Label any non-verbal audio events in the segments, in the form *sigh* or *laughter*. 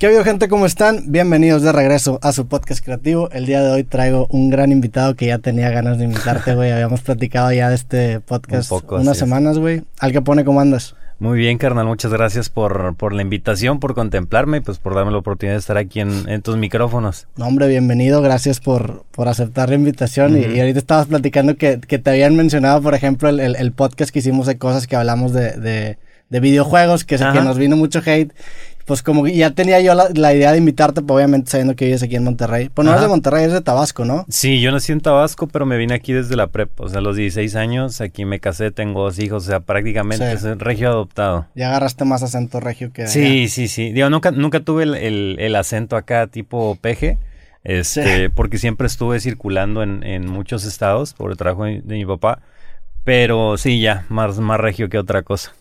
¿Qué ha habido gente? ¿Cómo están? Bienvenidos de regreso a su podcast creativo. El día de hoy traigo un gran invitado que ya tenía ganas de invitarte, güey. Habíamos platicado ya de este podcast unas semanas, güey. Al que pone, ¿cómo andas? Muy bien, carnal. Muchas gracias por, por la invitación, por contemplarme y pues por darme la oportunidad de estar aquí en, tus micrófonos. No, hombre, bienvenido. Gracias por, por aceptar la invitación. y, ahorita estabas platicando que, que, te habían mencionado, por ejemplo, el, el, podcast que hicimos de cosas que hablamos de, de, de videojuegos, que, que nos vino mucho hate pues como ya tenía yo la, idea de invitarte, pues obviamente sabiendo que vives aquí en Monterrey. Pues no eres de Monterrey, eres de Tabasco, ¿no? Sí, yo nací en Tabasco, pero me vine aquí desde la prepa. O sea, a los 16 años, aquí me casé, tengo dos hijos, o sea, prácticamente es regio adoptado. Ya agarraste más acento regio que... Sí, sí, sí. Digo, nunca, nunca tuve el, acento acá tipo peje. Este, *laughs* porque siempre estuve circulando en, muchos estados por el trabajo de, mi papá. Pero sí, ya, más, más regio que otra cosa.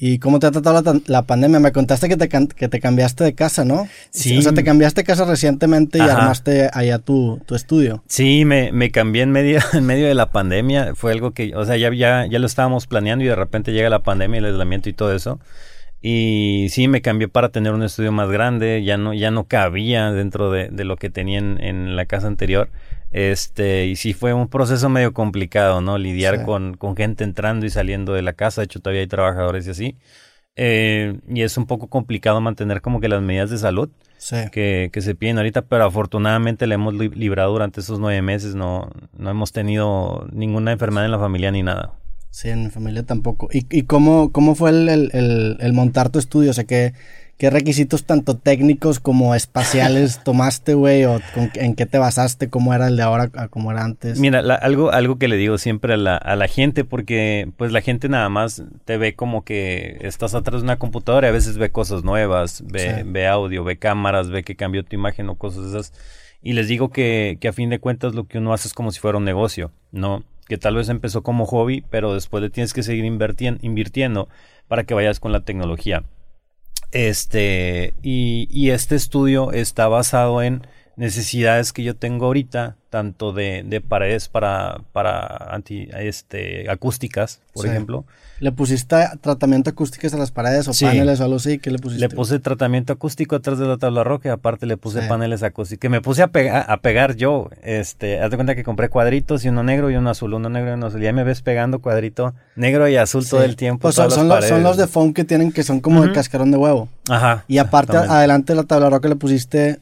¿Y cómo te ha tratado la, pandemia? Me contaste que te, que te cambiaste de casa, ¿no? Sí. O sea, te cambiaste de casa recientemente y armaste allá tu, tu estudio. Sí, me, me cambié en medio, *laughs* en medio de la pandemia. Fue algo que, o sea, ya, ya, ya lo estábamos planeando y de repente llega la pandemia, el aislamiento y todo eso. Y sí, me cambié para tener un estudio más grande, ya no, ya no cabía dentro de, de lo que tenía en, en la casa anterior. Este, y sí fue un proceso medio complicado, ¿no? Lidiar con, con, gente entrando y saliendo de la casa, de hecho todavía hay trabajadores y así. Eh, y es un poco complicado mantener como que las medidas de salud que, que, se piden ahorita, pero afortunadamente le hemos librado durante esos nueve meses, no, no hemos tenido ninguna enfermedad en la familia ni nada. Sí, en mi familia tampoco. ¿Y, y cómo, cómo fue el, el, el, montar tu estudio? O sea, que ¿Qué requisitos tanto técnicos como espaciales *laughs* tomaste, güey? ¿O en qué te basaste? ¿Cómo era el de ahora a cómo era antes? Mira, algo, algo que le digo siempre a la, a la gente, porque pues la gente nada más te ve como que estás atrás de una computadora y a veces ve cosas nuevas, ve, ve audio, ve cámaras, ve que cambió tu imagen o cosas esas. Y les digo que, que a fin de cuentas lo que uno hace es como si fuera un negocio, ¿no? Que tal vez empezó como hobby, pero después le tienes que seguir invirtiendo para que vayas con la tecnología. Este, y, y, este estudio está basado en necesidades que yo tengo ahorita, tanto de, de paredes para, para anti, este, acústicas, por ejemplo, ¿Le pusiste tratamiento acústico a las paredes o paneles o algo así? ¿Qué le pusiste? Le puse tratamiento acústico atrás de la tabla roca y aparte le puse paneles acústicos. Que me puse a, a pegar yo. Este, haz de cuenta que compré cuadritos y uno negro y uno azul, uno negro y uno azul. Ya me ves pegando cuadrito negro y azul todo el tiempo. Pues son, son, los, de foam que tienen que son como de cascarón de huevo. Ajá. Y aparte, adelante de la tabla roca le pusiste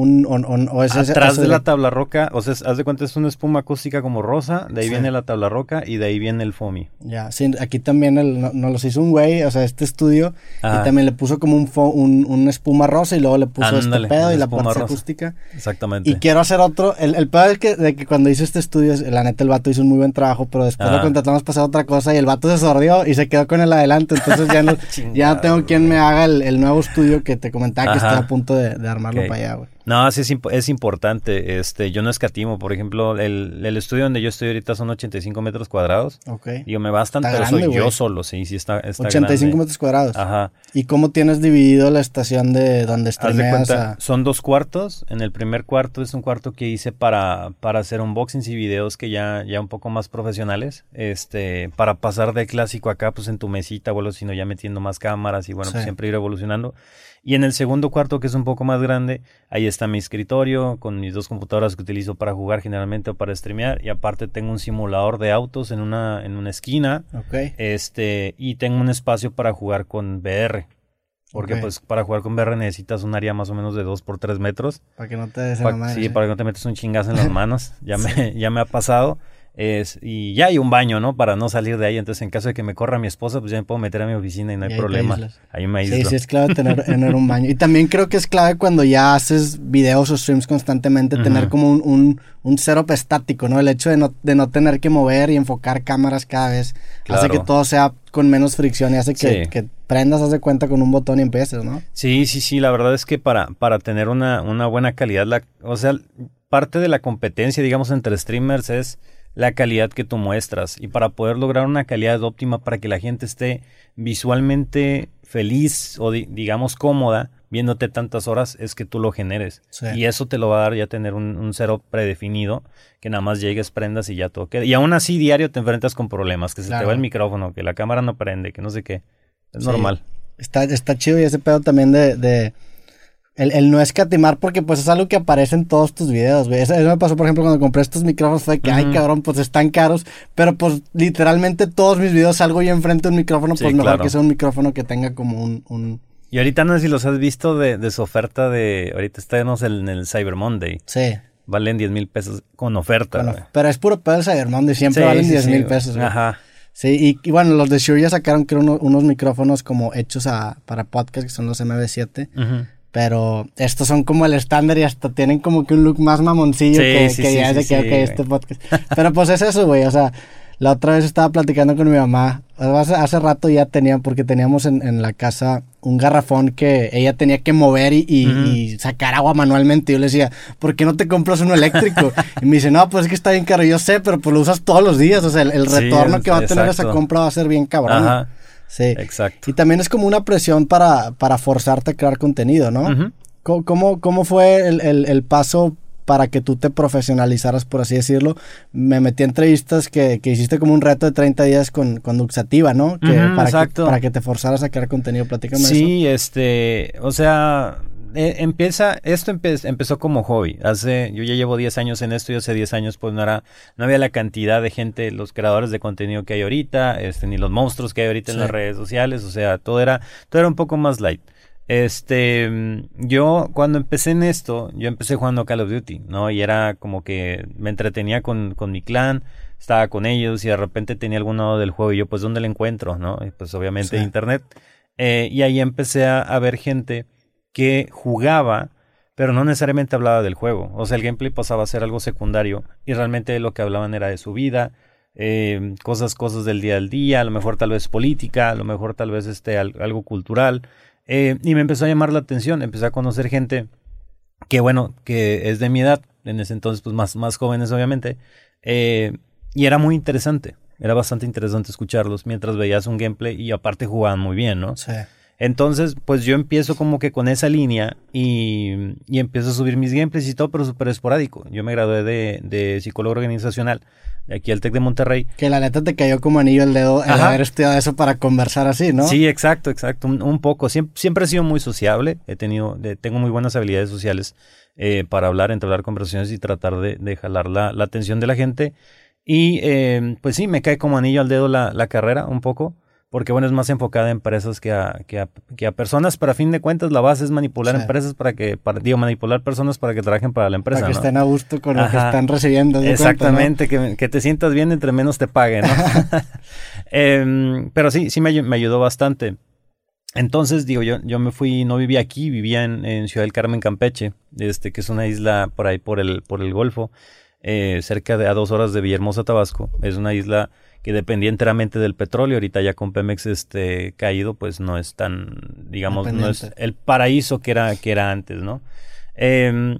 un, o Atrás de la tabla roca, o sea, haz de cuenta es una espuma acústica como rosa, de ahí viene la tabla roca y de ahí viene el foamy. Ya, sí, aquí también nos no los hizo un güey, o sea, este estudio, y también le puso como un, un una espuma rosa y luego le puso este pedo y la parte acústica. Exactamente. Y quiero hacer otro, el, el pedo es que, de que cuando hizo este estudio, la neta el vato hizo un muy buen trabajo, pero después lo contratamos para hacer otra cosa y el vato se sordió y se quedó con el adelante, entonces ya no, *laughs* ya tengo quien me haga el, nuevo estudio que te comentaba que estoy a punto de, armarlo para allá, güey. No, sí es, es, importante. Este, yo no escatimo. Por ejemplo, el, el, estudio donde yo estoy ahorita son 85 metros cuadrados. Ok. Digo, me bastan, pero soy yo solo, sí, sí está, está 85 metros cuadrados. Ajá. ¿Y cómo tienes dividido la estación de donde streameas? A... Son dos cuartos. En el primer cuarto es un cuarto que hice para, para hacer unboxings y videos que ya, ya un poco más profesionales. Este, para pasar de clásico acá, pues en tu mesita, bueno, sino ya metiendo más cámaras y bueno, pues siempre ir evolucionando. Y en el segundo cuarto, que es un poco más grande, ahí está mi escritorio con mis dos computadoras que utilizo para jugar generalmente o para streamear. Y aparte tengo un simulador de autos en una, en una esquina. Okay. Este, y tengo un espacio para jugar con VR. Porque pues para jugar con VR necesitas un área más o menos de 2 por 3 metros. Para que no te des Sí, para que no te metas un chingazo en las *laughs* manos. Ya, me, ya me ha pasado. Es, y ya hay un baño, ¿no? Para no salir de ahí. Entonces, en caso de que me corra mi esposa, pues ya me puedo meter a mi oficina y no hay problema. Ahí me aíslo. Sí, sí, es clave tener, tener, un baño. Y también creo que es clave cuando ya haces videos o streams constantemente, tener como un, un, un setup estático, ¿no? El hecho de no, de no tener que mover y enfocar cámaras cada vez hace que todo sea con menos fricción y hace que, que prendas, haz de cuenta con un botón y empieces, ¿no? Sí, sí, sí. La verdad es que para, para tener una, una buena calidad, la, o sea, parte de la competencia, digamos, entre streamers es la calidad que tú muestras. Y para poder lograr una calidad óptima para que la gente esté visualmente feliz o digamos cómoda viéndote tantas horas es que tú lo generes. Y eso te lo va a dar ya tener un, cero predefinido que nada más llegues prendas y ya todo queda. Y aún así diario te enfrentas con problemas que se te va el micrófono que la cámara no prende que no sé qué. Es normal. Está está chido y ese pedo también de el, no escatimar porque pues es algo que aparece en todos tus videos, güey. Eso, me pasó, por ejemplo, cuando compré estos micrófonos, fue que, ay, cabrón, pues están caros, pero pues literalmente todos mis videos salgo yo enfrente de un micrófono, pues mejor que sea un micrófono que tenga como un... Y ahorita no sé si los has visto de, su oferta de... Ahorita estamos en el Cyber Monday. Sí. Valen 10 mil pesos con oferta. pero es puro pedo el Cyber Monday, siempre valen 10 mil pesos. Ajá. Sí, y, bueno, los de Shure ya sacaron creo unos micrófonos como hechos a, para podcast, que son los MB7. Ajá. Pero estos son como el estándar y hasta tienen como que un look más mamoncillo que, ya es de que, este podcast. Pero pues es eso, güey. O sea, la otra vez estaba platicando con mi mamá. Hace, rato ya tenía, porque teníamos en, la casa un garrafón que ella tenía que mover y, sacar agua manualmente. Yo le decía, ¿por qué no te compras uno eléctrico? y me dice, no, pues es que está bien caro. Yo sé, pero pues lo usas todos los días. O sea, el, retorno que va a tener esa compra va a ser bien cabrón. Ajá. Sí. Exacto. Y también es como una presión para, para forzarte a crear contenido, ¿no? ¿Cómo, ¿Cómo, fue el, el, paso para que tú te profesionalizaras, por así decirlo? Me metí en entrevistas que, que hiciste como un reto de 30 días con, con Duxativa, ¿no? Que, para exacto. Que, para que te forzaras a crear contenido. Platícame sí, este, o sea, eh, empieza, esto empezó como hobby. Hace, yo ya llevo 10 años en esto y hace 10 años pues no era, no había la cantidad de gente, los creadores de contenido que hay ahorita, este, ni los monstruos que hay ahorita en las redes sociales, o sea, todo era, todo era un poco más light. Este, yo cuando empecé en esto, yo empecé jugando Call of Duty, ¿no? Y era como que me entretenía con, con mi clan, estaba con ellos y de repente tenía algún lado del juego y yo pues ¿dónde lo encuentro? ¿No? Y pues obviamente internet. Eh, y ahí empecé a, a ver gente que jugaba, pero no necesariamente hablaba del juego. O sea, el gameplay pasaba a ser algo secundario y realmente lo que hablaban era de su vida, eh, cosas, cosas del día al día, a lo mejor tal vez política, a lo mejor tal vez este, algo cultural. Eh, y me empezó a llamar la atención, empecé a conocer gente que, bueno, que es de mi edad, en ese entonces, pues más, más jóvenes, obviamente, eh, y era muy interesante. Era bastante interesante escucharlos mientras veías un gameplay y aparte jugaban muy bien, ¿no? Sí. Entonces, pues yo empiezo como que con esa línea y, y empiezo a subir mis gameplays y todo, pero súper esporádico. Yo me gradué de, de psicólogo organizacional de aquí al TEC de Monterrey. Que la neta te cayó como anillo el dedo el haber estudiado eso para conversar así, ¿no? Sí, exacto, exacto. Un, poco. Siempre, he sido muy sociable. He tenido, tengo muy buenas habilidades sociales eh, para hablar, entablar conversaciones y tratar de, de jalar la, la, atención de la gente. Y eh, pues sí, me cae como anillo al dedo la, la carrera un poco porque bueno, es más enfocada a empresas que a, que a, que a personas, pero a fin de cuentas la base es manipular empresas para que, para, digo, manipular personas para que trabajen para la empresa. Para que estén a gusto con lo que están recibiendo. Exactamente, que, que, te sientas bien entre menos te paguen, ¿no? *laughs* *laughs* Em, pero sí, sí me, me, ayudó bastante. Entonces, digo, yo, yo me fui, no vivía aquí, vivía en, en, Ciudad del Carmen, Campeche, este, que es una isla por ahí por el, por el Golfo, eh, cerca de a dos horas de Villahermosa, Tabasco. Es una isla que dependía enteramente del petróleo. Ahorita ya con Pemex este, caído, pues no es tan, digamos, no es el paraíso que era, que era antes, ¿no? Eh,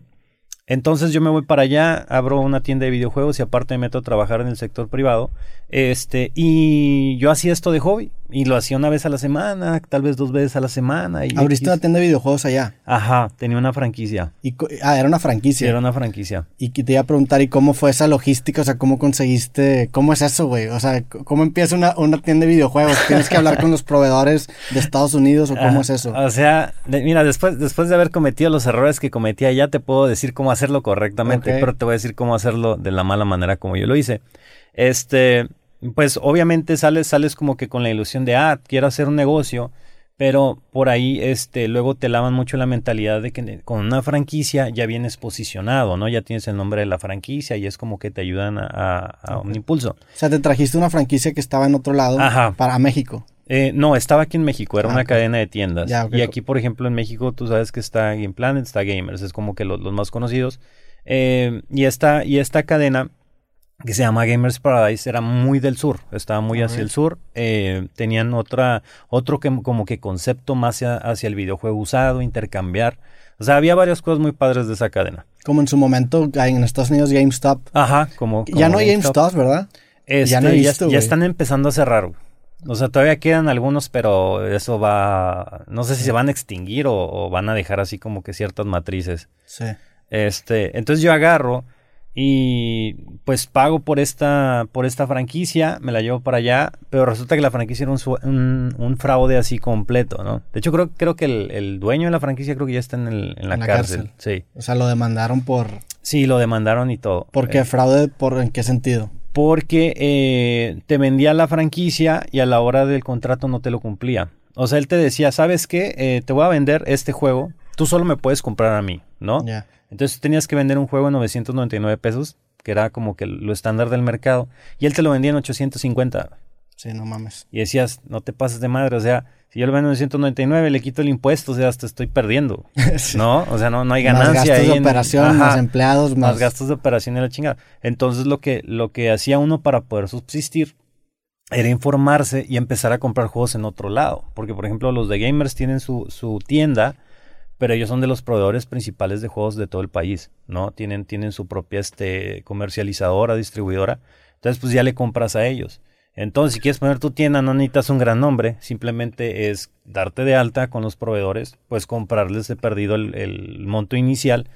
entonces yo me voy para allá, abro una tienda de videojuegos y aparte me meto a trabajar en el sector privado. Este, y yo hacía esto de hobby y lo hacía una vez a la semana, tal vez dos veces a la semana. Y ¿Abriste una tienda de videojuegos allá? Ajá, tenía una franquicia. Y, ah, era una franquicia. era una franquicia. Y te iba a preguntar, ¿y cómo fue esa logística? O sea, ¿cómo conseguiste? ¿Cómo es eso, güey? O sea, ¿cómo empieza una, una tienda de videojuegos? ¿Tienes que hablar con los proveedores de Estados Unidos o cómo es eso? O sea, mira, después, después de haber cometido los errores que cometí allá, te puedo decir cómo hacerlo correctamente, pero te voy a decir cómo hacerlo de la mala manera como yo lo hice. Este, pues obviamente sales, sales como que con la ilusión de, ah, quiero hacer un negocio, pero por ahí este, luego te lavan mucho la mentalidad de que con una franquicia ya vienes posicionado, ¿no? Ya tienes el nombre de la franquicia y es como que te ayudan a, un impulso. O sea, te trajiste una franquicia que estaba en otro lado para México. Eh, no, estaba aquí en México, era ah, una cadena de tiendas. Y aquí, por ejemplo, en México, tú sabes que está Game Planet, está Gamers, es como que los, más conocidos. Eh, y, esta, y esta cadena que se llama Gamers Paradise era muy del sur, estaba muy hacia el sur, eh, tenían otra, otro que, como que concepto más hacia, el videojuego usado, intercambiar, o sea, había varias cosas muy padres de esa cadena. Como en su momento en Estados Unidos GameStop. Ajá, como... ya no hay GameStop, ¿verdad? ya, no ya, ya están empezando a cerrar. O sea, todavía quedan algunos, pero eso va, no sé si se van a extinguir o, o van a dejar así como que ciertas matrices. Sí. Este, entonces yo agarro y pues pago por esta, por esta franquicia, me la llevo para allá, pero resulta que la franquicia era un, un, fraude así completo, ¿no? De hecho, creo, creo que el, dueño de la franquicia creo que ya está en, el, en, la, cárcel. Sí. O sea, lo demandaron por... Sí, lo demandaron y todo. ¿Por qué? Eh, ¿Fraude por en qué sentido? Porque eh, te vendía la franquicia y a la hora del contrato no te lo cumplía. O sea, él te decía, ¿sabes qué? Eh, te voy a vender este juego, tú solo me puedes comprar a mí, ¿no? Ya. Entonces tenías que vender un juego en 999 pesos, que era como que lo estándar del mercado, y él te lo vendía en 850. Sí, no mames. Y decías, no te pases de madre, o sea, si yo lo vendo en 999, le quito el impuesto, o sea, hasta estoy perdiendo. *laughs* ¿No? O sea, no, no hay ganancia. Más gastos de operación, más empleados, más... más... gastos de operación y la chingada. Entonces lo que, lo que hacía uno para poder subsistir era informarse y empezar a comprar juegos en otro lado. Porque, por ejemplo, los de gamers tienen su, su tienda pero ellos son de los proveedores principales de juegos de todo el país, ¿no? Tienen, tienen su propia este, comercializadora, distribuidora, entonces pues ya le compras a ellos. Entonces, si quieres poner tu tienda, no necesitas un gran nombre, simplemente es darte de alta con los proveedores, pues comprarles de perdido el, el monto inicial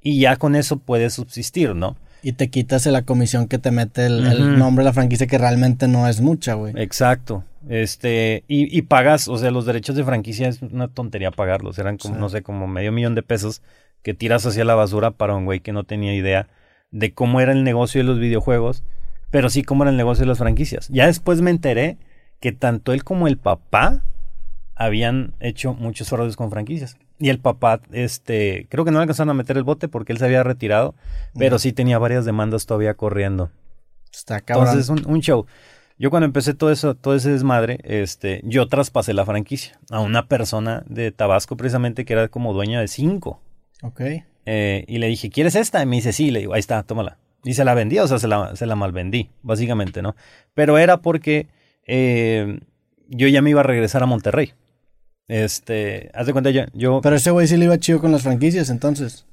y ya con eso puedes subsistir, ¿no? Y te quitas la comisión que te mete el, nombre de la franquicia que realmente no es mucha, güey. Exacto. Este, y, y, pagas, o sea, los derechos de franquicia es una tontería pagarlos. Eran como, no sé, como medio millón de pesos que tiras hacia la basura para un güey que no tenía idea de cómo era el negocio de los videojuegos, pero sí cómo era el negocio de las franquicias. Ya después me enteré que tanto él como el papá habían hecho muchos fraudes con franquicias. Y el papá, este, creo que no alcanzaron a meter el bote porque él se había retirado, pero sí tenía varias demandas todavía corriendo. Está cabrón. Entonces, un, un show. Yo cuando empecé todo eso, todo ese desmadre, este, yo traspasé la franquicia a una persona de Tabasco precisamente que era como dueña de cinco. Ok. Eh, y le dije, ¿quieres esta? Y me dice, sí, le digo, ahí está, tómala. Y se la vendí, o sea, se la, se la malvendí, básicamente, ¿no? Pero era porque eh, yo ya me iba a regresar a Monterrey. Este, haz de cuenta yo, yo... Pero ese güey sí le iba chido con las franquicias entonces.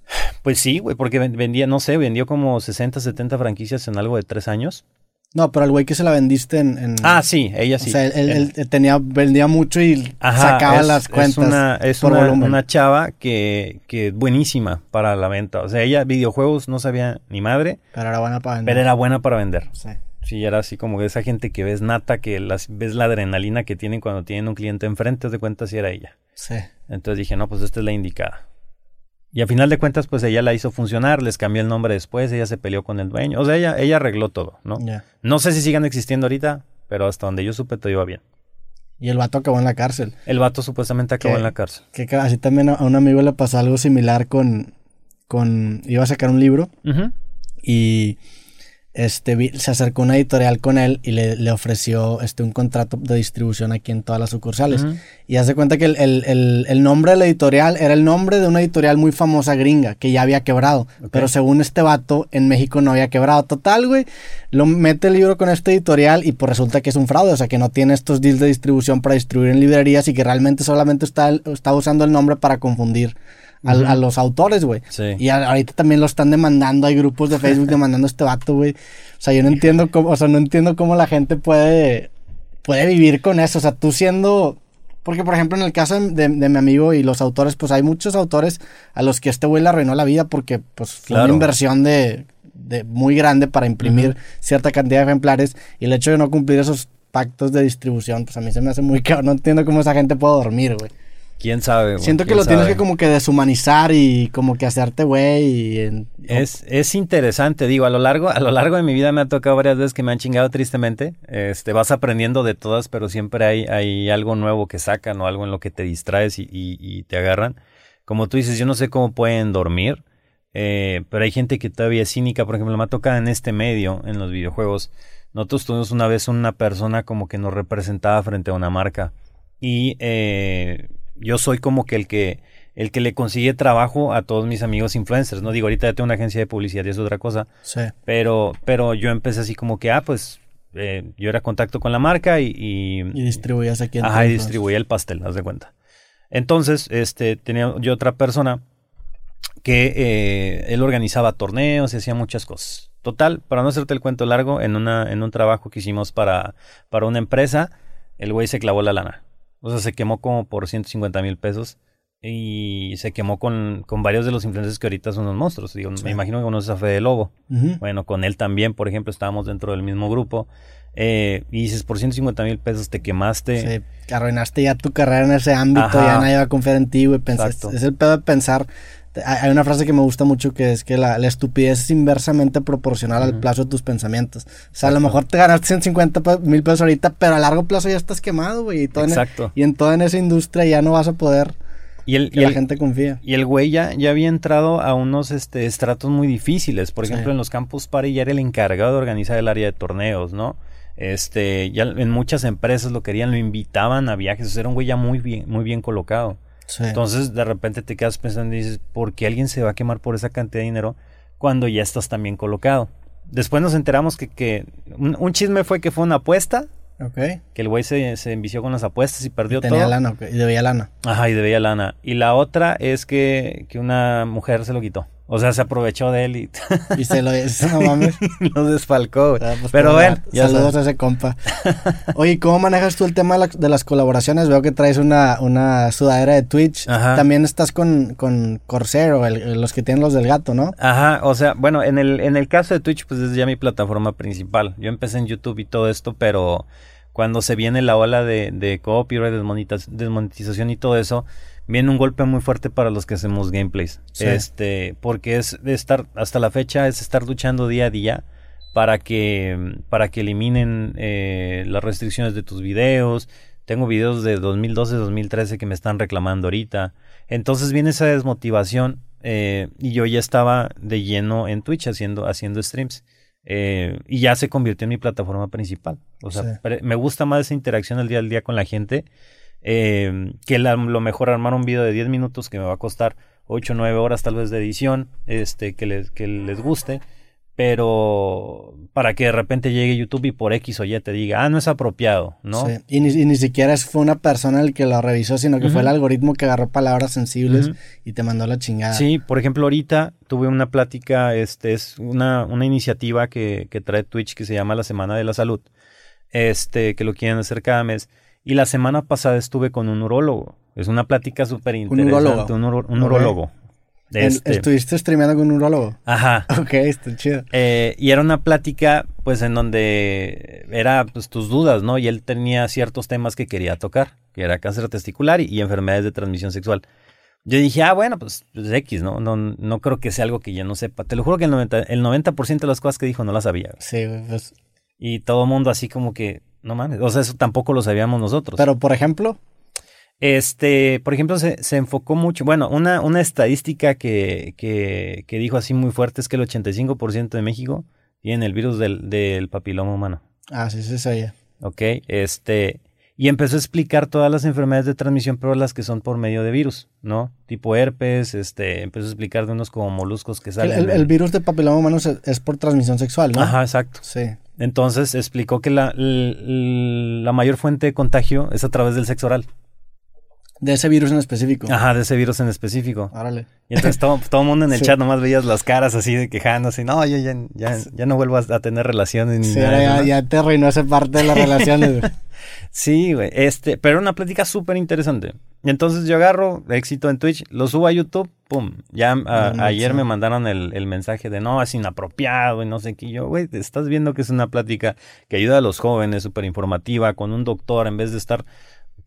Pues sí, güey, porque vendía, no sé, vendió como 60, 70 franquicias en algo de tres años. No, pero al güey que se la vendiste en, Ah, sí, ella sí. O sea, él, tenía, vendía mucho y sacaba las cuentas. Es una, es una, una, chava que, que buenísima para la venta. O sea, ella videojuegos no sabía ni madre. Pero era buena para vender. Pero era buena para vender. Sí. Sí, era así como esa gente que ves nata, que las, ves la adrenalina que tienen cuando tienen un cliente enfrente, de cuenta si era ella. Sí. Entonces dije, no, pues esta es la indicada. Y a final de cuentas, pues ella la hizo funcionar, les cambió el nombre después, ella se peleó con el dueño. O sea, ella, ella arregló todo, ¿no? No sé si sigan existiendo ahorita, pero hasta donde yo supe todo iba bien. Y el vato acabó en la cárcel. El vato supuestamente acabó en la cárcel. Que así también a un amigo le pasó algo similar con. con iba a sacar un libro. Y este, se acercó una editorial con él y le, ofreció este, un contrato de distribución aquí en todas las sucursales. Y hace cuenta que el, nombre de la editorial era el nombre de una editorial muy famosa gringa que ya había quebrado. Pero según este vato, en México no había quebrado. Total, güey, lo mete el libro con esta editorial y pues resulta que es un fraude. O sea, que no tiene estos deals de distribución para distribuir en librerías y que realmente solamente está, está usando el nombre para confundir a, los autores, güey. Y ahorita también lo están demandando, hay grupos de Facebook *laughs* demandando a este vato, güey. O sea, yo no entiendo cómo, o sea, no entiendo cómo la gente puede, puede vivir con eso. O sea, tú siendo... Porque, por ejemplo, en el caso de, mi amigo y los autores, pues hay muchos autores a los que este güey le arruinó la vida porque, pues, fue una inversión de, de, muy grande para imprimir cierta cantidad de ejemplares y el hecho de no cumplir esos pactos de distribución, pues a mí se me hace muy caro. No entiendo cómo esa gente puede dormir, güey. ¿Quién sabe? Siento que lo tienes que como que deshumanizar y como que hacerte güey. Es, es interesante, digo, a lo largo, a lo largo de mi vida me ha tocado varias veces que me han chingado tristemente. Este, vas aprendiendo de todas, pero siempre hay, hay algo nuevo que sacan o algo en lo que te distraes y, y, te agarran. Como tú dices, yo no sé cómo pueden dormir, eh, pero hay gente que todavía es cínica. Por ejemplo, me ha tocado en este medio, en los videojuegos. Nosotros tuvimos una vez una persona como que nos representaba frente a una marca. Y eh, yo soy como que el que el que le consigue trabajo a todos mis amigos influencers, no digo, ahorita ya tengo una agencia de publicidad y es otra cosa. Sí. Pero pero yo empecé así como que ah, pues eh, yo era contacto con la marca y y, y distribuías aquí en Ajá, y distribuía el pastel, haz de cuenta. Entonces, este tenía yo otra persona que eh, él organizaba torneos y hacía muchas cosas. Total, para no hacerte el cuento largo, en una en un trabajo que hicimos para para una empresa, el güey se clavó la lana. O sea, se quemó como por 150 mil pesos y se quemó con, con, varios de los influencers que ahorita son los monstruos. Digo, Me imagino que conoces a Fede Lobo. Bueno, con él también, por ejemplo, estábamos dentro del mismo grupo. Eh, y dices, por 150 mil pesos te quemaste. Sí, arruinaste ya tu carrera en ese ámbito, ya nadie va a confiar en ti, güey. Es el pedo de pensar. Hay una frase que me gusta mucho que es que la, estupidez es inversamente proporcional al plazo de tus pensamientos. O sea, a lo mejor te ganaste 150 mil pesos ahorita, pero a largo plazo ya estás quemado, güey. Y, Exacto. y en toda en esa industria ya no vas a poder y el, la gente confía. Y el güey ya, ya había entrado a unos este, estratos muy difíciles. Por ejemplo, en los campus party ya era el encargado de organizar el área de torneos, ¿no? Este, ya en muchas empresas lo querían, lo invitaban a viajes. O sea, era un güey ya muy bien, muy bien colocado. Entonces, de repente te quedas pensando y dices, ¿por qué alguien se va a quemar por esa cantidad de dinero cuando ya estás tan bien colocado? Después nos enteramos que, que un chisme fue que fue una apuesta. Que el güey se, se envició con las apuestas y perdió Tenía todo. lana, y debía lana. Ajá, y debía lana. Y la otra es que, que una mujer se lo quitó. O sea, se aprovechó de él y... y se lo... No mames. *laughs* lo desfalcó, güey. Ah, pues Pero bueno, Saludos a ese compa. Oye, ¿cómo manejas tú el tema de, las colaboraciones? Veo que traes una, una sudadera de Twitch. Ajá. También estás con, con Coursera, los que tienen los del gato, ¿no? Ajá, o sea, bueno, en el, en el caso de Twitch, pues es ya mi plataforma principal. Yo empecé en YouTube y todo esto, pero cuando se viene la ola de, de copyright, desmonetización y todo eso, viene un golpe muy fuerte para los que hacemos gameplays. Este, porque es de estar, hasta la fecha, es estar luchando día a día para que, para que eliminen eh, las restricciones de tus videos. Tengo videos de 2012, 2013 que me están reclamando ahorita. Entonces viene esa desmotivación eh, y yo ya estaba de lleno en Twitch haciendo, haciendo streams. Eh, y ya se convirtió en mi plataforma principal. O sea, me gusta más esa interacción el día al día con la gente eh, que lo mejor armar un video de 10 minutos que me va a costar 8 o 9 horas tal vez de edición, este, que les, que les guste pero para que de repente llegue YouTube y por X o Y te diga, ah, no es apropiado, ¿no? Sí. Y, ni, ni siquiera fue una persona el que lo revisó, sino que fue el algoritmo que agarró palabras sensibles y te mandó la chingada. Sí, por ejemplo, ahorita tuve una plática, este es una, una iniciativa que, que trae Twitch que se llama la Semana de la Salud, este, que lo quieren hacer cada mes. Y la semana pasada estuve con un urólogo. Es una plática súper interesante. Un urólogo. Un, urólogo. Este, ¿Estuviste streameando con un urologo? Ajá. *laughs* Ok, está chido. Eh, y era una plática, pues, en donde era, pues, tus dudas, ¿no? Y él tenía ciertos temas que quería tocar, que era cáncer testicular y, enfermedades de transmisión sexual. Yo dije, ah, bueno, pues, pues, X, ¿no? ¿no? No creo que sea algo que yo no sepa. Te lo juro que el 90%, el 90 de las cosas que dijo no las sabía. Sí, pues... Y todo el mundo así como que, no mames, o sea, eso tampoco lo sabíamos nosotros. Pero, por ejemplo... Este, por ejemplo, se, se enfocó mucho, bueno, una, una estadística que, que, que, dijo así muy fuerte es que el 85% de México tiene el virus del, del papiloma humano. Ah, sí, sí, sí. Ok, este, y empezó a explicar todas las enfermedades de transmisión, pero las que son por medio de virus, ¿no? Tipo herpes, este, empezó a explicar de unos como moluscos que salen. El, virus del papiloma humano es, por transmisión sexual, ¿no? Ajá, exacto. Sí. Entonces explicó que la, la mayor fuente de contagio es a través del sexo oral. De ese virus en específico. Ajá, de ese virus en específico. Órale. Y entonces todo, todo el mundo en el *laughs* chat nomás veías las caras así de quejándose. No, ya, ya, ya, ya no vuelvo a tener relaciones ni sí, nada. Ya, ya te arruinó esa parte de las *laughs* relaciones, sí, güey. Este, pero una plática súper interesante. Entonces yo agarro éxito en Twitch, lo subo a YouTube, pum. Ya ayer me mandaron el, el, mensaje de no, es inapropiado y no sé qué. Yo, güey, estás viendo que es una plática que ayuda a los jóvenes, súper informativa, con un doctor en vez de estar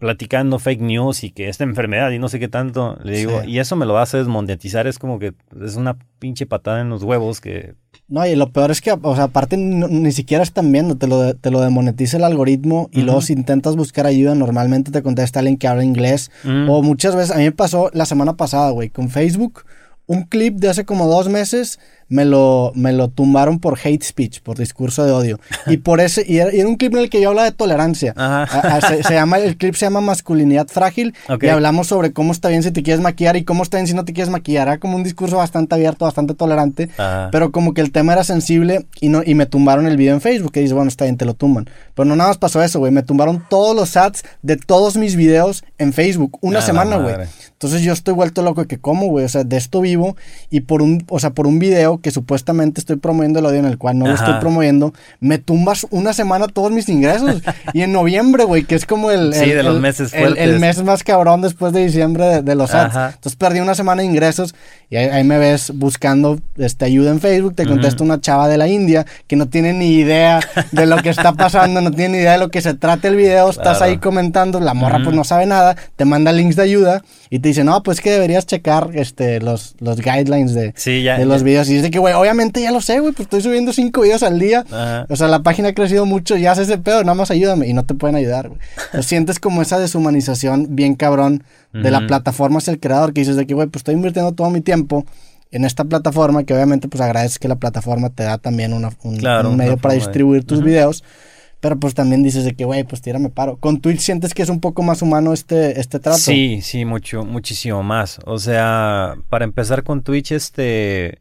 platicando fake news y que esta enfermedad y no sé qué tanto, le digo, y eso me lo hace desmonetizar, es como que es una pinche patada en los huevos que... No, y lo peor es que, o sea, aparte ni siquiera están viendo, te lo, te lo demonetiza el algoritmo y luego si intentas buscar ayuda, normalmente te contesta alguien que habla inglés. Mm. O muchas veces, a mí me pasó la semana pasada, güey, con Facebook, un clip de hace como dos meses me lo, me lo tumbaron por hate speech, por discurso de odio. Y por *laughs* ese, y era, un clip en el que yo hablaba de tolerancia. se, llama, el clip se llama Masculinidad Frágil. Y hablamos sobre cómo está bien si te quieres maquillar y cómo está bien si no te quieres maquillar. Era como un discurso bastante abierto, bastante tolerante. Pero como que el tema era sensible y no, y me tumbaron el video en Facebook. Que dices, bueno, está bien, te lo tumban. Pero no nada más pasó eso, güey. Me tumbaron todos los ads de todos mis videos en Facebook. Una semana, güey. Entonces yo estoy vuelto loco de que cómo, güey. O sea, de esto vivo. Y por un, o sea, por un video que supuestamente estoy promoviendo el audio en el cual no lo estoy promoviendo, me tumbas una semana todos mis ingresos. *laughs* y en noviembre, güey, que es como el, sí, de los meses el, mes más cabrón después de diciembre de, los ads. Entonces perdí una semana de ingresos y ahí, me ves buscando este, ayuda en Facebook. Te contesta una chava de la India que no tiene ni idea de lo que está pasando, no tiene ni idea de lo que se trata el video. Estás ahí comentando, la morra pues no sabe nada, te manda links de ayuda y te dice, no, pues que deberías checar este, los, los guidelines de, de los videos. Y dice que, güey, obviamente ya lo sé, güey, pues estoy subiendo cinco videos al día. O sea, la página ha crecido mucho, ya haces ese pedo, nada más ayúdame. Y no te pueden ayudar, güey. *laughs* sientes como esa deshumanización bien cabrón de la plataforma hacia el creador, que dices de que, güey, pues estoy invirtiendo todo mi tiempo en esta plataforma, que obviamente pues agradeces que la plataforma te da también una, un, medio para distribuir tus videos. Pero pues también dices de que, güey, pues tírame paro. ¿Con Twitch sientes que es un poco más humano este, este trato? Sí, sí, mucho, muchísimo más. O sea, para empezar con Twitch, este...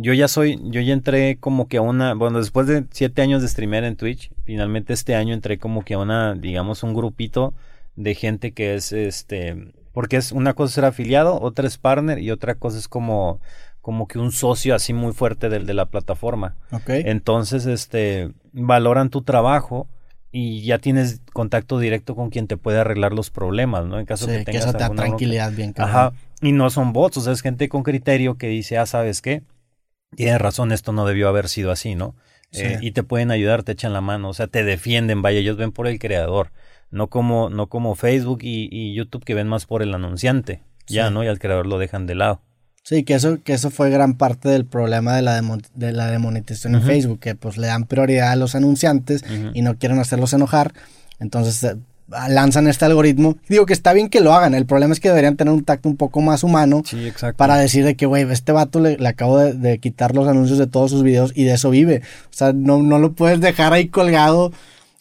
Yo ya soy, yo ya entré como que a una, bueno, después de siete años de streamer en Twitch, finalmente este año entré como que a una, digamos, un grupito de gente que es, este, porque es una cosa ser afiliado, otra es partner y otra cosa es como como que un socio así muy fuerte del de la plataforma. Okay. Entonces, este, valoran tu trabajo y ya tienes contacto directo con quien te puede arreglar los problemas, ¿no? En caso que tengas que eso te da tranquilidad bien Ajá. Y no son bots, o sea, es gente con criterio que dice, ah, ¿sabes qué? Tienes razón, esto no debió haber sido así, ¿no? Eh, y te pueden ayudar, te echan la mano, o sea, te defienden, vaya, ellos ven por el creador, no como, no como Facebook y, YouTube que ven más por el anunciante, ya, ¿no? Y al creador lo dejan de lado. Sí, que eso, que eso fue gran parte del problema de la, de la demonetización en Facebook, que pues le dan prioridad a los anunciantes y no quieren hacerlos enojar. Entonces eh, lanzan este algoritmo. Digo que está bien que lo hagan, el problema es que deberían tener un tacto un poco más humano para decir de que, güey, este vato le, acabo de, quitar los anuncios de todos sus videos y de eso vive. O sea, no, no lo puedes dejar ahí colgado.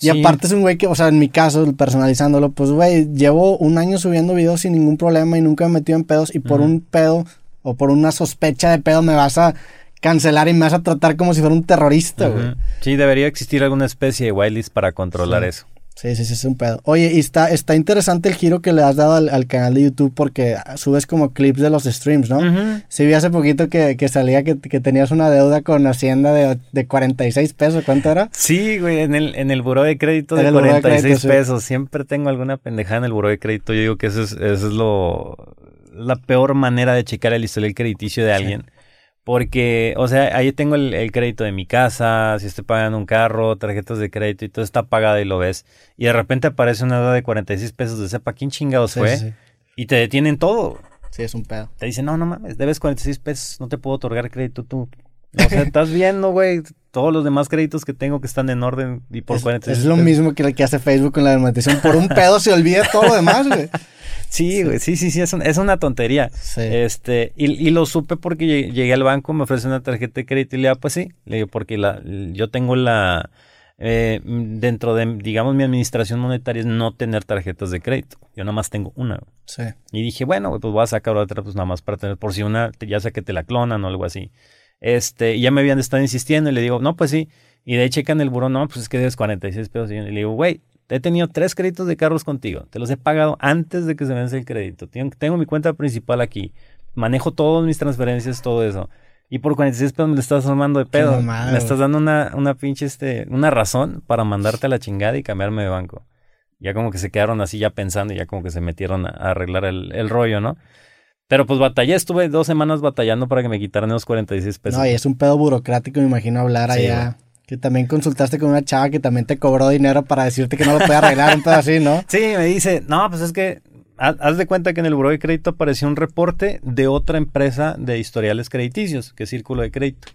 Y aparte es un güey que, o sea, en mi caso, personalizándolo, pues, güey, llevo un año subiendo videos sin ningún problema y nunca me he metido en pedos y por un pedo o por una sospecha de pedo me vas a cancelar y me vas a tratar como si fuera un terrorista, güey. Sí, debería existir alguna especie de whitelist para controlar eso. Sí, sí, sí, es un pedo. Oye, y está, está interesante el giro que le has dado al, canal de YouTube porque subes como clips de los streams, ¿no? Sí, vi hace poquito que, salía que, tenías una deuda con Hacienda de, de 46 pesos. ¿Cuánto era? Sí, güey, en el, en el buró de crédito de 46 pesos. Siempre tengo alguna pendejada en el buró de crédito. Yo digo que eso es, eso es lo, la peor manera de checar el historial crediticio de alguien. Porque, o sea, ahí tengo el, crédito de mi casa, si estoy pagando un carro, tarjetas de crédito y todo está pagado y lo ves. Y de repente aparece una deuda de 46 pesos de sepa quién chingados fue. Y te detienen todo. Sí, es un pedo. Te dicen, no, no mames, debes 46 pesos, no te puedo otorgar crédito tú. O sea, estás viendo, güey, todos los demás créditos que tengo que están en orden y por es, 46 Es lo mismo que, que hace Facebook con la demonetización. Por un pedo se olvida todo lo demás, güey. *laughs* Sí, güey, sí, sí, sí, es, es una tontería. Este, y, y, lo supe porque llegué al banco, me ofrece una tarjeta de crédito y le digo, pues sí, le digo, porque la, yo tengo la, eh, dentro de, digamos, mi administración monetaria es no tener tarjetas de crédito. Yo nada más tengo una. Sí. Y dije, bueno, pues voy a sacar otra, pues nada más para tener, por si una, ya sea que te la clonan o algo así. Este, y ya me habían estado insistiendo y le digo, no, pues sí. Y de ahí checan el buró, no, pues es que debes 46 pesos. Y le digo, güey, He tenido tres créditos de carros contigo. Te los he pagado antes de que se vence el crédito. Tengo, mi cuenta principal aquí. Manejo todas mis transferencias, todo eso. Y por 46 pesos me lo estás armando de pedo. me estás dando una, una pinche, este, una razón para mandarte a la chingada y cambiarme de banco. Ya como que se quedaron así ya pensando y ya como que se metieron a, arreglar el, rollo, ¿no? Pero pues batallé, estuve dos semanas batallando para que me quitaran esos 46 pesos. No, y es un pedo burocrático, me imagino hablar allá. Que también consultaste con una chava que también te cobró dinero para decirte que no lo puede arreglar, un así, ¿no? *laughs* Sí, me dice, no, pues es que haz de cuenta que en el buro de crédito apareció un reporte de otra empresa de historiales crediticios, que es Círculo de Crédito.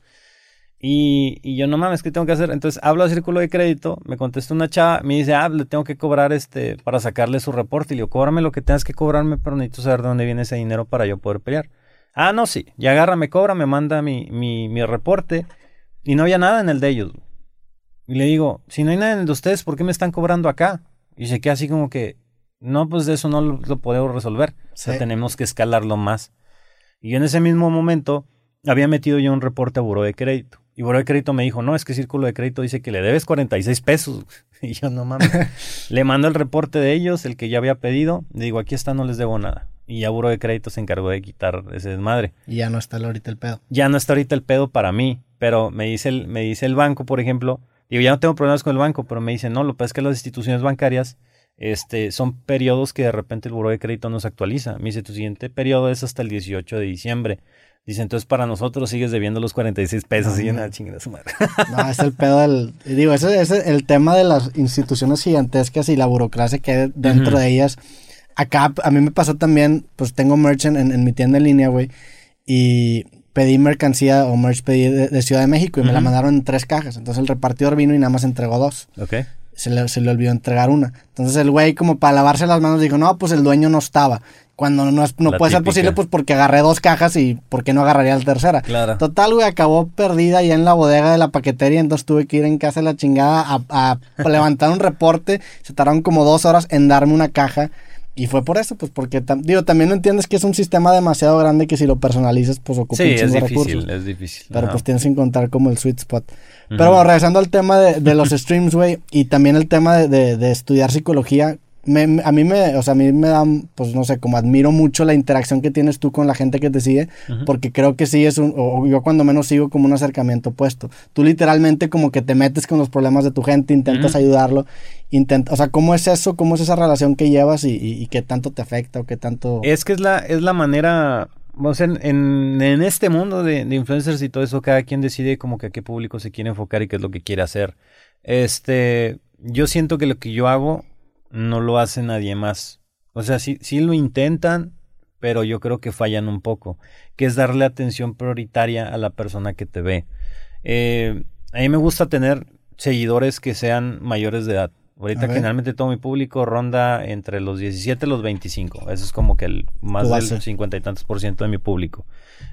Y, y, yo no mames, ¿qué tengo que hacer? Entonces hablo a Círculo de Crédito, me contesta una chava, me dice, ah, le tengo que cobrar este para sacarle su reporte. Y le digo, cóbrame lo que tengas que cobrarme, pero necesito saber de dónde viene ese dinero para yo poder pelear. Ah, no, sí. Y agarra, me cobra, me manda mi, mi, mi reporte. Y no había nada en el de ellos. Y le digo, si no hay nada en el de ustedes, ¿por qué me están cobrando acá? Y se queda así como que, no, pues de eso no lo, podemos resolver. O sea, tenemos que escalarlo más. Y en ese mismo momento había metido yo un reporte a Buró de Crédito. Y Buró de Crédito me dijo, no, es que Círculo de Crédito dice que le debes 46 pesos. *laughs* Y yo, no mames. *laughs* le mando el reporte de ellos, el que ya había pedido. Le digo, aquí está, no les debo nada. Y ya Buro de Crédito se encargó de quitar ese desmadre. Y ya no está ahorita el pedo. Ya no está ahorita el pedo para mí, pero me dice el, me dice el banco, por ejemplo, digo, ya no tengo problemas con el banco, pero me dice, no, lo que pasa es que las instituciones bancarias este, son periodos que de repente el Buro de Crédito no se actualiza. Me dice, tu siguiente periodo es hasta el 18 de diciembre. Dice, entonces para nosotros sigues debiendo los 46 pesos y una chingada su madre. *laughs* No, es el pedo del... Digo, ese es el tema de las instituciones gigantescas y la burocracia que hay dentro de ellas. Acá a mí me pasó también, pues tengo merch en, mi tienda en línea, güey, y pedí mercancía o merch pedí de, Ciudad de México y me la mandaron en tres cajas. Entonces el repartidor vino y nada más entregó dos. Ok. Se le, se le olvidó entregar una. Entonces el güey como para lavarse las manos dijo, no, pues el dueño no estaba. Cuando no, no puede ser posible, pues porque agarré dos cajas y porque no agarraría la tercera. Claro. Total, güey, acabó perdida ya en la bodega de la paquetería, entonces tuve que ir en casa de la chingada a, *laughs* levantar un reporte. Se tardaron como dos horas en darme una caja. Y fue por eso, pues porque, digo, también no entiendes que es un sistema demasiado grande que si lo personalizas, pues ocupa sí, es difícil, es difícil. Pero pues tienes que encontrar como el sweet spot. Pero bueno, regresando al tema de, los streams, güey, y también el tema de, de estudiar psicología, me, a mí me, o sea, a mí me da, pues no sé, como admiro mucho la interacción que tienes tú con la gente que te sigue, porque creo que sí es un, o yo cuando menos sigo como un acercamiento opuesto. Tú literalmente como que te metes con los problemas de tu gente, intentas ayudarlo, intenta, o sea, ¿cómo es eso? ¿Cómo es esa relación que llevas y, y, qué tanto te afecta o qué tanto... Es que es la, es la manera, o sea, en, en, este mundo de, de, influencers y todo eso, cada quien decide como que a qué público se quiere enfocar y qué es lo que quiere hacer. Este, yo siento que lo que yo hago no lo hace nadie más. O sea, sí, sí lo intentan, pero yo creo que fallan un poco, que es darle atención prioritaria a la persona que te ve. Eh, a mí me gusta tener seguidores que sean mayores de edad. Ahorita generalmente todo mi público ronda entre los 17 y los 25. Eso es como que el más del 50 y tantos por ciento de mi público.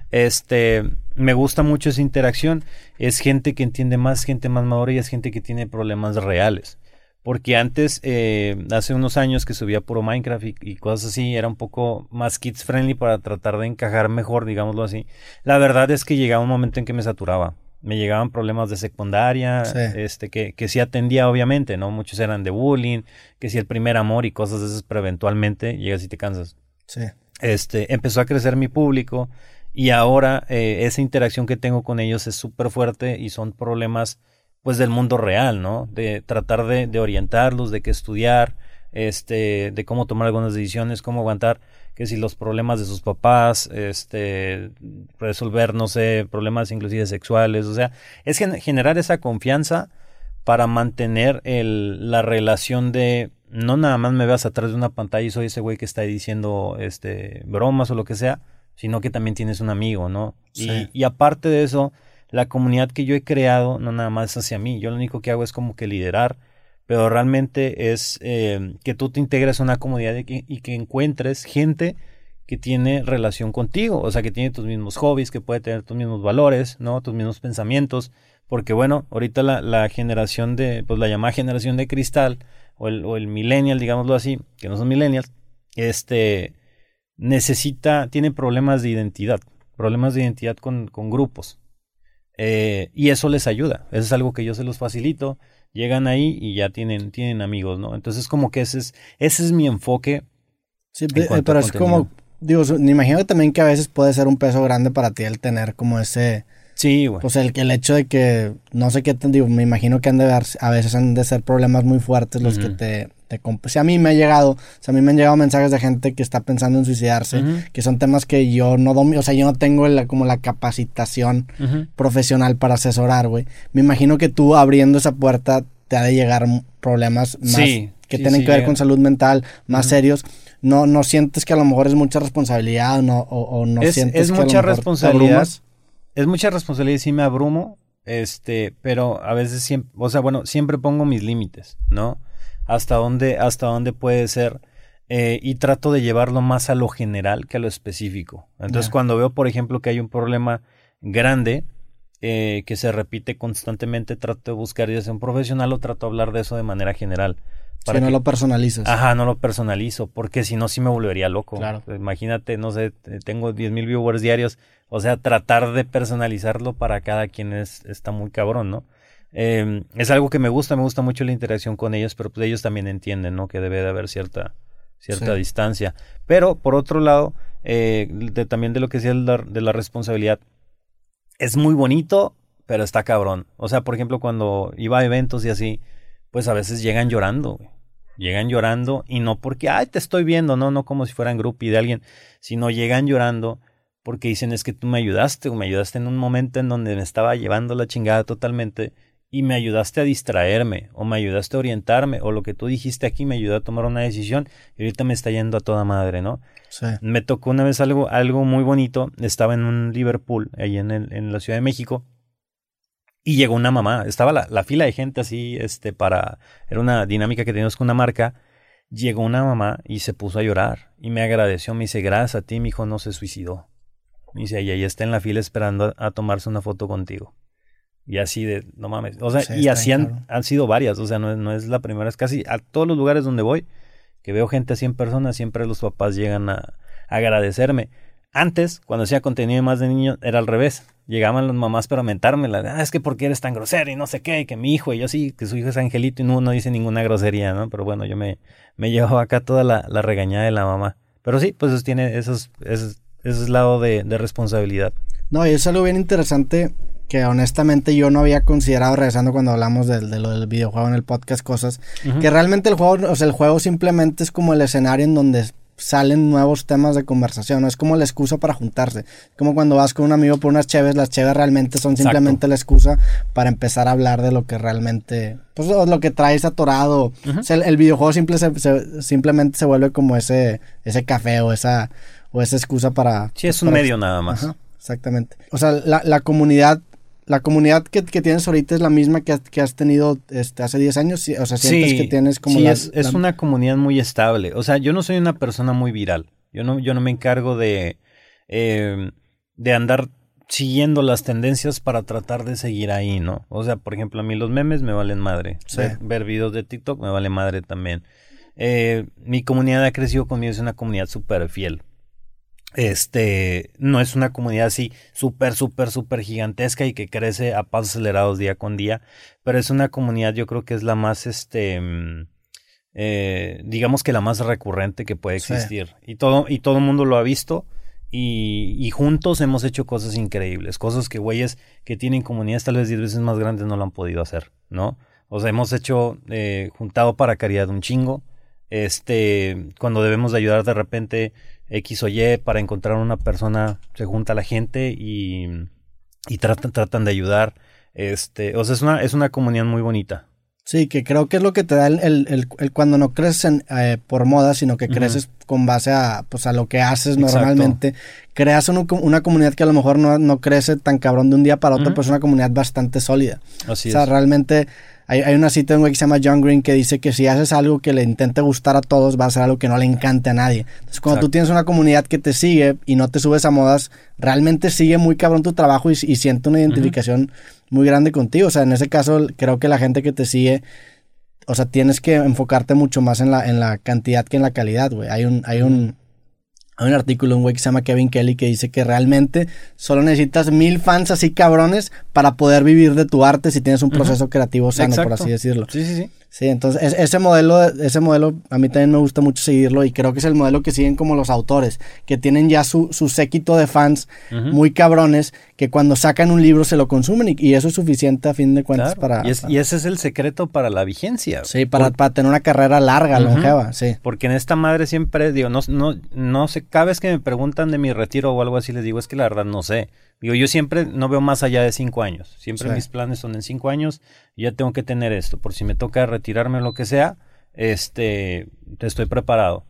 Este, me gusta mucho esa interacción. Es gente que entiende más, gente más madura y es gente que tiene problemas reales. Porque antes, eh, hace unos años que subía puro Minecraft y, cosas así, era un poco más kids friendly para tratar de encajar mejor, digámoslo así. La verdad es que llegaba un momento en que me saturaba. Me llegaban problemas de secundaria, este, que, que sí atendía obviamente, ¿no? Muchos eran de bullying, que si el primer amor y cosas de esas, pero eventualmente llegas y te cansas. Sí. Este, empezó a crecer mi público y ahora eh, esa interacción que tengo con ellos es súper fuerte y son problemas pues del mundo real, ¿no? De tratar de, de, orientarlos, de qué estudiar, este, de cómo tomar algunas decisiones, cómo aguantar, que si los problemas de sus papás, este, resolver, no sé, problemas inclusive sexuales, o sea, es generar esa confianza para mantener el, la relación de no nada más me veas atrás de una pantalla y soy ese güey que está diciendo este bromas o lo que sea, sino que también tienes un amigo, ¿no? Y, y aparte de eso, la comunidad que yo he creado no nada más hacia mí, yo lo único que hago es como que liderar, pero realmente es eh, que tú te integres a una comunidad y que, encuentres gente que tiene relación contigo, o sea, que tiene tus mismos hobbies, que puede tener tus mismos valores, ¿no? Tus mismos pensamientos, porque bueno, ahorita la, la generación de, pues la llamada generación de cristal, o el, o el millennial, digámoslo así, que no son millennials, este, necesita, tiene problemas de identidad, problemas de identidad con, con grupos, eh, y eso les ayuda. Eso es algo que yo se los facilito. Llegan ahí y ya tienen, tienen amigos, ¿no? Entonces, como que ese es, ese es mi enfoque. Sí, pero es como, digo, me imagino también que a veces puede ser un peso grande para ti el tener como ese. Sí, güey. Pues el, el hecho de que, no sé qué, digo, me imagino que han de ver, a veces han de ser problemas muy fuertes los que te, si a mí me ha llegado, o sea, a mí me han llegado mensajes de gente que está pensando en suicidarse, que son temas que yo no domino, o sea, yo no tengo como la capacitación profesional para asesorar, güey. Me imagino que tú abriendo esa puerta te ha de llegar problemas más que tienen que ver con salud mental, más serios. No, no sientes que a lo mejor es mucha responsabilidad no, o, no sientes es que mucha responsabilidad. Es mucha responsabilidad y sí me abrumo, este, pero a veces siempre, o sea, bueno, siempre pongo mis límites, ¿no? Hasta dónde, hasta dónde puede ser. Eh, y trato de llevarlo más a lo general que a lo específico. Entonces, cuando veo, por ejemplo, que hay un problema grande eh, que se repite constantemente, trato de buscar ya sea un profesional o trato de hablar de eso de manera general. Para no lo personalizas. Ajá, no lo personalizo, porque si no, sí me volvería loco. Claro. Imagínate, no sé, tengo 10 mil viewers diarios, o sea, tratar de personalizarlo para cada quien es, está muy cabrón, ¿no? Eh, es algo que me gusta, me gusta mucho la interacción con ellos, pero pues ellos también entienden, ¿no? Que debe de haber cierta, cierta distancia. Pero, por otro lado, eh, también de lo que decía de la responsabilidad, es muy bonito, pero está cabrón. O sea, por ejemplo, cuando iba a eventos y así, pues a veces llegan llorando, güey. Llegan llorando y no porque, ay, te estoy viendo, no, no como si fueran groupie de alguien, sino llegan llorando porque dicen es que tú me ayudaste o me ayudaste en un momento en donde me estaba llevando la chingada totalmente y me ayudaste a distraerme o me ayudaste a orientarme o lo que tú dijiste aquí me ayudó a tomar una decisión y ahorita me está yendo a toda madre, ¿no? Sí. Me tocó una vez algo, algo muy bonito, estaba en un Liverpool, ahí en, el, en la Ciudad de México, y llegó una mamá, estaba la, la, fila de gente así, este, para, era una dinámica que teníamos con una marca, llegó una mamá y se puso a llorar y me agradeció, me dice, gracias a ti, mi hijo no se suicidó. Me dice, y ahí está en la fila esperando a, tomarse una foto contigo. Y así de, no mames, o sea, y así han, han, sido varias, o sea, no, no es la primera, es casi a todos los lugares donde voy, que veo gente así en persona, siempre los papás llegan a agradecerme. Antes, cuando hacía contenido más de niños, era al revés. Llegaban las mamás para mentármela. Ah, es que porque eres tan grosero y no sé qué, que mi hijo, y yo sí, que su hijo es angelito y no, no dice ninguna grosería, ¿no? Pero bueno, yo me, me *laughs* llevo acá toda la, la regañada de la mamá. Pero sí, pues tiene esos, esos, ese lado de, de, responsabilidad. No, y es algo bien interesante que honestamente yo no había considerado regresando cuando hablamos de, de lo del videojuego en el podcast, cosas que realmente el juego, o sea, el juego simplemente es como el escenario en donde salen nuevos temas de conversación, no es como la excusa para juntarse. Como cuando vas con un amigo por unas cheves, las cheves realmente son simplemente la excusa para empezar a hablar de lo que realmente, pues lo que traes atorado. el, videojuego simple simplemente se vuelve como ese, ese café o esa, o esa excusa para... Sí, es un medio nada más. exactamente. O sea, la, la comunidad la comunidad que, tienes ahorita es la misma que, que has tenido este, hace 10 años. O sea, sientes que tienes como. Sí, es, es, una comunidad muy estable. O sea, yo no soy una persona muy viral. Yo no, yo no me encargo de, eh, de andar siguiendo las tendencias para tratar de seguir ahí, ¿no? O sea, por ejemplo, a mí los memes me valen madre. Ver, videos de TikTok me vale madre también. Eh, mi comunidad ha crecido conmigo, es una comunidad súper fiel este no es una comunidad así súper, súper, súper gigantesca y que crece a pasos acelerados día con día, pero es una comunidad yo creo que es la más, este, mm, eh, digamos que la más recurrente que puede existir. Y todo, y todo el mundo lo ha visto y, y, juntos hemos hecho cosas increíbles, cosas que güeyes que tienen comunidades tal vez 10 veces más grandes no lo han podido hacer, ¿no? O sea, hemos hecho, eh, juntado para caridad un chingo, este, cuando debemos de ayudar de repente X o Y para encontrar una persona, se junta la gente y, y tratan, tratan de ayudar. Este, o sea, es una, es una comunidad muy bonita. Sí, que creo que es lo que te da el, el, el, cuando no creces eh, por moda, sino que creces con base a, pues, a lo que haces normalmente. Creas una comunidad que a lo mejor no, no, crece tan cabrón de un día para otro, pero es una comunidad bastante sólida. Así o sea, realmente hay, hay, una cita de un güey que se llama John Green que dice que si haces algo que le intente gustar a todos, va a ser algo que no le encante a nadie. Entonces, cuando tú tienes una comunidad que te sigue y no te subes a modas, realmente sigue muy cabrón tu trabajo y, siente una identificación muy grande contigo. O sea, en ese caso, creo que la gente que te sigue, o sea, tienes que enfocarte mucho más en la, en la cantidad que en la calidad, güey. Hay un, hay un, hay un artículo, un güey que se llama Kevin Kelly, que dice que realmente solo necesitas mil fans así cabrones para poder vivir de tu arte si tienes un proceso creativo sano, por así decirlo. Sí, sí, sí. Sí, entonces ese modelo, ese modelo a mí también me gusta mucho seguirlo y creo que es el modelo que siguen como los autores, que tienen ya su, su séquito de fans muy cabrones que cuando sacan un libro se lo consumen y, eso es suficiente a fin de cuentas para, y, ese es el secreto para la vigencia. Sí, para, para tener una carrera larga, longeva, sí. Porque en esta madre siempre digo, no, no, no sé, cada vez que me preguntan de mi retiro o algo así les digo, es que la verdad no sé. Digo, yo siempre no veo más allá de cinco años. Siempre mis planes son en cinco años y ya tengo que tener esto. Por si me toca retirarme o lo que sea, este, estoy preparado.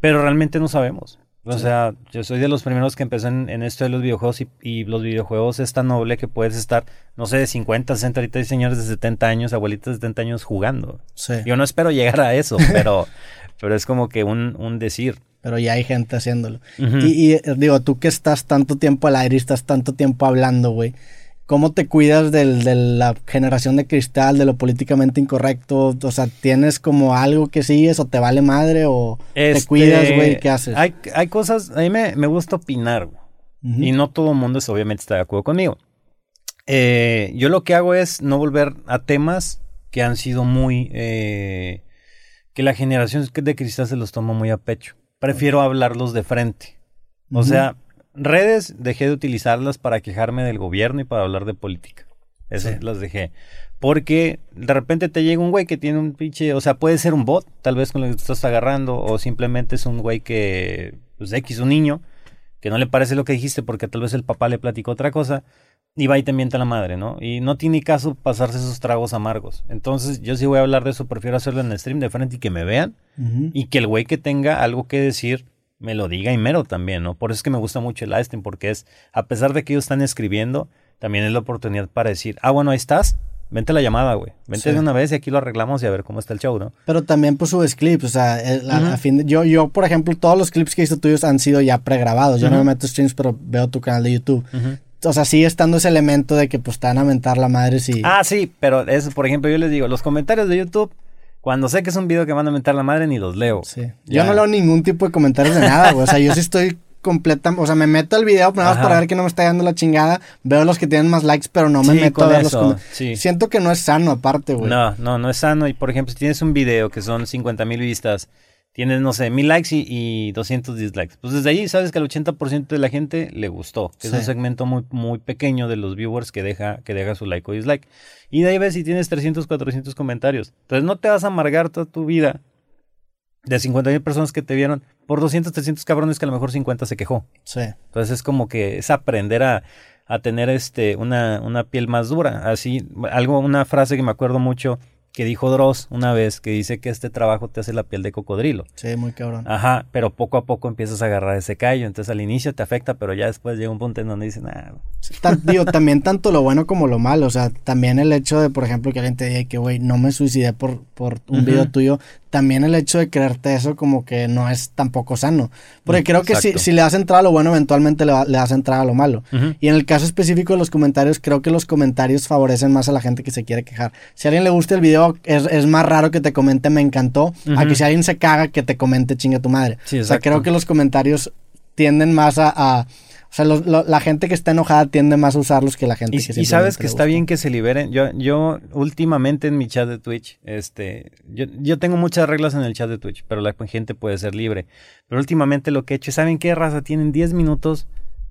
Pero realmente no sabemos. O sea, yo soy de los primeros que empecé en, esto de los videojuegos y, los videojuegos es tan noble que puedes estar, no sé, de 50, 60, ahorita hay señores de 70 años, abuelitas de 70 años jugando. Yo no espero llegar a eso, *laughs* pero, pero es como que un, un decir pero ya hay gente haciéndolo. y, eh, digo, tú que estás tanto tiempo al aire y estás tanto tiempo hablando, güey, ¿cómo te cuidas del, de la generación de cristal, de lo políticamente incorrecto? O sea, ¿tienes como algo que sigues o te vale madre o te este, cuidas, güey? ¿Qué haces? Hay, hay cosas, a mí me, me gusta opinar, güey. Y no todo el mundo es, obviamente está de acuerdo conmigo. Eh, yo lo que hago es no volver a temas que han sido muy... Eh, que la generación de cristal se los tomó muy a pecho. Prefiero hablarlos de frente. O sea, redes dejé de utilizarlas para quejarme del gobierno y para hablar de política. Eso las dejé. Porque de repente te llega un güey que tiene un pinche, o sea, puede ser un bot, tal vez con lo que te estás agarrando, o simplemente es un güey que, pues X, un niño, que no le parece lo que dijiste porque tal vez el papá le platicó otra cosa, y va y te mienta la madre, ¿no? Y no tiene caso pasarse esos tragos amargos. Entonces, yo sí voy a hablar de eso, prefiero hacerlo en el stream de frente y que me vean, y que el güey que tenga algo que decir me lo diga y mero también, ¿no? Por eso es que me gusta mucho el stream, porque es, a pesar de que ellos están escribiendo, también es la oportunidad para decir, ah, bueno, ahí estás, vente la llamada, güey. Vente de una vez y aquí lo arreglamos y a ver cómo está el show, ¿no? Pero también pues subes clips, o sea, a, fin yo, yo, por ejemplo, todos los clips que he visto tuyos han sido ya pregrabados. Yo no me meto streams, pero veo tu canal de YouTube. O sea, sigue estando ese elemento de que pues te van a mentar la madre si... Ah, sí, pero eso, por ejemplo, yo les digo, los comentarios de YouTube... Cuando sé que es un video que van a mentar la madre, ni los leo. Sí. Yo no leo ningún tipo de comentarios de nada, güey. O sea, yo sí estoy completa, o sea, me meto al video nada más para ver que no me está dando la chingada, veo los que tienen más likes, pero no me meto a ver los Siento que no es sano aparte, güey. No, no, no es sano y por ejemplo, si tienes un video que son 50 mil vistas, tienes, no sé, mil likes y, 200 dislikes. Pues desde ahí sabes que al 80% de la gente le gustó. Es un segmento muy, muy pequeño de los viewers que deja, que deja su like o dislike. Y de ahí ves si tienes 300, 400 comentarios. Entonces no te vas a amargar toda tu vida de 50 mil personas que te vieron por 200, 300 cabrones que a lo mejor 50 se quejó. Sí. Entonces es como que es aprender a, a tener este una, una piel más dura. Así, algo, una frase que me acuerdo mucho que dijo Dross una vez, que dice que este trabajo te hace la piel de cocodrilo. Sí, muy cabrón. Ajá, pero poco a poco empiezas a agarrar ese callo, entonces al inicio te afecta, pero ya después llega un punto en donde dicen, ah. digo, también tanto lo bueno como lo malo, o sea, también el hecho de, por ejemplo, que alguien te diga que, güey, no me suicidé por, por un video tuyo, también el hecho de creerte eso como que no es tampoco sano. Porque creo que si, si, le das entrada a lo bueno, eventualmente le, le das entrada a lo malo. Y en el caso específico de los comentarios, creo que los comentarios favorecen más a la gente que se quiere quejar. Si a alguien le gusta el video, es, es más raro que te comente me encantó, a que si alguien se caga, que te comente chinga tu madre. o sea, creo que los comentarios tienden más a o sea, la gente que está enojada tiende más a usarlos que la gente y, que Y sabes que está bien que se liberen. Yo, yo últimamente en mi chat de Twitch, este, yo, yo tengo muchas reglas en el chat de Twitch, pero la gente puede ser libre. Pero últimamente lo que he hecho, ¿saben qué raza? Tienen 10 minutos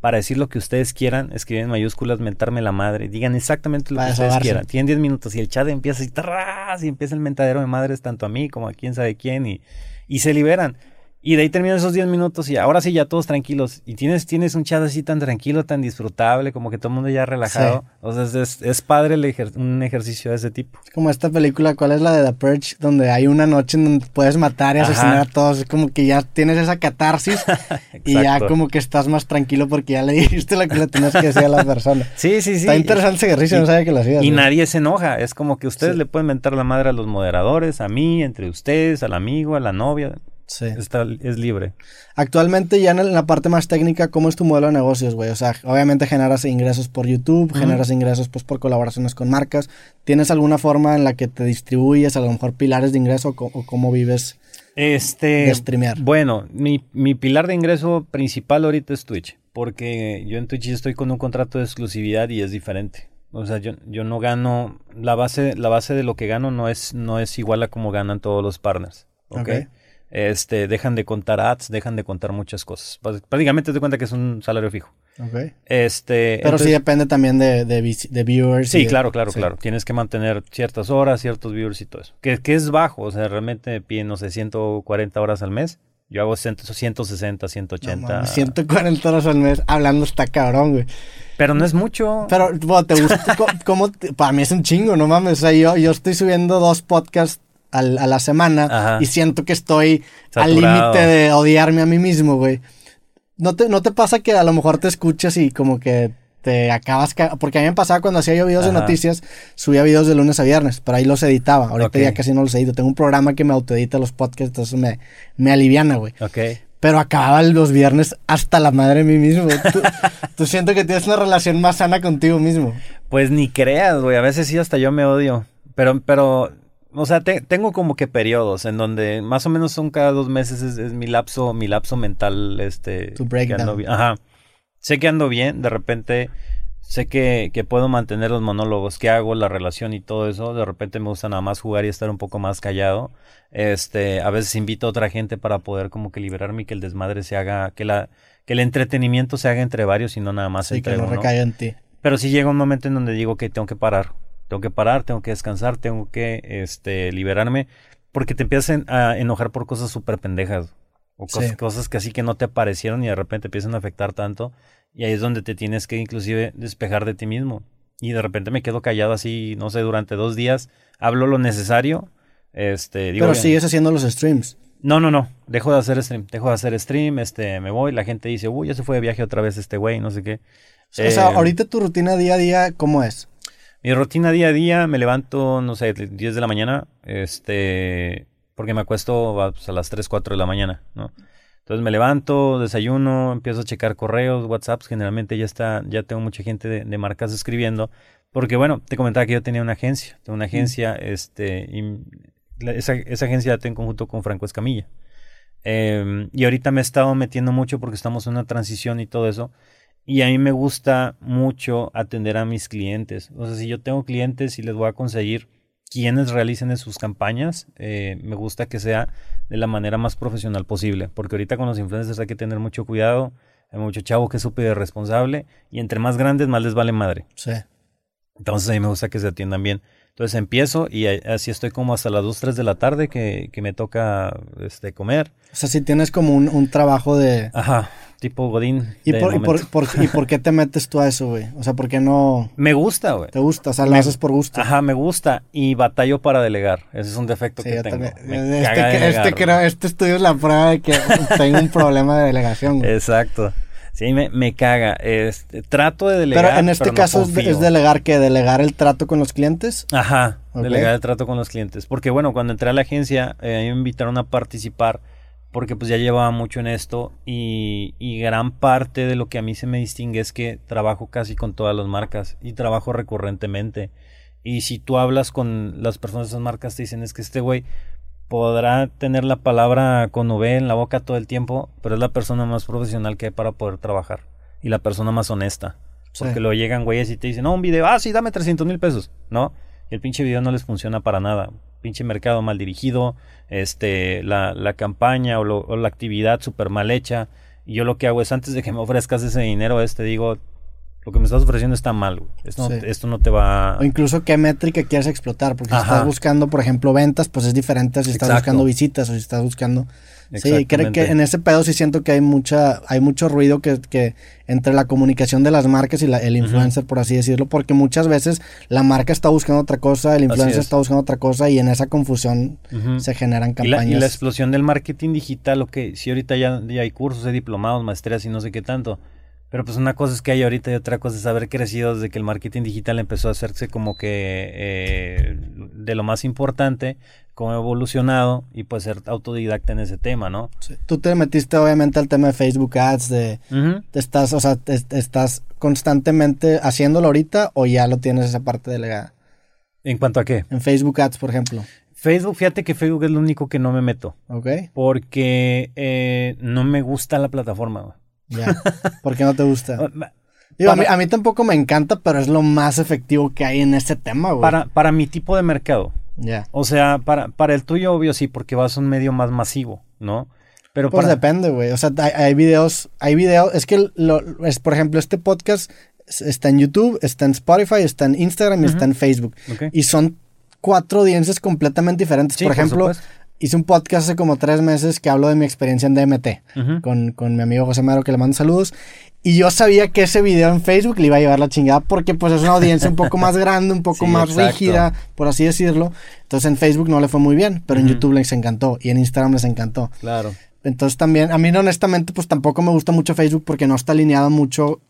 para decir lo que ustedes quieran, escriben en mayúsculas, mentarme la madre, digan exactamente lo que ustedes quieran. Tienen 10 minutos y el chat empieza y, y empieza el mentadero de madres tanto a mí como a quién sabe quién y, y se liberan. Y de ahí terminan esos 10 minutos y ahora sí ya todos tranquilos. Y tienes, tienes un chat así tan tranquilo, tan disfrutable, como que todo el mundo ya relajado. O sea, es, es padre el un ejercicio de ese tipo. Es como esta película, ¿cuál es la de The Purge? Donde hay una noche en donde puedes matar y asesinar a todos. Es como que ya tienes esa catarsis *laughs* y ya como que estás más tranquilo porque ya le dijiste lo que le tenías que decir a la persona. *laughs* Sí, sí, sí. Está interesante ese ejercicio, no sabía que lo hacías. Y nadie se enoja. Es como que ustedes le pueden mentar la madre a los moderadores, a mí, entre ustedes, al amigo, a la novia. Sí. Está, es libre. Actualmente, ya en la parte más técnica, ¿cómo es tu modelo de negocios, güey? O sea, obviamente generas ingresos por YouTube, generas ingresos pues, por colaboraciones con marcas. ¿Tienes alguna forma en la que te distribuyes, a lo mejor pilares de ingreso o, cómo vives este, de streamear? Bueno, mi, mi pilar de ingreso principal ahorita es Twitch, porque yo en Twitch estoy con un contrato de exclusividad y es diferente. O sea, yo, yo no gano, la base, la base de lo que gano no es, no es igual a como ganan todos los partners. ¿ok? okay este, dejan de contar ads, dejan de contar muchas cosas. Prácticamente te cuenta que es un salario fijo. Okay. Este, Pero sí depende también de, de, viewers. Sí, claro, claro, claro. Tienes que mantener ciertas horas, ciertos viewers y todo eso. Que, que es bajo, o sea, realmente me piden, no sé, 140 horas al mes. Yo hago 160, 180. 140 horas al mes, hablando está cabrón, güey. Pero no es mucho. Pero, bueno, ¿te gusta? ¿Cómo? para mí es un chingo, no mames. O sea, yo, yo estoy subiendo dos podcasts a la semana y siento que estoy al límite de odiarme a mí mismo, güey. ¿No te, ¿No te pasa que a lo mejor te escuchas y como que te acabas... Porque a mí me pasaba cuando hacía yo videos de noticias, subía videos de lunes a viernes, pero ahí los editaba. Ahorita ya casi no los edito. Tengo un programa que me autoedita los podcasts, entonces me, me aliviana, güey. Ok. Pero acababa los viernes hasta la madre de mí mismo. Tú, *laughs* tú siento que tienes una relación más sana contigo mismo. Pues ni creas, güey. A veces sí hasta yo me odio. Pero, pero o sea, tengo como que periodos en donde más o menos son cada dos meses es, mi lapso, mi lapso mental, este. Tu breakdown. Ajá. Sé que ando bien, de repente sé que, que, puedo mantener los monólogos que hago, la relación y todo eso. De repente me gusta nada más jugar y estar un poco más callado. Este, a veces invito a otra gente para poder como que liberarme y que el desmadre se haga, que la, que el entretenimiento se haga entre varios y no nada más sí, entre que no recaiga en ti. Pero sí llega un momento en donde digo que tengo que parar. Tengo que parar, tengo que descansar, tengo que este, liberarme. Porque te empiezan a enojar por cosas súper pendejas. O cosas, cosas que así que no te aparecieron y de repente empiezan a afectar tanto. Y ahí es donde te tienes que inclusive despejar de ti mismo. Y de repente me quedo callado así, no sé, durante dos días. Hablo lo necesario. Este, digo, Pero sigues haciendo los streams. No, no, no. Dejo de hacer stream. Dejo de hacer stream. Este, me voy. La gente dice, uy, ya se fue de viaje otra vez este güey, no sé qué. O sea, eh, ahorita tu rutina día a día, ¿cómo es? Mi rutina día a día, me levanto, no sé, 10 de la mañana. Este, porque me acuesto pues, a las 3, 4 de la mañana, ¿no? Entonces me levanto, desayuno, empiezo a checar correos, WhatsApps, generalmente ya está, ya tengo mucha gente de, marcas escribiendo, porque bueno, te comentaba que yo tenía una agencia, tengo una agencia, este, y esa, esa, agencia la tengo en conjunto con Franco Escamilla. Em, y ahorita me he estado metiendo mucho porque estamos en una transición y todo eso. Y a mí me gusta mucho atender a mis clientes. O sea, si yo tengo clientes y les voy a conseguir quienes realicen sus campañas, eh, me gusta que sea de la manera más profesional posible, porque ahorita con los influencers hay que tener mucho cuidado, hay mucho chavo que es súper responsable y entre más grandes más les vale madre. Sí. Entonces a mí me gusta que se atiendan bien. Entonces empiezo y así estoy como hasta las 2, 3 de la tarde que, que me toca este, comer. O sea, si tienes como un, un trabajo de... Ajá, tipo Godín. ¿Y por, y, por, ¿Y por *laughs* qué te metes tú a eso, güey? O sea, ¿por qué no...? Me gusta, güey. ¿Te gusta? O sea, lo haces por gusto. Ajá, me gusta. Y batallo para delegar. Ese es un defecto que tengo. Me este, que, este, creo, este estudio es la prueba de que tengo un *laughs* problema de delegación, güey. Exacto. Sí, me, me caga. Este, trato de delegar. Pero en este caso es, delegar que delegar el trato con los clientes. Ajá, delegar el trato con los clientes. Porque bueno, cuando entré a la agencia, eh, me invitaron a participar porque pues ya llevaba mucho en esto y, y, gran parte de lo que a mí se me distingue es que trabajo casi con todas las marcas y trabajo recurrentemente. Y si tú hablas con las personas de esas marcas, te dicen es que este güey podrá tener la palabra con V en la boca todo el tiempo, pero es la persona más profesional que hay para poder trabajar y la persona más honesta. Porque luego llegan güeyes y te dicen, no, un video, ah, sí, dame 300 mil pesos, ¿no? Y el pinche video no les funciona para nada. Pinche mercado mal dirigido, este, la, la campaña o, o la actividad súper mal hecha. Y yo lo que hago es, antes de que me ofrezcas ese dinero, es te digo, lo que me estás ofreciendo está mal, Esto, esto, no te va... O incluso qué métrica quieres explotar, porque si estás buscando, por ejemplo, ventas, pues es diferente si estás buscando visitas o si estás buscando... Sí, creo que en ese pedo sí siento que hay mucha, hay mucho ruido que, que entre la comunicación de las marcas y la, el influencer, por así decirlo, porque muchas veces la marca está buscando otra cosa, el influencer está buscando otra cosa y en esa confusión se generan campañas. Y la, explosión del marketing digital, lo que si ahorita ya, ya hay cursos, hay diplomados, maestrías y no sé qué tanto pero pues una cosa es que hay ahorita y otra cosa es haber crecido desde que el marketing digital empezó a hacerse como que eh, de lo más importante, como evolucionado y pues ser autodidacta en ese tema, ¿no? Tú te metiste obviamente al tema de Facebook Ads, de estás, o sea, estás constantemente haciéndolo ahorita o ya lo tienes esa parte delegada. ¿En cuanto a qué? En Facebook Ads, por ejemplo. Facebook, fíjate que Facebook es lo único que no me meto. Ok. Porque eh, no me gusta la plataforma. Ya. ¿Por qué no te gusta? *laughs* a, mí, tampoco me encanta, pero es lo más efectivo que hay en este tema, güey. Para, para mi tipo de mercado. Ya. O sea, para, para el tuyo, obvio, sí, porque vas a un medio más masivo, ¿no? Pero pues depende, güey. O sea, hay, videos, hay videos, es que, lo, es, por ejemplo, este podcast está en YouTube, está en Spotify, está en Instagram y está en Facebook. Y son cuatro audiencias completamente diferentes. por ejemplo, hice un podcast hace como tres meses que hablo de mi experiencia en DMT con, con, mi amigo José Maro, que le mando saludos. Y yo sabía que ese video en Facebook le iba a llevar la chingada porque pues es una audiencia un poco más *laughs* grande, un poco más rígida, por así decirlo. Entonces en Facebook no le fue muy bien, pero en YouTube les encantó y en Instagram les encantó. Claro. Entonces también, a mí honestamente pues tampoco me gusta mucho Facebook porque no está alineado mucho,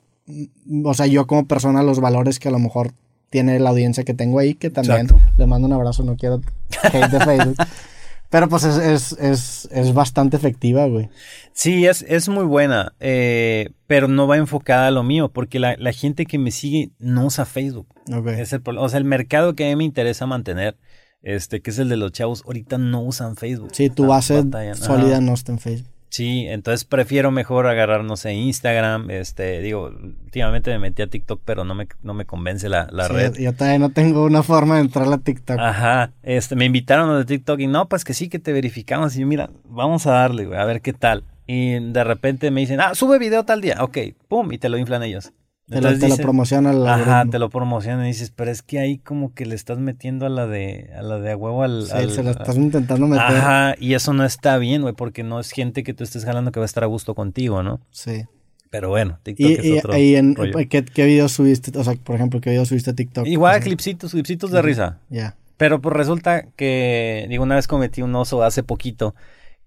o sea, yo como persona los valores que a lo mejor tiene la audiencia que tengo ahí, que también le mando un abrazo, no quiero hate de Facebook. *laughs* Pero pues es, es, es, bastante efectiva, güey. Sí, es, es muy buena, eh, pero no va enfocada a lo mío, porque la, la gente que me sigue no usa Facebook. Okay. Es el, o sea, el mercado que a mí me interesa mantener, este, que es el de los chavos, ahorita no usan Facebook. Sí, tu base sólida no está en Facebook. Sí, entonces prefiero mejor agarrar, no sé, Instagram, este, digo, últimamente me metí a TikTok, pero no me, no me convence la, la red. Yo todavía no tengo una forma de entrar a TikTok. Ajá, este, me invitaron a de TikTok y no, pues que sí, que te verificamos. Y yo, mira, vamos a darle, güey, a ver qué tal. Y de repente me dicen, ah, sube video tal día, ok, pum, y te lo inflan ellos. Te, lo, te lo promociona la Ajá, te lo promociona y dices, pero es que ahí como que le estás metiendo a la de a la de a huevo al, sí, se la estás intentando meter. Ajá, y eso no está bien, güey, porque no es gente que tú estés jalando que va a estar a gusto contigo, ¿no? Sí. Pero bueno, TikTok y, es otro y en, ¿qué, ¿qué videos subiste? O sea, por ejemplo, ¿qué videos subiste a TikTok? Igual, clipsitos, clipsitos de risa. Ya. Pero pues resulta que, digo, una vez cometí un oso hace poquito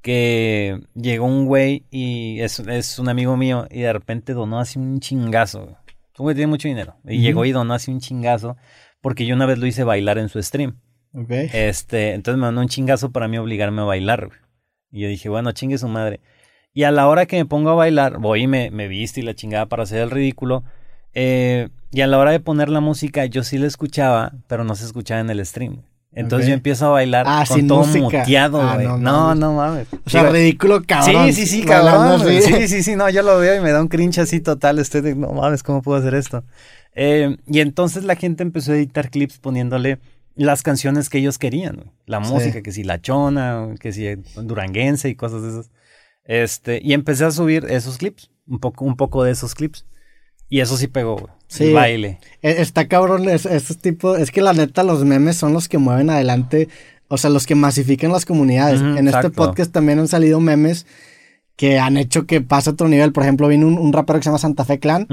que llegó un güey y es, es un amigo mío y de repente donó así un chingazo güey tiene mucho dinero. Y llegó y donó así un chingazo. Porque yo una vez lo hice bailar en su stream. Ok. Este, entonces me mandó un chingazo para mí obligarme a bailar. Y yo dije, bueno, chingue su madre. Y a la hora que me pongo a bailar, voy y me, me viste y la chingada para hacer el ridículo. Eh, y a la hora de poner la música, yo sí la escuchaba, pero no se escuchaba en el stream. Entonces yo empiezo a bailar ah, con todo muteado, ah, güey. no, no, mames. O sea, ridículo cabrón. Sí, sí, sí, cabrón. Sí, sí, sí, no, yo lo veo y me da un cringe así total. Estoy de, no mames, ¿cómo puedo hacer esto? Eh, y entonces la gente empezó a editar clips poniéndole las canciones que ellos querían, güey. La música, que si La Chona, que si Duranguense y cosas de esas. Este, y empecé a subir esos clips, un poco, un poco de esos clips. Y eso sí pegó, güey. Sí. baile. E, está cabrón, es, estos tipos, es que la neta los memes son los que mueven adelante, o sea, los que masifican las comunidades. en este podcast también han salido memes que han hecho que pase a otro nivel. Por ejemplo, vino un, rapero que se llama Santa Fe Clan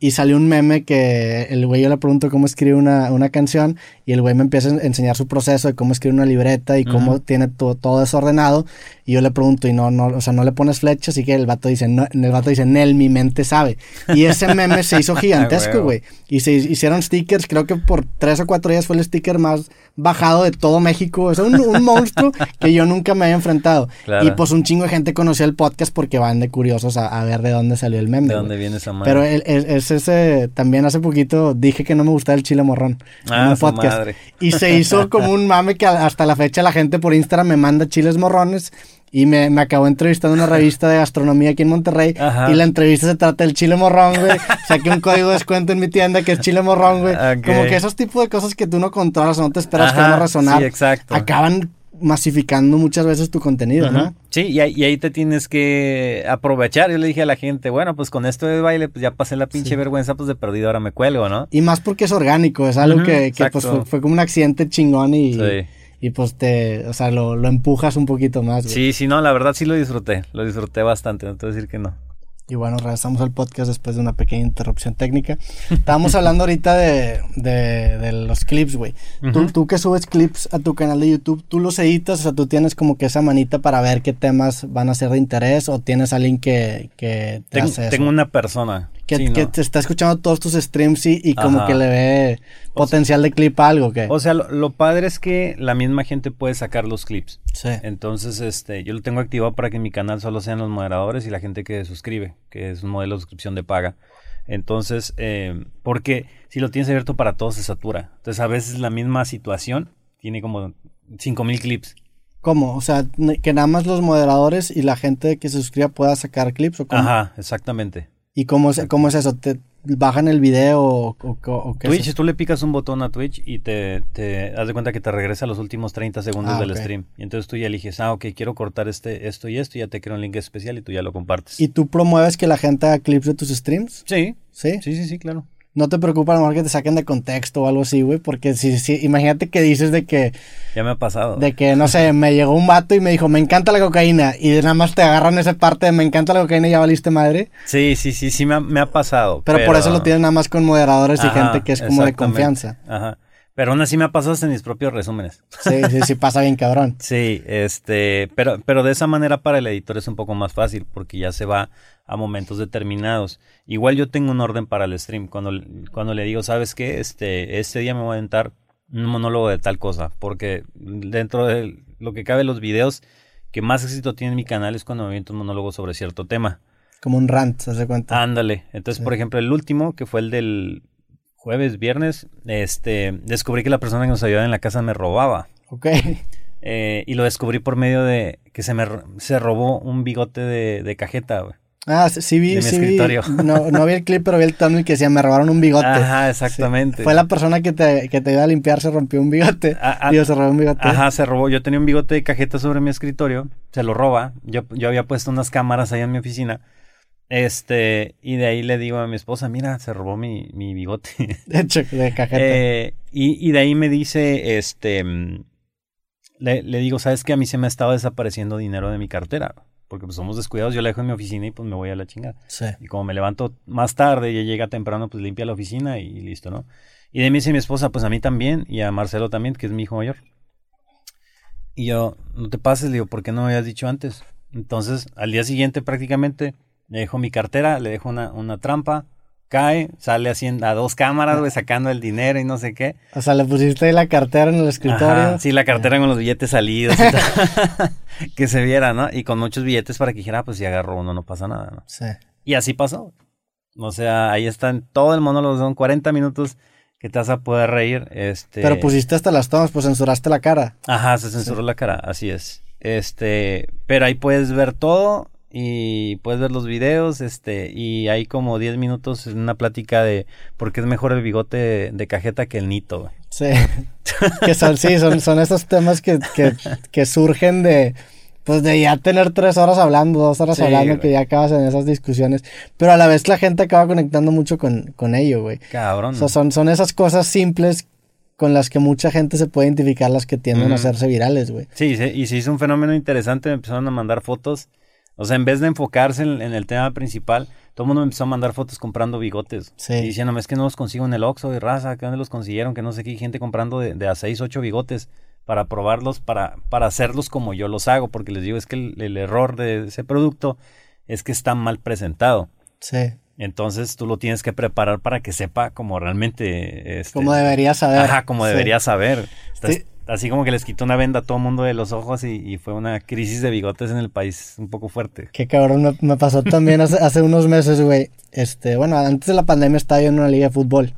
y salió un meme que el güey yo le pregunto cómo escribe una, una canción y el güey me empieza a enseñar su proceso de cómo escribe una libreta y cómo tiene todo, todo desordenado. Y yo le pregunto y no, no, o sea, no le pones flechas, así que el vato dice, no, el vato dice, Nel, mi mente sabe. Y ese *laughs* meme se hizo gigantesco, güey. y se hicieron stickers, creo que por tres o cuatro días fue el sticker más bajado de todo México. Es un, un monstruo que yo nunca me había enfrentado. Y pues un chingo de gente conoció el podcast porque van de curiosos a, ver de dónde salió el meme. De dónde viene esa madre. Pero es ese, también hace poquito dije que no me gustaba el chile morrón. Ah, podcast. Madre. Y se hizo *laughs* como un mame que hasta la fecha la gente por Instagram me manda chiles morrones. Y me, me acabó entrevistando en una revista de gastronomía aquí en Monterrey. Y la entrevista se trata del chile morrón, güey. Saqué un código de descuento en mi tienda que es chile morrón, güey. Como que esos tipos de cosas que tú no controlas o no te esperas que van a resonar. Sí, exacto. Acaban masificando muchas veces tu contenido, ¿no? Sí, y ahí, te tienes que aprovechar. Yo le dije a la gente, bueno, pues con esto de baile, pues ya pasé la pinche vergüenza, pues de perdido, ahora me cuelgo, ¿no? Y más porque es orgánico, es algo que, pues, fue, como un accidente chingón y, y pues te, o sea, lo, lo empujas un poquito más. Sí, sí, no, la verdad sí lo disfruté, lo disfruté bastante, no te voy a decir que no. Y bueno, regresamos al podcast después de una pequeña interrupción técnica. Estábamos hablando ahorita de, de, de los clips, güey. tú, tú, que subes clips a tu canal de YouTube, ¿tú los editas? O sea, ¿tú tienes como que esa manita para ver qué temas van a ser de interés? ¿O tienes alguien que, que te hace eso? Tengo una persona que, te está escuchando todos tus streams y, como que le ve potencial de clip a algo, ¿qué? O sea, lo, padre es que la misma gente puede sacar los clips. Sí. Entonces, este, yo lo tengo activado para que en mi canal solo sean los moderadores y la gente que suscribe, que es un modelo de suscripción de paga. Entonces, eh, porque si lo tienes abierto para todos se satura. Entonces, a veces la misma situación tiene como 5000 clips. ¿Cómo? O sea, que nada más los moderadores y la gente que se suscriba pueda sacar clips o cómo? Ajá, exactamente. ¿Y cómo es, cómo es eso? ¿Te bajan el video o, o, qué Twitch, tú le picas un botón a Twitch y te, te das de cuenta que te regresa los últimos 30 segundos ah, del stream. Y entonces tú ya eliges, ah, ok, quiero cortar este, esto y esto, y ya te crea un link especial y tú ya lo compartes. ¿Y tú promueves que la gente haga clips de tus streams? Sí. ¿Sí? Sí, sí, sí, claro no te preocupa a lo mejor que te saquen de contexto o algo así, güey, porque si, si, imagínate que dices de que... Ya me ha pasado. De que, no sé, me llegó un vato y me dijo, me encanta la cocaína, y nada más te agarran esa parte de me encanta la cocaína y ya valiste madre. Sí, sí, sí, sí me ha, pasado. Pero, por eso lo tienes nada más con moderadores y gente que es como de confianza. Ajá. Pero aún así me ha pasado hasta en mis propios resúmenes. Sí, sí, sí, pasa bien cabrón. *laughs* sí, este, pero, pero de esa manera para el editor es un poco más fácil porque ya se va a momentos determinados. Igual yo tengo un orden para el stream. Cuando, cuando le digo, ¿sabes qué? Este, este día me voy a aventar un monólogo de tal cosa. Porque dentro de lo que cabe los videos que más éxito tiene en mi canal es cuando me aviento un monólogo sobre cierto tema. Como un rant, ¿se hace cuenta? Ándale. Entonces, por ejemplo, el último, que fue el del jueves, viernes, este, descubrí que la persona que nos ayudaba en la casa me robaba. Ok. Eh, y lo descubrí por medio de que se me se robó un bigote de, de cajeta, güey. Ah, sí, vi, sí vi. *laughs* No, no vi el clip, pero vi el thumbnail que decía, me robaron un bigote. Ajá, exactamente. Fue la persona que te, que te iba a limpiar, se rompió un bigote. Ah, ah, se robó un bigote. Ajá, se robó. Yo tenía un bigote de cajeta sobre mi escritorio, se lo roba. Yo, yo había puesto unas cámaras ahí en mi oficina. Este, y de ahí le digo a mi esposa, mira, se robó mi, mi bigote. *laughs* De hecho, de cajeta. Eh, y, y de ahí me dice, este, mm, le, le digo, ¿sabes qué? A mí se me ha estado desapareciendo dinero de mi cartera porque pues somos descuidados, yo la dejo en mi oficina y pues me voy a la chingada. Sí. Y como me levanto más tarde y llega temprano, pues limpia la oficina y listo, ¿no? Y de mí dice mi esposa, pues a mí también y a Marcelo también, que es mi hijo mayor. Y yo, no te pases, le digo, ¿por qué no me habías dicho antes? Entonces, al día siguiente prácticamente le dejo mi cartera, le dejo una, una trampa, cae, sale haciendo a dos cámaras, güey, sacando el dinero y no sé qué. O sea, le pusiste la cartera en el escritorio. sí, la cartera con los billetes salidos. *laughs* *laughs* que se viera, ¿no? Y con muchos billetes para que dijera, ah, pues si agarró uno, no pasa nada, ¿no? Sí. Y así pasó. O sea, ahí están todo el monólogo, son 40 minutos que te vas a poder reír. Este... Pero pusiste hasta las tomas, pues censuraste la cara. Ajá, se censuró la cara, así es. Este, pero ahí puedes ver todo y puedes ver los videos, este, y hay como 10 minutos en una plática de por qué es mejor el bigote de, cajeta que el nito. Sí, *laughs* que son, sí, son, son esos temas que, que, que, surgen de, pues de ya tener tres horas hablando, dos horas hablando, que ya acabas en esas discusiones, pero a la vez la gente acaba conectando mucho con, con ello, güey. Cabrón. O sea, son, son esas cosas simples con las que mucha gente se puede identificar las que tienden a hacerse virales, güey. Sí, sí, y se hizo un fenómeno interesante, me empezaron a mandar fotos o sea, en vez de enfocarse en, el tema principal, todo el mundo me empezó a mandar fotos comprando bigotes. Sí. Y diciéndome, es que no los consigo en el Oxxo de raza, ¿qué dónde los consiguieron? Que no sé qué, gente comprando de, a 6, 8 bigotes para probarlos, para, para hacerlos como yo los hago, porque les digo, es que el, error de ese producto es que está mal presentado. Sí. Entonces tú lo tienes que preparar para que sepa como realmente... Este, como debería saber. Ajá, como debería saber. sí así como que les quitó una venda a todo mundo de los ojos y, fue una crisis de bigotes en el país un poco fuerte. Qué cabrón, me, pasó también hace, hace unos meses, güey. Este, bueno, antes de la pandemia estaba yo en una liga de fútbol.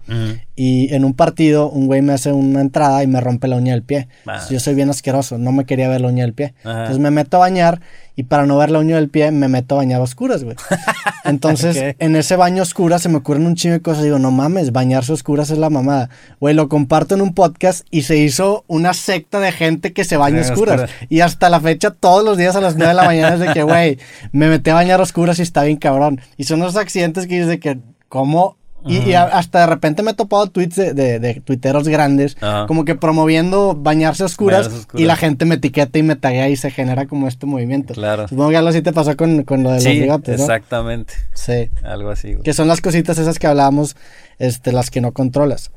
Y en un partido, un güey me hace una entrada y me rompe la uña del pie. Yo soy bien asqueroso, no me quería ver la uña del pie. Entonces me meto a bañar y para no ver la uña del pie me meto a bañar a oscuras, güey. *laughs* Entonces, en ese baño oscura se me ocurren un chingo de cosas. Digo, no mames, bañarse a oscuras es la mamada. Güey, lo comparto en un podcast y se hizo una secta de gente que se baña a oscuras. Y hasta la fecha, todos los días a las 9 de la mañana es de que, güey, me metí a bañar a oscuras y está bien cabrón. Y son esos accidentes que dices de que, ¿cómo y, hasta de repente me he topado tweets de, de, tuiteros grandes, como que promoviendo bañarse oscuras, y la gente me etiqueta y me taguea y se genera como este movimiento. Claro. Supongo que algo así te pasó con, con lo de los bigotes, ¿no? exactamente. Sí. Algo así. Que son las cositas esas que hablábamos, este, las que no controlas.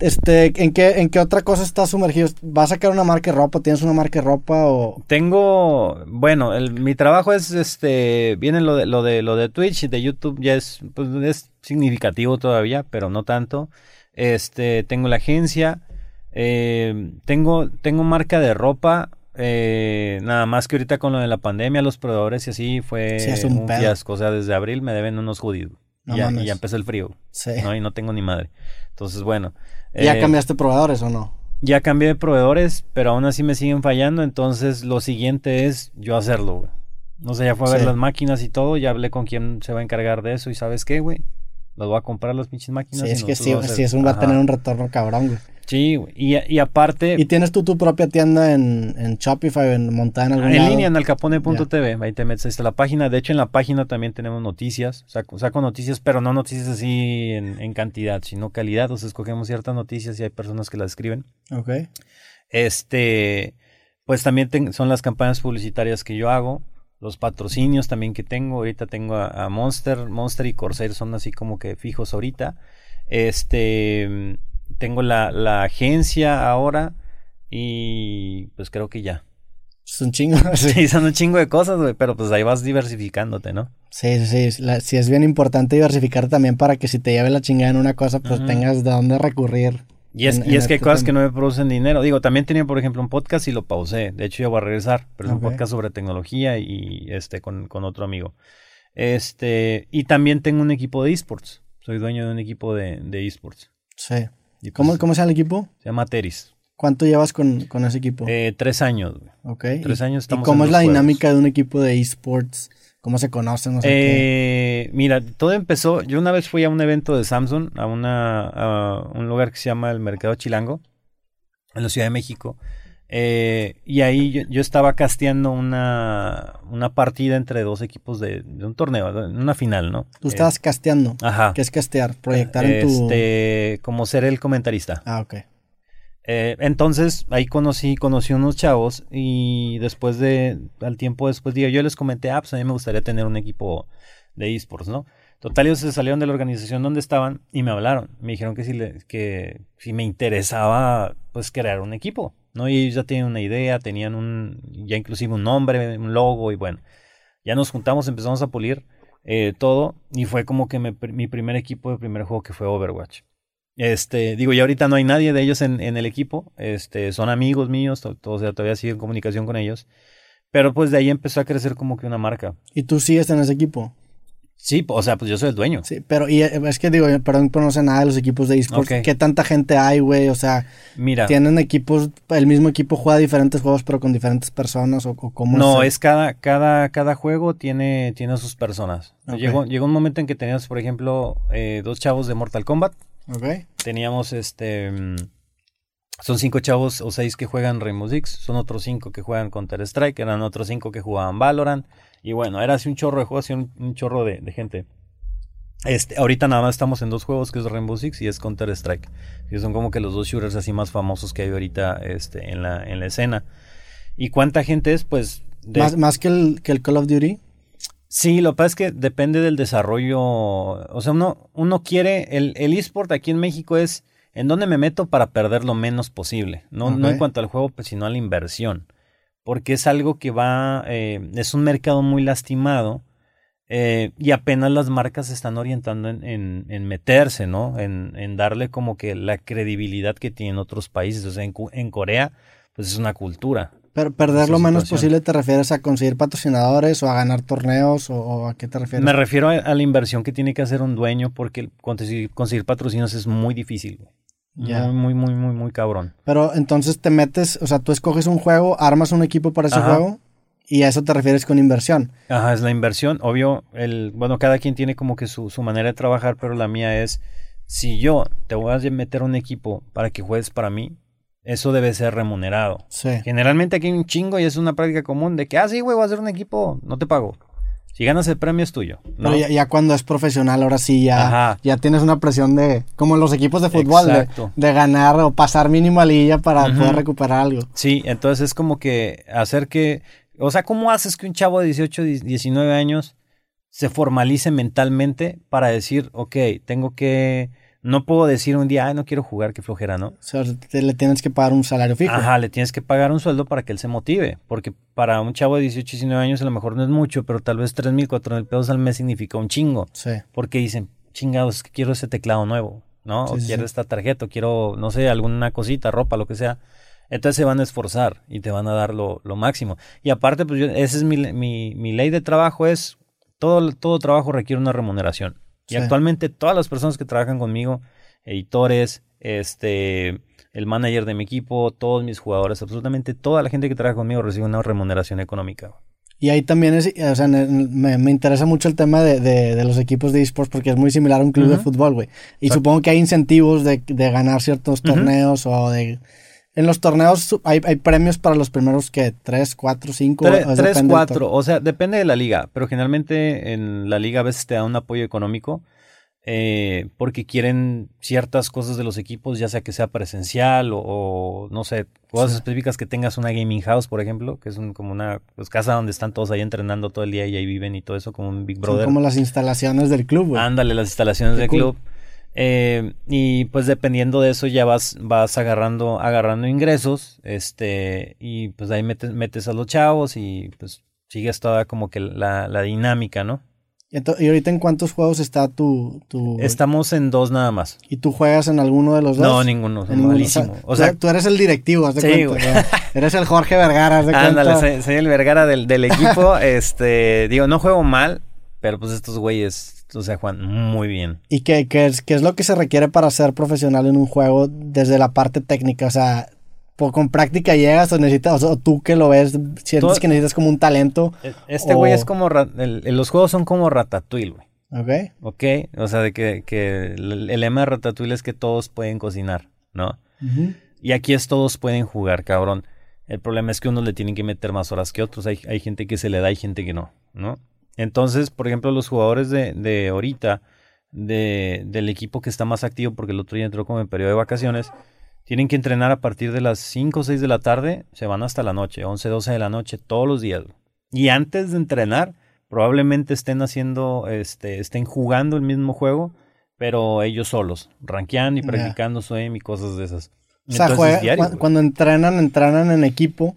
Este, ¿en qué, ¿en qué otra cosa estás sumergido? ¿Vas a sacar una marca de ropa? ¿Tienes una marca de ropa o...? Tengo, bueno, mi trabajo es, este, viene lo de, lo de, lo de Twitch y de YouTube ya es, pues, es significativo todavía, pero no tanto. Este, tengo la agencia, eh, tengo, tengo marca de ropa, eh, nada más que ahorita con lo de la pandemia, los proveedores y así fue un, fiasco. O sea, desde abril me deben unos judíos. y ya empezó el frío. Sí. ¿no? Y no tengo ni madre. Entonces, bueno. ¿Ya eh, cambiaste proveedores o no? Ya cambié de proveedores, pero aún así me siguen fallando. Entonces, lo siguiente es yo hacerlo, güey. No sé, ya fue a ver las máquinas y todo. Ya hablé con quién se va a encargar de eso. ¿Y sabes qué, güey? Los voy a comprar las pinches máquinas. Sí, es que sí, sí, es un va a tener un retorno cabrón, güey. Sí, y, y, aparte... ¿Y tienes tú tu propia tienda en, en Shopify, en Montana? En, en línea, en alcapone.tv, ahí te metes, ahí está la página. De hecho, en la página también tenemos noticias, saco, saco noticias, pero no noticias así en, en, cantidad, sino calidad. O sea, escogemos ciertas noticias y hay personas que las escriben. Ok. Este, pues también son las campañas publicitarias que yo hago, los patrocinios también que tengo. Ahorita tengo a, a Monster, Monster y Corsair son así como que fijos ahorita. Este tengo la, la agencia ahora y pues creo que ya. Es un chingo. *laughs* Sí, son un chingo de cosas, güey, pero pues ahí vas diversificándote, ¿no? Sí, sí, sí. sí es bien importante diversificar también para que si te lleve la chingada en una cosa, pues tengas de dónde recurrir. Y es, y es que hay cosas que no me producen dinero. Digo, también tenía, por ejemplo, un podcast y lo pausé. De hecho, ya voy a regresar, pero es un podcast sobre tecnología y este con, con otro amigo. Este, y también tengo un equipo de esports. Soy dueño de un equipo de, de esports. Sí. ¿Cómo, pues ¿Cómo se llama el equipo? Se llama Teris. ¿Cuánto llevas con, ese equipo? Eh, tres años. Ok. Tres años estamos ¿Y cómo es la dinámica de un equipo de esports? ¿Cómo se conocen? eh, Mira, todo empezó. Yo una vez fui a un evento de Samsung, a, una, a un lugar que se llama el Mercado Chilango, en la Ciudad de México. Eh, y ahí yo, estaba casteando una, una partida entre dos equipos de, un torneo, una final, ¿no? Tú estabas casteando. Ajá. ¿Qué es castear? Proyectar en tu. Este, como ser el comentarista. Ah, ok. Eh, entonces ahí conocí, conocí unos chavos y después de, al tiempo después, digo, yo les comenté, ah, pues a mí me gustaría tener un equipo de esports, ¿no? Total, ellos se salieron de la organización donde estaban y me hablaron. Me dijeron que si, me interesaba, pues, crear un equipo, ¿no? Y ellos ya tenían una idea, tenían un, ya inclusive un nombre, un logo y bueno. Ya nos juntamos, empezamos a pulir eh, todo y fue como que mi primer equipo de primer juego que fue Overwatch. Este, digo, ya ahorita no hay nadie de ellos en, el equipo. Este, son amigos míos, o sea, todavía sigo en comunicación con ellos. Pero pues de ahí empezó a crecer como que una marca. ¿Y tú sigues en ese equipo? Sí, o sea, pues yo soy el dueño. Sí, pero y eh, es que digo, perdón, no sé nada de los equipos de esports. ¿Qué tanta gente hay, güey? O sea, Mira, ¿tienen equipos, el mismo equipo juega diferentes juegos pero con diferentes personas o, cómo No, es, cada, cada, cada juego tiene, tiene sus personas. Llegó, llegó un momento en que teníamos, por ejemplo, eh, dos chavos de Mortal Kombat Okay. Teníamos este. Mm, son cinco chavos o seis que juegan Rainbow Six. Son otros cinco que juegan Counter Strike. Eran otros cinco que jugaban Valorant. Y bueno, era así un chorro de juegos, así un, chorro de, gente. Este, ahorita nada más estamos en dos juegos, que es Rainbow Six y es Counter Strike. Que son como que los dos shooters así más famosos que hay ahorita este, en, la, en la escena. ¿Y cuánta gente es? Pues. ¿Más, más que, el, que el Call of Duty? Sí, lo que pasa es que depende del desarrollo. O sea, uno, uno quiere. El, el eSport aquí en México es en dónde me meto para perder lo menos posible. No, no en cuanto al juego, pues, sino a la inversión. Porque es algo que va. Eh, es un mercado muy lastimado. Eh, y apenas las marcas se están orientando en, en, en meterse, ¿no? En, en, darle como que la credibilidad que tienen otros países. O sea, en, Corea, pues es una cultura. Pero perder lo menos posible te refieres a conseguir patrocinadores o a ganar torneos o, a qué te refieres? Me refiero a, la inversión que tiene que hacer un dueño porque conseguir, conseguir patrocinios es muy difícil. Muy, muy, muy, muy, muy cabrón. Pero entonces te metes, o sea, tú escoges un juego, armas un equipo para ese juego y a eso te refieres con inversión. Ajá, es la inversión. Obvio, el, bueno, cada quien tiene como que su, su manera de trabajar, pero la mía es, si yo te voy a meter un equipo para que juegues para mí, eso debe ser remunerado. Sí. Generalmente aquí hay un chingo y es una práctica común de que, ah, sí, güey, voy a hacer un equipo, no te pago. Si ganas el premio es tuyo. ¿no? Pero ya, cuando es profesional, ahora sí ya, ya tienes una presión de, como los equipos de fútbol, de, ganar o pasar mínimo a para poder recuperar algo. Sí, entonces es como que hacer que, o sea, ¿cómo haces que un chavo de 18, 19 años se formalice mentalmente para decir, ok, tengo que no puedo decir un día, ay, no quiero jugar, qué flojera, ¿no? O sea, le tienes que pagar un salario fijo. Ajá, le tienes que pagar un sueldo para que él se motive. Porque para un chavo de 18, 19 años a lo mejor no es mucho, pero tal vez 3 mil, 4 mil pesos al mes significa un chingo. Sí. Porque dicen, chingados, que quiero ese teclado nuevo, ¿no? o quiero esta tarjeta, o quiero, no sé, alguna cosita, ropa, lo que sea. Entonces se van a esforzar y te van a dar lo, máximo. Y aparte, pues yo, esa es mi, mi, mi ley de trabajo, es todo, todo trabajo requiere una remuneración. Y actualmente todas las personas que trabajan conmigo, editores, este, el manager de mi equipo, todos mis jugadores, absolutamente toda la gente que trabaja conmigo recibe una remuneración económica. Y ahí también es, o sea, me, interesa mucho el tema de, de, los equipos de esports porque es muy similar a un club de fútbol, güey. Y supongo que hay incentivos de, de ganar ciertos torneos o de en los torneos hay, premios para los primeros que tres, cuatro, cinco. Tres, cuatro. O sea, depende de la liga. Pero generalmente en la liga a veces te da un apoyo económico. Eh, porque quieren ciertas cosas de los equipos, ya sea que sea presencial o, no sé, cosas específicas que tengas una gaming house, por ejemplo, que es un, como una pues, casa donde están todos ahí entrenando todo el día y ahí viven y todo eso, como un Big Brother. como las instalaciones del club, güey. Ándale, las instalaciones del club. Eh, y pues dependiendo de eso ya vas, vas agarrando, agarrando ingresos, este, y pues ahí metes, metes a los chavos y pues sigues toda como que la, la dinámica, ¿no? ¿Y ahorita en cuántos juegos está tu, tu, Estamos en dos nada más. ¿Y tú juegas en alguno de los dos? No, ninguno, malísimo. O sea, tú eres el directivo, haz de sí, cuenta. *laughs* Eres el Jorge Vergara, haz de Ándale, soy, soy, el Vergara del, del equipo. *laughs* este, digo, no juego mal, pero pues estos güeyes o sea, Juan, muy bien. ¿Y qué, qué, es, qué es lo que se requiere para ser profesional en un juego desde la parte técnica? O sea, con práctica llegas o necesitas, o, tú que lo ves, sientes que necesitas como un talento. E, este güey es como, los juegos son como Ratatouille, güey. Ok. Ok, o sea, de que, que el, lema de Ratatouille es que todos pueden cocinar, ¿no? Y aquí es todos pueden jugar, cabrón. El problema es que unos le tienen que meter más horas que otros. Hay, hay gente que se le da y gente que no, ¿no? Entonces, por ejemplo, los jugadores de, de ahorita, de, del equipo que está más activo, porque el otro día entró como en periodo de vacaciones, tienen que entrenar a partir de las 5 o 6 de la tarde, se van hasta la noche, 11, 12 de la noche, todos los días. Y antes de entrenar, probablemente estén haciendo, este, estén jugando el mismo juego, pero ellos solos, rankeando y practicando yeah. y cosas de esas. O sea, cuando, entrenan, entrenan en equipo.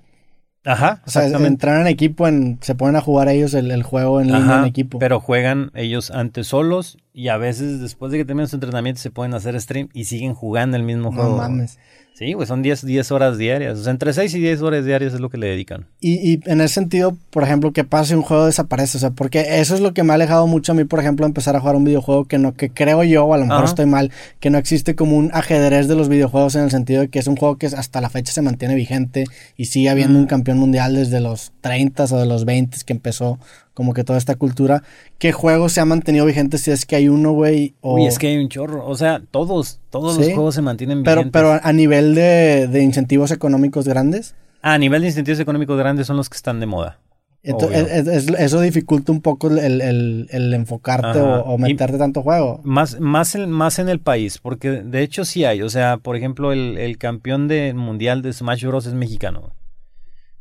Ajá. O sea, entrenan en equipo, en, se ponen a jugar ellos el, juego en línea en equipo. Pero juegan ellos antes solos y a veces después de que terminan su entrenamiento se pueden hacer stream y siguen jugando el mismo juego. No mames. Sí, pues son 10, 10 horas diarias. O sea, entre 6 y 10 horas diarias es lo que le dedican. Y, y en ese sentido, por ejemplo, que pase un juego desaparece. O sea, porque eso es lo que me ha alejado mucho a mí, por ejemplo, empezar a jugar un videojuego que no, que creo yo, o a lo mejor estoy mal, que no existe como un ajedrez de los videojuegos en el sentido de que es un juego que hasta la fecha se mantiene vigente y sigue habiendo un campeón mundial desde los 30 o de los 20 que empezó como que toda esta cultura. ¿Qué juego se ha mantenido vigente si es que hay uno, güey? Uy, es que hay un chorro. O sea, todos, todos los juegos se mantienen vigentes. Pero, pero a nivel de, de incentivos económicos grandes. A nivel de incentivos económicos grandes son los que están de moda. Entonces, eso dificulta un poco el, el, el enfocarte o, meterte tanto juego. Más, más, en, más en el país, porque de hecho sí hay. O sea, por ejemplo, el, el campeón de mundial de Smash Bros. es mexicano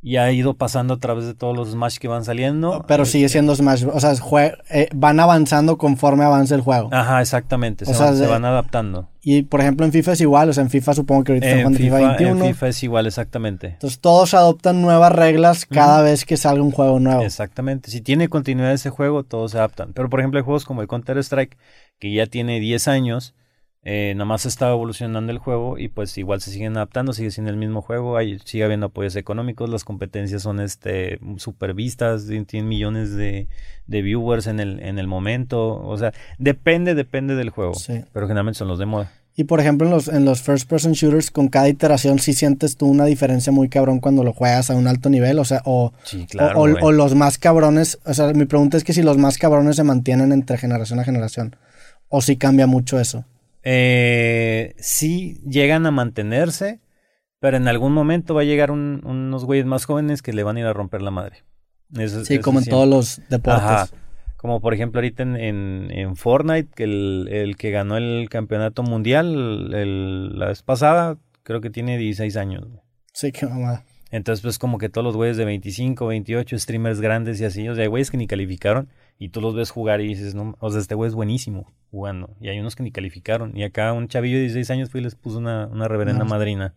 y ha ido pasando a través de todos los Smash que van saliendo. Pero sigue siendo Smash, o sea, eh, van avanzando conforme avanza el juego. Ajá, exactamente, se, van, se, van, adaptando. Y por ejemplo en FIFA es igual, o sea, en FIFA supongo que ahorita en FIFA, FIFA 21. En FIFA es igual, exactamente. Entonces todos adoptan nuevas reglas cada vez que salga un juego nuevo. Exactamente, si tiene continuidad ese juego, todos se adaptan. Pero por ejemplo hay juegos como el Counter Strike, que ya tiene 10 años eh, nada más estaba evolucionando el juego y pues igual se siguen adaptando, sigue siendo el mismo juego, hay, sigue habiendo apoyos económicos, las competencias son este super vistas, tienen millones de, viewers en el, en el momento, o sea, depende, depende del juego, pero generalmente son los de moda. Y por ejemplo en los, en los first person shooters, con cada iteración sí sientes tú una diferencia muy cabrón cuando lo juegas a un alto nivel, o sea, o, o los más cabrones, o sea, mi pregunta es que si los más cabrones se mantienen entre generación a generación, o si cambia mucho eso eh, sí llegan a mantenerse, pero en algún momento va a llegar unos güeyes más jóvenes que le van a ir a romper la madre. sí, como en todos los deportes. Como por ejemplo ahorita en, en, Fortnite, que el, que ganó el campeonato mundial la vez pasada, creo que tiene 16 años. Sí, qué mamada. Entonces, pues como que todos los güeyes de 25, 28, streamers grandes y así, o sea, güeyes que ni calificaron y tú los ves jugar y dices, no, o sea, este güey es buenísimo jugando. Y hay unos que ni calificaron. Y acá un chavillo de 16 años fue y les puso una, una reverenda madrina.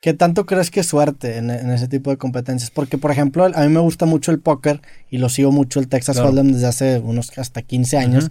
¿Qué tanto crees que suerte en, ese tipo de competencias? Porque, por ejemplo, a mí me gusta mucho el póker y lo sigo mucho el Texas Hold'em desde hace unos hasta 15 años.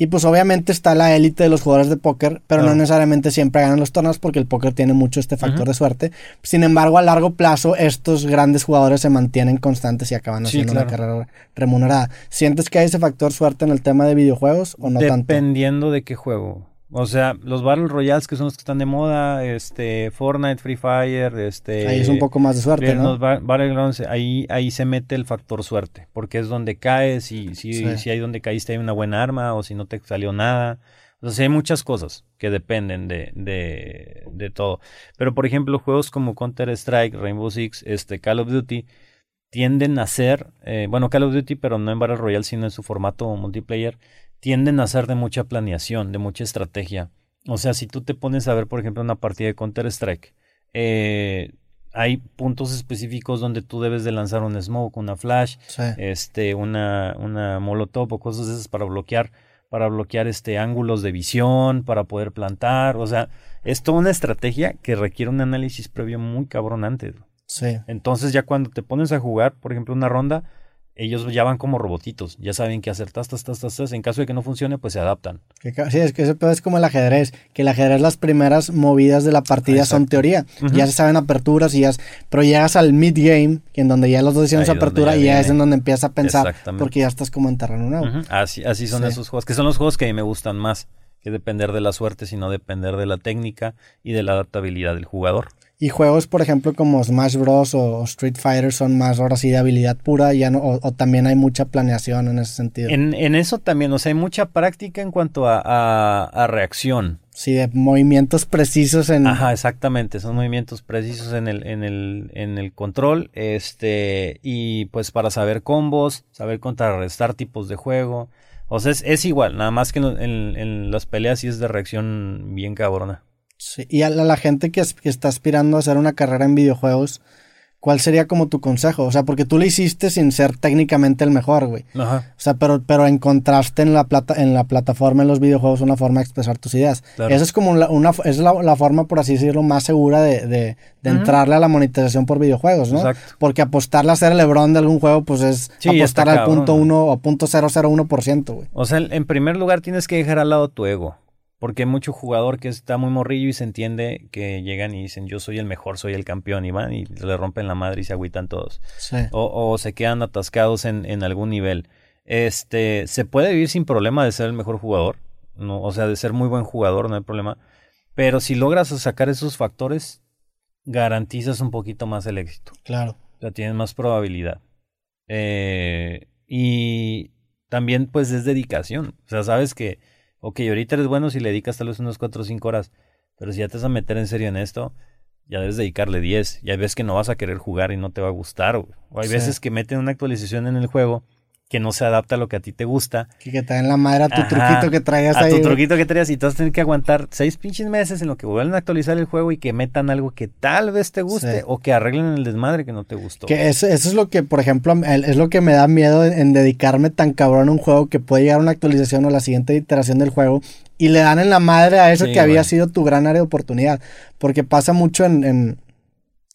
Y pues obviamente está la élite de los jugadores de póker, pero no necesariamente siempre ganan los torneos porque el póker tiene mucho este factor de suerte. Sin embargo, a largo plazo, estos grandes jugadores se mantienen constantes y acaban haciendo una carrera remunerada. ¿Sientes que hay ese factor suerte en el tema de videojuegos o no tanto? Dependiendo de qué juego. O sea, los Battle Royales que son los que están de moda, este, Fortnite, Free Fire, este... Ahí es un poco más de suerte, ¿no? Los Battlegrounds, ahí, ahí se mete el factor suerte, porque es donde caes y si, si hay donde caíste hay una buena arma o si no te salió nada. O sea, hay muchas cosas que dependen de, de, de todo. Pero, por ejemplo, juegos como Counter-Strike, Rainbow Six, este, Call of Duty, tienden a ser, eh, bueno, Call of Duty, pero no en Battle Royale, sino en su formato multiplayer, tienden a ser de mucha planeación, de mucha estrategia. O sea, si tú te pones a ver, por ejemplo, una partida de Counter-Strike, eh, hay puntos específicos donde tú debes de lanzar un smoke, una flash, este, una, una molotov o cosas de esas para bloquear, para bloquear este ángulos de visión, para poder plantar. O sea, es toda una estrategia que requiere un análisis previo muy cabrón antes. Sí. Entonces ya cuando te pones a jugar, por ejemplo, una ronda, ellos ya van como robotitos, ya saben qué hacer, tas, tas, tas, tas, en caso de que no funcione, pues se adaptan. Sí, es que eso es como el ajedrez, que el ajedrez las primeras movidas de la partida son teoría, ya se saben aperturas y ya, pero llegas al mid game, en donde ya los dos hicieron su apertura y ya es en donde empiezas a pensar, porque ya estás como en terreno nuevo. Así, así son esos juegos, que son los juegos que a mí me gustan más, que depender de la suerte, sino depender de la técnica y de la adaptabilidad del jugador. Y juegos, por ejemplo, como Smash Bros. o Street Fighter son más ahora sí de habilidad pura, ya no, o, también hay mucha planeación en ese sentido. En, en, eso también, o sea, hay mucha práctica en cuanto a, a, reacción. Sí, de movimientos precisos en. Ajá, exactamente. Son movimientos precisos en el, en el, en el control. Este. Y pues para saber combos, saber contrarrestar tipos de juego. O sea, es, es igual, nada más que en, en, en las peleas sí es de reacción bien cabrona. Sí, y a la, gente que, está aspirando a hacer una carrera en videojuegos, ¿cuál sería como tu consejo? O sea, porque tú lo hiciste sin ser técnicamente el mejor, güey. Ajá. O sea, pero, pero encontraste en la, plata, en la plataforma, en los videojuegos, una forma de expresar tus ideas. Esa es como una, es la, forma, por así decirlo, más segura de, de, entrarle a la monetización por videojuegos, ¿no? Exacto. Porque apostarle a ser el Lebron de algún juego, pues es apostar al punto uno o punto ciento, güey. O sea, en primer lugar tienes que dejar al lado tu ego. Porque hay mucho jugador que está muy morrillo y se entiende que llegan y dicen yo soy el mejor, soy el campeón y van y le rompen la madre y se agüitan todos. O, se quedan atascados en, en, algún nivel. Este, se puede vivir sin problema de ser el mejor jugador, no, o sea, de ser muy buen jugador, no hay problema. Pero si logras sacar esos factores, garantizas un poquito más el éxito. Claro. O sea, tienes más probabilidad. Eh, y también pues es dedicación. O sea, sabes que ok, ahorita eres bueno si le dedicas tal vez unos 4 o 5 horas, pero si ya te vas a meter en serio en esto, ya debes dedicarle 10. Y hay veces que no vas a querer jugar y no te va a gustar. O hay veces que meten una actualización en el juego que no se adapta a lo que a ti te gusta. Que, te den la madre a tu truquito que traías ahí. A tu truquito que traías y tú vas a tener que aguantar seis pinches meses en lo que vuelven a actualizar el juego y que metan algo que tal vez te guste o que arreglen el desmadre que no te gustó. Que eso, es lo que, por ejemplo, es lo que me da miedo en, dedicarme tan cabrón a un juego que puede llegar a una actualización o la siguiente iteración del juego y le dan en la madre a eso que había sido tu gran área de oportunidad. Porque pasa mucho en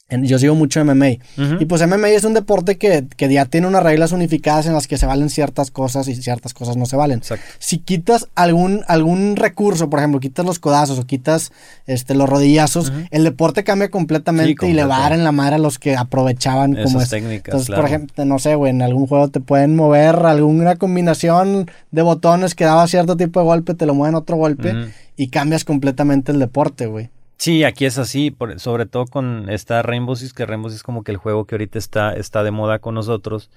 yo sigo mucho MMA. Y pues MMA es un deporte que, ya tiene unas reglas unificadas en las que se valen ciertas cosas y ciertas cosas no se valen. Si quitas algún, algún recurso, por ejemplo, quitas los codazos o quitas este, los rodillazos, el deporte cambia completamente y le va a dar en la madre a los que aprovechaban como es. técnicas. Entonces, por ejemplo, no sé, güey, en algún juego te pueden mover alguna combinación de botones que daba cierto tipo de golpe, te lo mueven otro golpe y cambias completamente el deporte, güey. Sí, aquí es así, sobre todo con esta Rainbow Six, que Rainbow Six es como que el juego que ahorita está, está de moda con nosotros.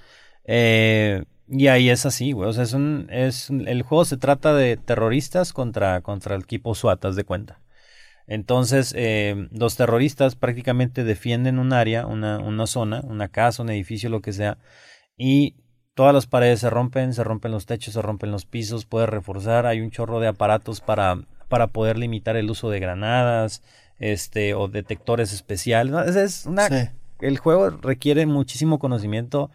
Eh, y ahí es así, güey. O sea, es un, el juego se trata de terroristas contra, contra el equipo SWAT, de cuenta. Entonces, eh, los terroristas prácticamente defienden un área, una, una zona, una casa, un edificio, lo que sea, y todas las paredes se rompen, se rompen los techos, se rompen los pisos, puede reforzar, hay un chorro de aparatos para para poder limitar el uso de granadas, este, o detectores especiales. Es, una, El juego requiere muchísimo conocimiento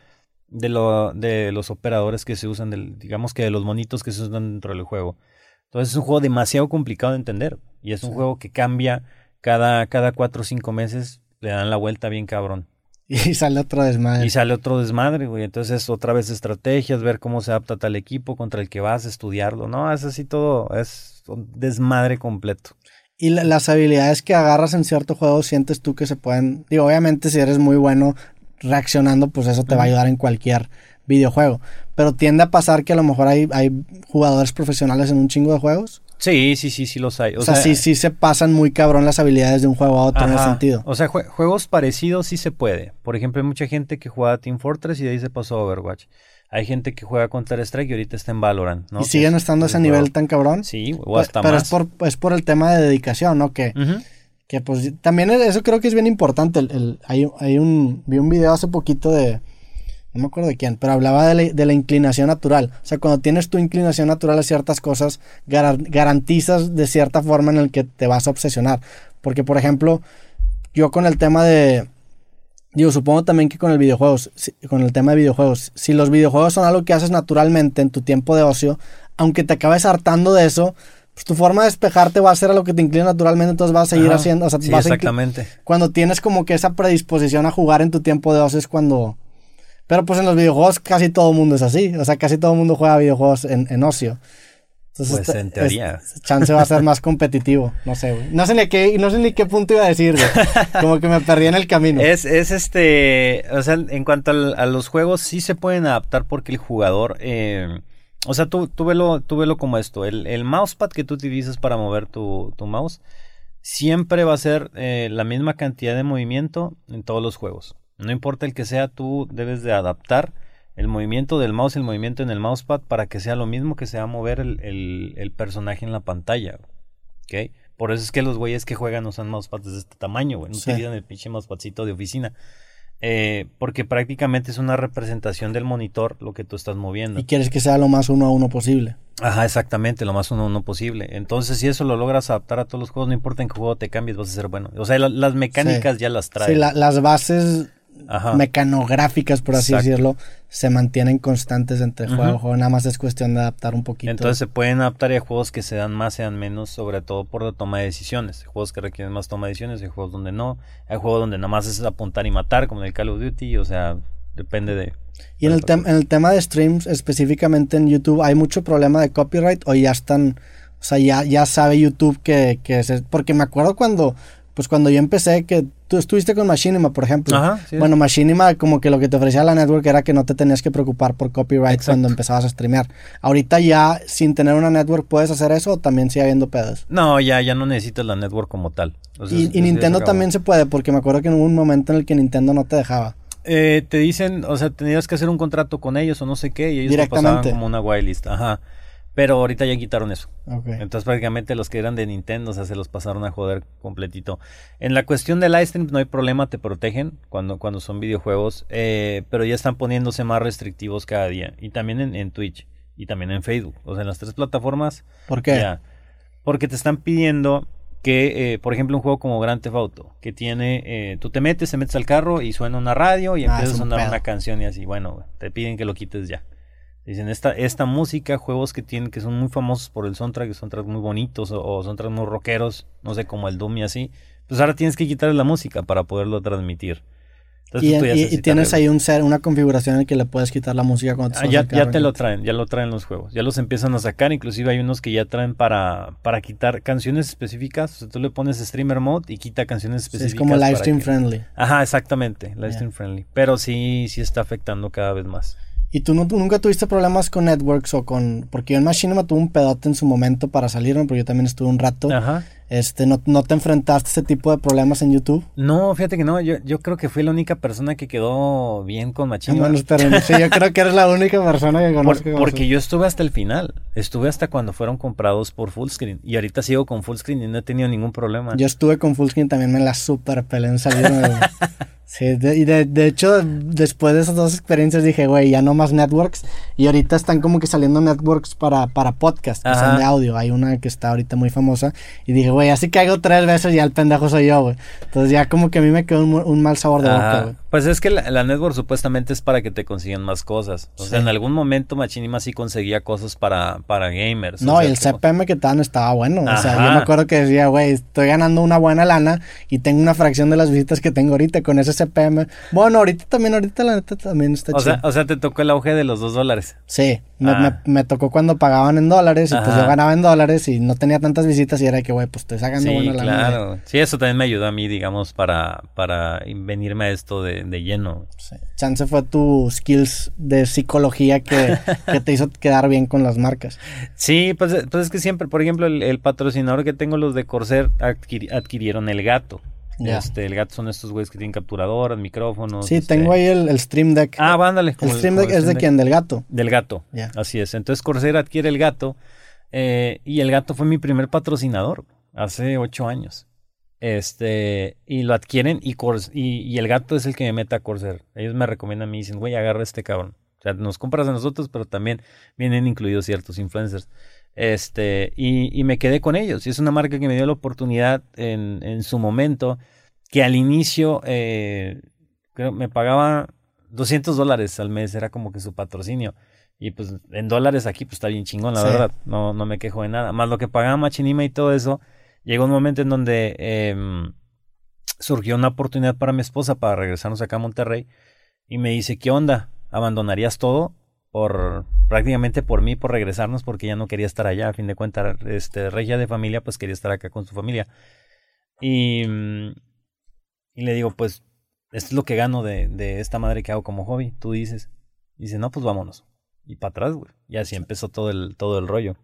de, lo, de los operadores que se usan, del, digamos que de los monitos que se usan dentro del juego. Entonces es un juego demasiado complicado de entender. Y es un juego que cambia cada, cada cuatro o cinco meses, le dan la vuelta bien cabrón. *laughs* Y sale otro desmadre. Y sale otro desmadre, güey. Entonces, otra vez estrategias, ver cómo se adapta tal equipo contra el que vas, estudiarlo. No, es así todo, es un desmadre completo. Y las habilidades que agarras en cierto juego, sientes tú que se pueden. Digo, obviamente, si eres muy bueno reaccionando, pues eso te va a ayudar en cualquier videojuego. Pero tiende a pasar que a lo mejor hay, hay jugadores profesionales en un chingo de juegos Sí, sí, sí, sí los hay. O, sea, sí, sí se pasan muy cabrón las habilidades de un juego a otro en ese sentido. O sea, juegos parecidos sí se puede. Por ejemplo, hay mucha gente que juega Team Fortress y de ahí se pasó a Overwatch. Hay gente que juega Counter Strike y ahorita está en Valorant, ¿no? ¿Y siguen estando a ese nivel tan cabrón? Sí, o hasta pero más. Pero es por, es por el tema de dedicación, ¿no? Que, que pues también eso creo que es bien importante. El, hay, hay un, vi un video hace poquito de no me acuerdo de quién, pero hablaba de la, inclinación natural. O sea, cuando tienes tu inclinación natural a ciertas cosas, garantizas de cierta forma en el que te vas a obsesionar. Porque, por ejemplo, yo con el tema de... Digo, supongo también que con el videojuegos, con el tema de videojuegos, si los videojuegos son algo que haces naturalmente en tu tiempo de ocio, aunque te acabes hartando de eso, pues tu forma de despejarte va a ser a lo que te inclina naturalmente, entonces vas a seguir haciendo. O sea, exactamente. cuando tienes como que esa predisposición a jugar en tu tiempo de ocio es cuando, pero pues en los videojuegos casi todo el mundo es así. O sea, casi todo el mundo juega videojuegos en, ocio. Entonces, pues en teoría. chance va a ser más competitivo. No sé, güey. No sé ni qué, no sé ni qué punto iba a decir, Como que me perdí en el camino. Es, es este. O sea, en cuanto a los juegos, sí se pueden adaptar porque el jugador. Eh, O sea, tú, tú, velo, tú velo como esto. El, el mousepad que tú utilizas para mover tu, tu mouse siempre va a ser eh, la misma cantidad de movimiento en todos los juegos. No importa el que sea, tú debes de adaptar el movimiento del mouse, el movimiento en el mousepad para que sea lo mismo que sea mover el, el, personaje en la pantalla. ¿Ok? Por eso es que los güeyes que juegan usan mousepads de este tamaño, güey. No utilizan el pinche mousepadcito de oficina. Eh, porque prácticamente es una representación del monitor lo que tú estás moviendo. Y quieres que sea lo más uno a uno posible. Ajá, exactamente, lo más uno a uno posible. Entonces, si eso lo logras adaptar a todos los juegos, no importa en qué juego te cambies, vas a ser bueno. O sea, las mecánicas ya las traes. Sí, las bases mecanográficas, por así decirlo, se mantienen constantes entre juego juego. Nada más es cuestión de adaptar un poquito. Entonces se pueden adaptar a juegos que se dan más, sean menos, sobre todo por la toma de decisiones. Hay juegos que requieren más toma de decisiones, hay juegos donde no. Hay juegos donde nada más es apuntar y matar, como en el Call of Duty, o sea, depende de... Y en el, en el tema de streams, específicamente en YouTube, ¿hay mucho problema de copyright o ya están... O sea, ya, ya sabe YouTube que, que Porque me acuerdo cuando pues cuando yo empecé, que tú estuviste con Machinima, por ejemplo. Ajá, Bueno, Machinima como que lo que te ofrecía la network era que no te tenías que preocupar por copyright cuando empezabas a streamear. Ahorita ya, sin tener una network, ¿puedes hacer eso o también sigue habiendo pedos? No, ya, ya no necesitas la network como tal. y, Nintendo también se puede, porque me acuerdo que hubo un momento en el que Nintendo no te dejaba. Eh, te dicen, o sea, tenías que hacer un contrato con ellos o no sé qué, y ellos te pasaban como una whitelist. Ajá. Pero ahorita ya quitaron eso. Entonces prácticamente los que eran de Nintendo, o sea, se los pasaron a joder completito. En la cuestión de livestream no hay problema, te protegen cuando, cuando son videojuegos, eh, pero ya están poniéndose más restrictivos cada día. Y también en, Twitch y también en Facebook. O sea, en las tres plataformas. ¿Por qué? porque te están pidiendo que, eh, por ejemplo, un juego como Grand Theft Auto, que tiene, eh, tú te metes, te metes al carro y suena una radio y ah, empieza a sonar una canción y así, bueno, te piden que lo quites ya. Dicen, esta, esta música, juegos que tienen, que son muy famosos por el soundtrack, que son soundtracks muy bonitos o, son soundtracks muy rockeros, no sé, como el Doom y así, pues ahora tienes que quitarle la música para poderlo transmitir. y, tienes ahí un ser, una configuración en que le puedes quitar la música cuando te ah, ya, ya te lo traen, ya lo traen los juegos, ya los empiezan a sacar, inclusive hay unos que ya traen para, para quitar canciones específicas, o sea, tú le pones streamer mode y quita canciones específicas. es como live stream friendly. Ajá, exactamente, live stream friendly, pero sí, sí está afectando cada vez más. ¿Y tú, nunca tuviste problemas con networks o con...? Porque yo en Machinima tuve un pedote en su momento para salirme, porque yo también estuve un rato. Ajá. Este, ¿no, ¿No te enfrentaste a ese tipo de problemas en YouTube? No, fíjate que no. Yo, yo creo que fui la única persona que quedó bien con Machinima. *laughs* sí, yo creo que eres la única persona que conozco. porque yo estuve hasta el final. Estuve hasta cuando fueron comprados por Fullscreen. Y ahorita sigo con Fullscreen y no he tenido ningún problema. Yo estuve con Fullscreen también me la super pelé en salir. *laughs* Sí, y de, de, hecho, después de esas dos experiencias dije, güey, ya no más networks. Y ahorita están como que saliendo networks para, para podcast, que son de audio. Hay una que está ahorita muy famosa. Y dije, güey, así que hago tres veces y ya el pendejo soy yo, güey. Entonces ya como que a mí me quedó un, mal sabor de boca, güey. Pues es que la, network supuestamente es para que te consigan más cosas. O sea, en algún momento Machinima sí conseguía cosas para, para gamers. No, y el CPM que te dan estaba bueno. O sea, yo me acuerdo que decía, güey, estoy ganando una buena lana y tengo una fracción de las visitas que tengo ahorita con ese CPM. Bueno, ahorita también, ahorita la neta también está o Sea, o sea, te tocó el auge de los dos dólares. Sí, me, ah. tocó cuando pagaban en dólares y pues yo ganaba en dólares y no tenía tantas visitas y era que, güey, pues estoy sacando sí, buena lana. claro. Sí, eso también me ayudó a mí, digamos, para, para venirme a esto de de, lleno. Chance fue tu skills de psicología *laughs* que, te hizo quedar bien con las marcas. Sí, pues, pues es que siempre, por ejemplo, el, patrocinador que tengo, los de Corsair, adquirieron el gato. Este, el gato son estos güeyes que tienen capturadoras, micrófonos. Sí, tengo este ahí el, Stream Deck. Ah, vándale. El Stream Deck es de quién, del gato. Del gato. Así es. Entonces Corsair adquiere el gato. Eh, y el gato fue mi primer patrocinador hace ocho años. Este, y lo adquieren y, y, el gato es el que me mete a Corsair. Ellos me recomiendan a mí y dicen, güey, agarra este cabrón. O sea, nos compras a nosotros, pero también vienen incluidos ciertos influencers. Este, y, y me quedé con ellos. Y es una marca que me dio la oportunidad en, en su momento, que al inicio, eh, creo, me pagaba 200 dólares al mes, era como que su patrocinio. Y pues en dólares aquí pues está bien chingón, la verdad. No, no me quejo de nada. Más lo que pagaba Machinima y todo eso llegó un momento en donde em, surgió una oportunidad para mi esposa para regresarnos acá a Monterrey y me dice, ¿qué onda? ¿Abandonarías todo? por prácticamente por mí por regresarnos porque ya no quería estar allá a fin de cuentas este regia de familia pues quería estar acá con su familia y, y le digo pues esto es lo que gano de, de esta madre que hago como hobby tú dices dice no pues vámonos y para atrás, güey. Y así empezó todo el, todo el rollo.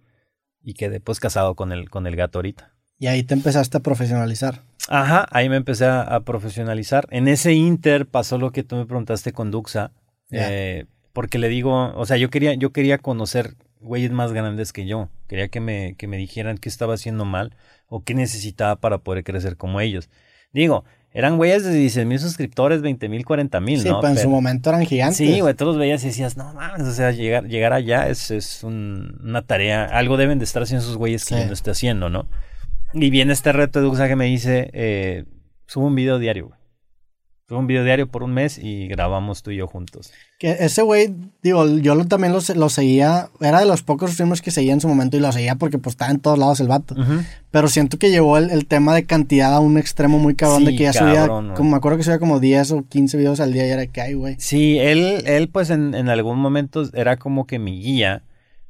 Y quedé pues casado con el, con el gato ahorita. Y ahí te empezaste a profesionalizar. Ajá, ahí me empecé a, profesionalizar. En ese inter pasó lo que tú me preguntaste con Duxa. Eh, porque le digo, o sea, yo quería, yo quería conocer güeyes más grandes que yo. Quería que me, que me dijeran qué estaba haciendo mal o qué necesitaba para poder crecer como ellos. Digo, eran güeyes de 16 mil suscriptores, 20 mil, 40 mil, ¿no? Sí, pero en su momento eran gigantes. Sí, güey, todos los veías y decías, no mames, o sea, llegar, llegar allá es, es una tarea, algo deben de estar haciendo esos güeyes que yo no esté haciendo, ¿no? Y viene este reto de Duxa que me dice, eh, subo un video diario, güey. Fue un video diario por un mes y grabamos tú y yo juntos. Que ese güey, digo, yo lo, también lo, lo, seguía, era de los pocos streamers que seguía en su momento y lo seguía porque pues estaba en todos lados el vato. Pero siento que llevó el, tema de cantidad a un extremo muy cabrón de que ya subía, como me acuerdo que subía como 10 o 15 videos al día y era que hay, güey. Sí, él, él pues en, en algún momento era como que mi guía,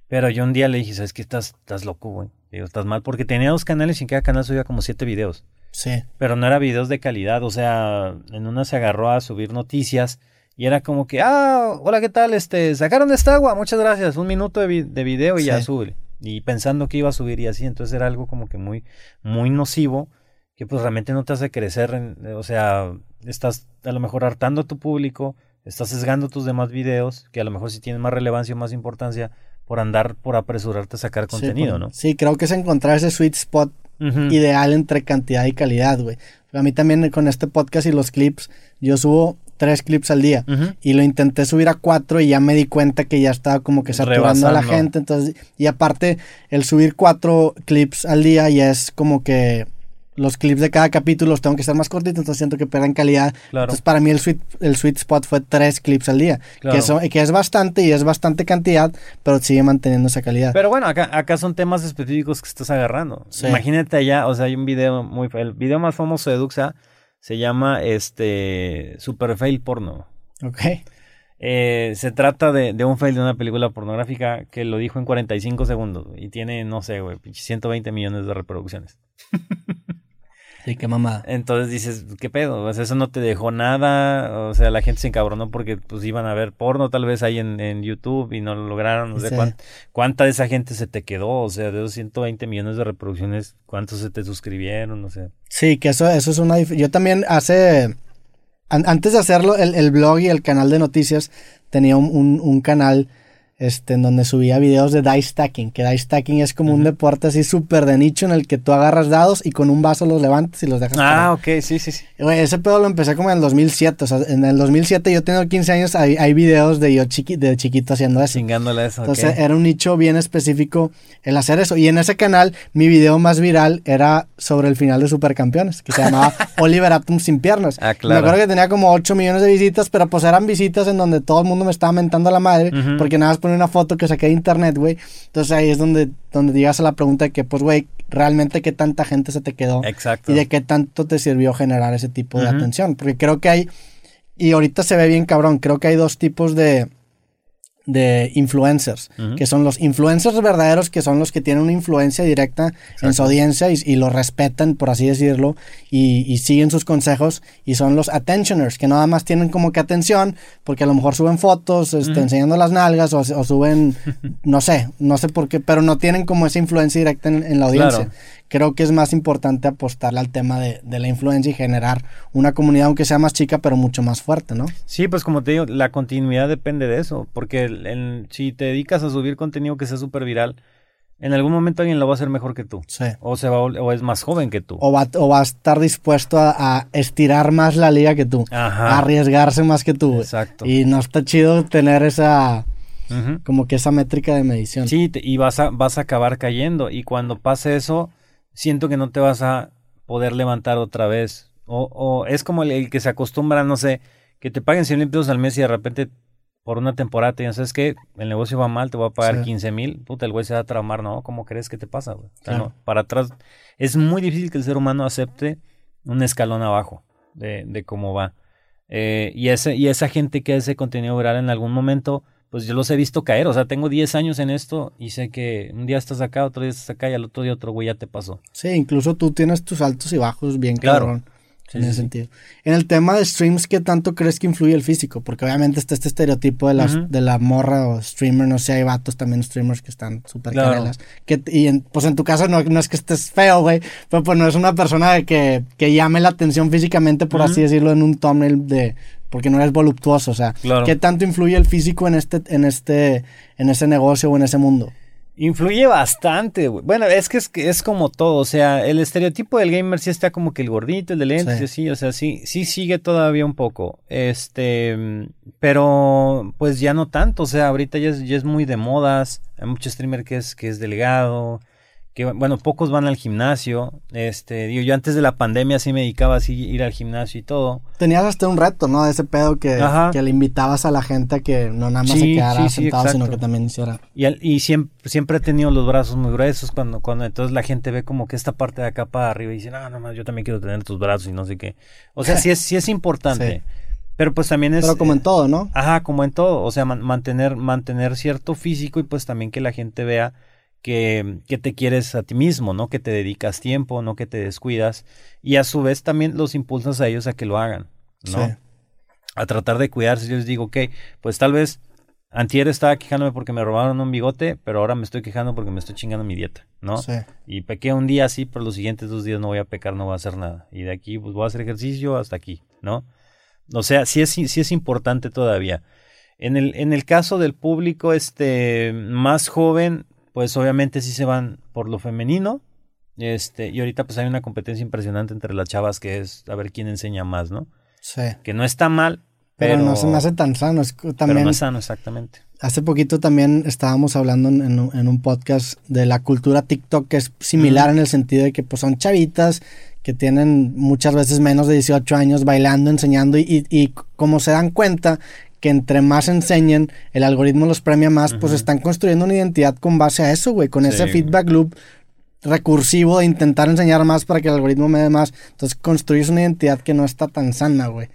pero yo un día le dije, ¿sabes qué? Estás, estás loco, güey. Digo, estás mal porque tenía dos canales y en cada canal subía como 7 videos. Sí. Pero no era videos de calidad, o sea, en una se agarró a subir noticias y era como que, ah, hola, ¿qué tal? Este, sacaron esta agua, muchas gracias, un minuto de, de video y ya sube. Y pensando que iba a subir y así, entonces era algo como que muy, muy nocivo, que pues realmente no te hace crecer, o sea, estás a lo mejor hartando a tu público, estás sesgando tus demás videos, que a lo mejor sí tienen más relevancia o más importancia, por andar, por apresurarte a sacar contenido, ¿no? Sí, creo que es encontrar ese sweet spot ideal entre cantidad y calidad, güey. A mí también con este podcast y los clips, yo subo tres clips al día y lo intenté subir a cuatro y ya me di cuenta que ya estaba como que saturando a la gente, entonces, y aparte el subir cuatro clips al día ya es como que los clips de cada capítulo los tengo que estar más cortitos, entonces siento que pierden calidad. Entonces, para mí el sweet, el sweet spot fue tres clips al día, que, eso, que es bastante y es bastante cantidad, pero sigue manteniendo esa calidad. Pero bueno, acá, acá son temas específicos que estás agarrando. Imagínate allá, o sea, hay un video muy... El video más famoso de Duxa se llama este Super Fail Porno. Ok. Eh, se trata de, de, un fail de una película pornográfica que lo dijo en 45 segundos y tiene, no sé, güey, 120 millones de reproducciones. *laughs* Sí, qué mamada. Entonces dices, ¿qué pedo? O sea, eso no te dejó nada. O sea, la gente se encabronó porque pues iban a ver porno tal vez ahí en, en YouTube y no lo lograron. No sé cuánta de esa gente se te quedó. O sea, de esos 120 millones de reproducciones, ¿cuántos se te suscribieron? No sé. Sí, que eso, eso es una... Yo también hace... antes de hacerlo, el, el, blog y el canal de noticias tenía un, un, un canal este, en donde subía videos de dice stacking, que dice stacking es como un deporte así súper de nicho en el que tú agarras dados y con un vaso los levantas y los dejas. Ah, ok, sí, sí, sí. ese pedo lo empecé como en el 2007, o sea, en el 2007 yo tengo 15 años, hay, hay videos de yo chiqui, de chiquito haciendo eso. Chingándole eso, Entonces era un nicho bien específico el hacer eso. Y en ese canal, mi video más viral era sobre el final de Supercampeones, que se llamaba *laughs* Oliver Atom sin piernas. Ah, claro. Me acuerdo que tenía como 8 millones de visitas, pero pues eran visitas en donde todo el mundo me estaba mentando a la madre, porque nada más una foto que saqué de internet, güey. Entonces ahí es donde, donde llegas a la pregunta de que, pues, güey, realmente qué tanta gente se te quedó. Exacto. Y de qué tanto te sirvió generar ese tipo de atención. Porque creo que hay, y ahorita se ve bien cabrón, creo que hay dos tipos de, de influencers, que son los influencers verdaderos, que son los que tienen una influencia directa en su audiencia y, lo respetan, por así decirlo, y, siguen sus consejos, y son los attentioners, que nada más tienen como que atención, porque a lo mejor suben fotos, este, enseñando las nalgas, o, suben, *laughs* no sé, no sé por qué, pero no tienen como esa influencia directa en, la audiencia creo que es más importante apostarle al tema de, la influencia y generar una comunidad, aunque sea más chica, pero mucho más fuerte, ¿no? Sí, pues como te digo, la continuidad depende de eso, porque si te dedicas a subir contenido que sea súper viral, en algún momento alguien lo va a hacer mejor que tú. Sí. O, se va, o es más joven que tú. O va, o va a estar dispuesto a, estirar más la liga que tú. Ajá. A arriesgarse más que tú. Exacto. Y no está chido tener esa... Como que esa métrica de medición. Sí, y vas a, vas a acabar cayendo. Y cuando pase eso, siento que no te vas a poder levantar otra vez. O, o es como el, que se acostumbra, no sé, que te paguen 100 mil pesos al mes y de repente por una temporada te ¿sabes qué? El negocio va mal, te voy a pagar 15 mil. Puta, el güey se va a traumar, ¿no? ¿Cómo crees que te pasa, güey? para atrás. Es muy difícil que el ser humano acepte un escalón abajo de, de cómo va. Eh, y, ese, y esa gente que hace contenido viral en algún momento pues yo los he visto caer. O sea, tengo 10 años en esto y sé que un día estás acá, otro día estás acá y al otro día otro güey ya te pasó. Sí, incluso tú tienes tus altos y bajos bien claro. en ese sentido. En el tema de streams, ¿qué tanto crees que influye el físico? Porque obviamente está este estereotipo de, las, de la morra o streamer, no sé, hay vatos también streamers que están súper claro. Que, y pues en tu caso no, no, es que estés feo, güey, pero pues no es una persona que, que llame la atención físicamente, por así decirlo, en un thumbnail de... Porque no eres voluptuoso, o sea, ¿qué tanto influye el físico en este, en este, en ese negocio o en ese mundo? Influye bastante, güey. Bueno, es que es, es como todo, o sea, el estereotipo del gamer sí está como que el gordito, el de lentes, sí. o sea, sí, sí sigue todavía un poco. Este, pero pues ya no tanto, o sea, ahorita ya es, ya es muy de modas. Hay mucho streamer que es, que es delgado, bueno, pocos van al gimnasio. Este, digo, yo antes de la pandemia sí me dedicaba así ir al gimnasio y todo. Tenías hasta un reto, ¿no? Ese pedo que, que le invitabas a la gente a que no nada más se quedara sentado, sino que también hiciera. Y, y siempre, siempre he tenido los brazos muy gruesos cuando, cuando entonces la gente ve como que esta parte de acá para arriba y dice, no, no, no, yo también quiero tener tus brazos y no sé qué. O sea, sí es, sí es importante. *laughs* Pero pues también es... Pero como en todo, ¿no? Ajá, como en todo. O sea, mantener, mantener cierto físico y pues también que la gente vea que, que, te quieres a ti mismo, ¿no? Que te dedicas tiempo, no que te descuidas. Y a su vez también los impulsas a ellos a que lo hagan, ¿no? A tratar de cuidarse. Yo les digo, ok, pues tal vez antier estaba quejándome porque me robaron un bigote, pero ahora me estoy quejando porque me estoy chingando mi dieta, ¿no? Sí. Y pequé un día así, pero los siguientes dos días no voy a pecar, no voy a hacer nada. Y de aquí, pues voy a hacer ejercicio hasta aquí, ¿no? O sea, sí es, sí es importante todavía. En el, en el caso del público este, más joven, pues obviamente sí se van por lo femenino. Este, y ahorita pues hay una competencia impresionante entre las chavas que es a ver quién enseña más, ¿no? Sí. Que no está mal, pero, no se me hace tan sano. Es, también, pero no es sano, exactamente. Hace poquito también estábamos hablando en, un podcast de la cultura TikTok que es similar en el sentido de que pues son chavitas que tienen muchas veces menos de 18 años bailando, enseñando y, y como se dan cuenta que entre más enseñen, el algoritmo los premia más, pues están construyendo una identidad con base a eso, güey, con ese feedback loop recursivo de intentar enseñar más para que el algoritmo me dé más. Entonces construyes una identidad que no está tan sana, güey.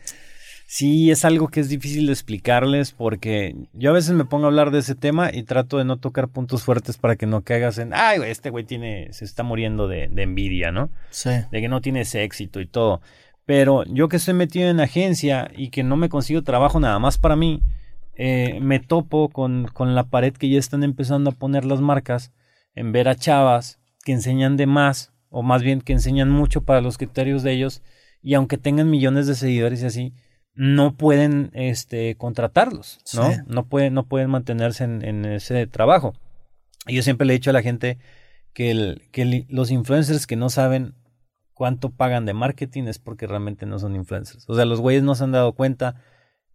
Sí, es algo que es difícil de explicarles porque yo a veces me pongo a hablar de ese tema y trato de no tocar puntos fuertes para que no caigas en, ay, güey, este güey tiene, se está muriendo de, de envidia, ¿no? Sí. De que no tiene ese éxito y todo. Pero yo que estoy metido en agencia y que no me consigo trabajo nada más para mí, eh, me topo con, con, la pared que ya están empezando a poner las marcas en ver a chavas que enseñan de más, o más bien que enseñan mucho para los criterios de ellos, y aunque tengan millones de seguidores y así, no pueden este, contratarlos, ¿no? No, pueden, no pueden mantenerse en, en, ese trabajo. Y yo siempre le he dicho a la gente que, el, que los influencers que no saben cuánto pagan de marketing es porque realmente no son influencers. O sea, los güeyes no se han dado cuenta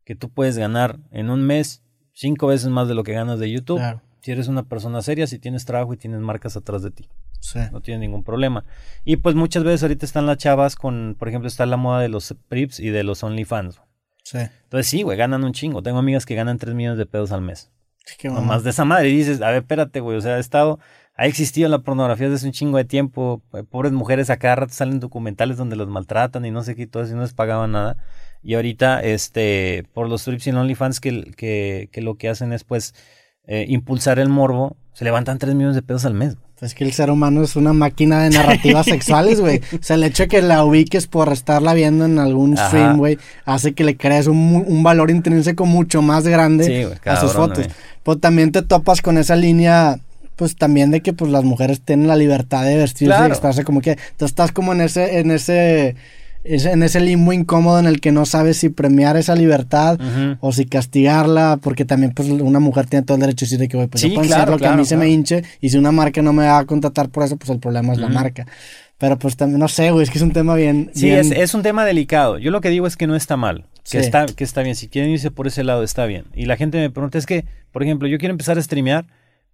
que tú puedes ganar en un mes cinco veces más de lo que ganas de YouTube. Si eres una persona seria, si tienes trabajo y tienes marcas atrás de ti. Sí. No tiene ningún problema. Y pues muchas veces ahorita están las chavas con, por ejemplo, está la moda de los Prips y de los OnlyFans. Sí. Entonces sí, güey, ganan un chingo. Tengo amigas que ganan 3 millones de pesos al mes. Qué más de esa madre. Y dices, a ver, espérate, güey. O sea, he estado ha existido la pornografía desde un chingo de tiempo. Eh, pobres mujeres a cada rato salen documentales donde los maltratan y no sé qué, todo eso y no les pagaban nada. Y ahorita, este, por los strips y OnlyFans que, que, que lo que hacen es pues eh, impulsar el morbo, se levantan 3 millones de pesos al mes. Es que el ser humano es una máquina de narrativas *laughs* sexuales, güey. O sea, el hecho de que la ubiques por estarla viendo en algún stream, güey, hace que le crees un, un, valor intrínseco mucho más grande a sus fotos. Pero también te topas con esa línea pues también de que pues las mujeres tienen la libertad de vestirse y expresarse como que tú estás como en ese en ese en ese limbo incómodo en el que no sabes si premiar esa libertad o si castigarla, porque también pues una mujer tiene todo el derecho de decir que pues yo puedo hacer lo que a mí se me hinche y si una marca no me va a contratar por eso, pues el problema es la marca. Pero pues también, no sé, güey, es que es un tema bien... Sí, Es, es, un tema delicado. Yo lo que digo es que no está mal, que, está, que está bien. Si quieren irse por ese lado, está bien. Y la gente me pregunta, es que, por ejemplo, yo quiero empezar a streamear,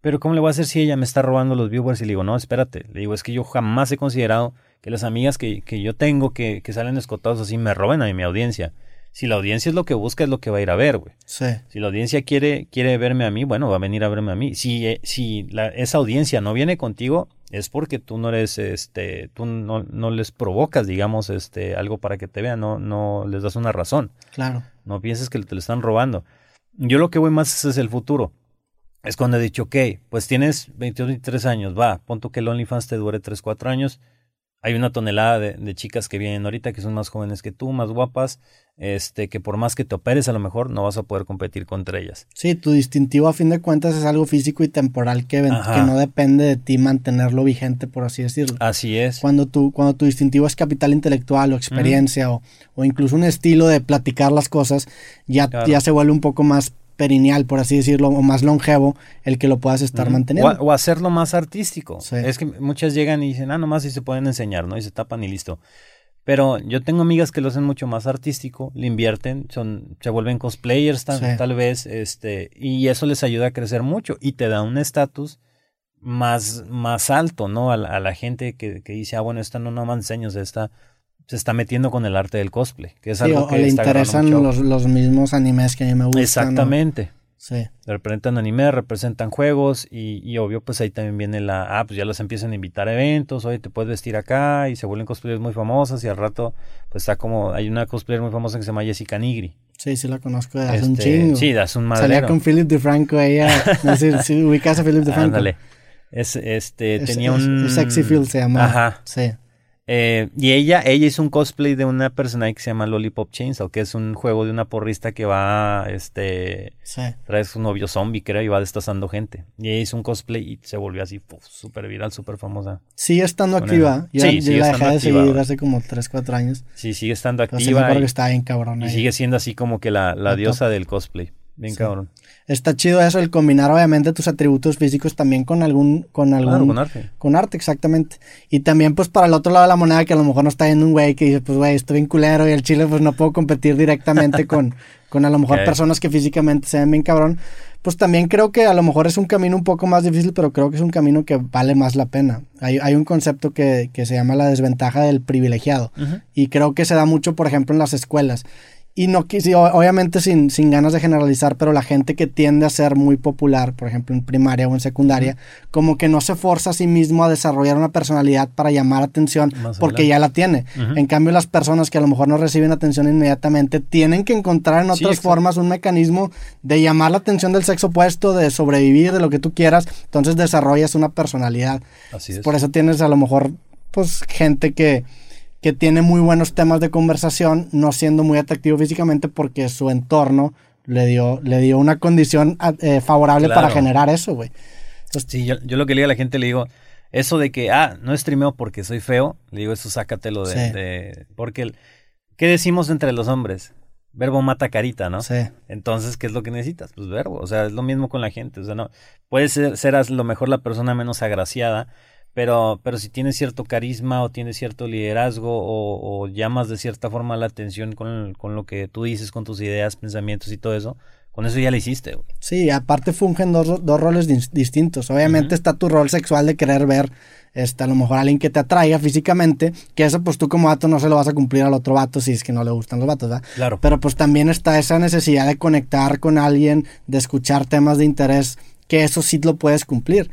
pero ¿cómo le voy a hacer si ella me está robando los viewers? Y le digo, no, espérate. Le digo, es que yo jamás he considerado que las amigas que, que yo tengo que, que, salen escotados así me roben a mi audiencia. Si la audiencia es lo que busca, es lo que va a ir a ver, güey. Sí. Si la audiencia quiere, quiere verme a mí, bueno, va a venir a verme a mí. Si, eh, si la, esa audiencia no viene contigo, es porque tú no eres, este, tú no, no les provocas, digamos, este, algo para que te vean, no, no les das una razón. Claro. No pienses que te lo están robando. Yo lo que voy más es el futuro es cuando he dicho, ok, pues tienes 22, 23 años, va, punto que el OnlyFans te dure 3, 4 años, hay una tonelada de, chicas que vienen ahorita que son más jóvenes que tú, más guapas, este, que por más que te operes a lo mejor no vas a poder competir contra ellas. Sí, tu distintivo a fin de cuentas es algo físico y temporal que, que no depende de ti mantenerlo vigente, por así decirlo. Así es. Cuando tu, cuando tu distintivo es capital intelectual o experiencia o, o, incluso un estilo de platicar las cosas, ya, ya se vuelve un poco más perineal, por así decirlo, o más longevo, el que lo puedas estar manteniendo. O, hacerlo más artístico. Es que muchas llegan y dicen, ah, nomás si se pueden enseñar, ¿no? Y se tapan y listo. Pero yo tengo amigas que lo hacen mucho más artístico, le invierten, son, se vuelven cosplayers tal, vez, este, y eso les ayuda a crecer mucho y te da un estatus más, más alto, ¿no? A, la gente que, que, dice, ah, bueno, esta no nomás enseños, esta se está metiendo con el arte del cosplay, que es algo que le interesan los, los, mismos animes que a mí me gustan. Exactamente. Sí. Representan anime, representan juegos y, y, obvio pues ahí también viene la, ah, pues ya los empiezan a invitar a eventos, oye, te puedes vestir acá y se vuelven cosplayers muy famosas y al rato pues está como, hay una cosplayer muy famosa que se llama Jessica Nigri. Sí, sí la conozco de hace un este, chingo. Sí, de hace un madero. Salía con Philip DeFranco ella, *laughs* no sé si ubicas a Philip DeFranco. Ándale. Es, este, tenía un... Sexy Phil se llama. Ajá. Sí. Eh, y ella, ella hizo un cosplay de una persona que se llama Lollipop Chainsaw, que es un juego de una porrista que va, este, trae su novio zombie, creo, y va destazando gente. Y ella hizo un cosplay y se volvió así, súper viral, súper famosa. Sigue estando activa. Ya, sí, sigue la dejé de seguir hace como 3, 4 años. Sí, sigue estando activa. y, que está bien cabrón. Y sigue siendo así como que la, la diosa del cosplay. Bien cabrón está chido eso, el combinar obviamente tus atributos físicos también con algún, con algún, con arte. Con arte, exactamente. Y también pues para el otro lado de la moneda que a lo mejor no está viendo un güey que dice, pues güey, estoy bien culero y el chile pues no puedo competir directamente *laughs* con, con a lo mejor personas que físicamente se ven bien cabrón. Pues también creo que a lo mejor es un camino un poco más difícil, pero creo que es un camino que vale más la pena. Hay, hay un concepto que, que, se llama la desventaja del privilegiado. Y creo que se da mucho, por ejemplo, en las escuelas. Y no obviamente sin, sin, ganas de generalizar, pero la gente que tiende a ser muy popular, por ejemplo en primaria o en secundaria, como que no se forza a sí mismo a desarrollar una personalidad para llamar atención porque ya la tiene. En cambio, las personas que a lo mejor no reciben atención inmediatamente tienen que encontrar en otras formas un mecanismo de llamar la atención del sexo opuesto, de sobrevivir, de lo que tú quieras. Entonces desarrollas una personalidad. Así es. Por eso tienes a lo mejor pues gente que que tiene muy buenos temas de conversación, no siendo muy atractivo físicamente porque su entorno le dio, le dio una condición eh, favorable para generar eso, güey. Sí, yo, lo que le digo a la gente, le digo, eso de que, ah, no streameo porque soy feo, le digo, eso sácatelo de... de porque, el, ¿qué decimos entre los hombres? Verbo mata carita, ¿no? Sí. Entonces, ¿qué es lo que necesitas? Pues verbo. O sea, es lo mismo con la gente. O sea, no. Puedes ser, ser a lo mejor la persona menos agraciada, pero, pero si tienes cierto carisma o tienes cierto liderazgo o, llamas de cierta forma la atención con, con, lo que tú dices, con tus ideas, pensamientos y todo eso, con eso ya lo hiciste. Sí, aparte fungen dos, dos roles distintos. Obviamente está tu rol sexual de querer ver este, a lo mejor alguien que te atraiga físicamente, que eso pues tú como vato no se lo vas a cumplir al otro vato si es que no le gustan los vatos, ¿verdad? Claro. Pero pues también está esa necesidad de conectar con alguien, de escuchar temas de interés que eso sí lo puedes cumplir.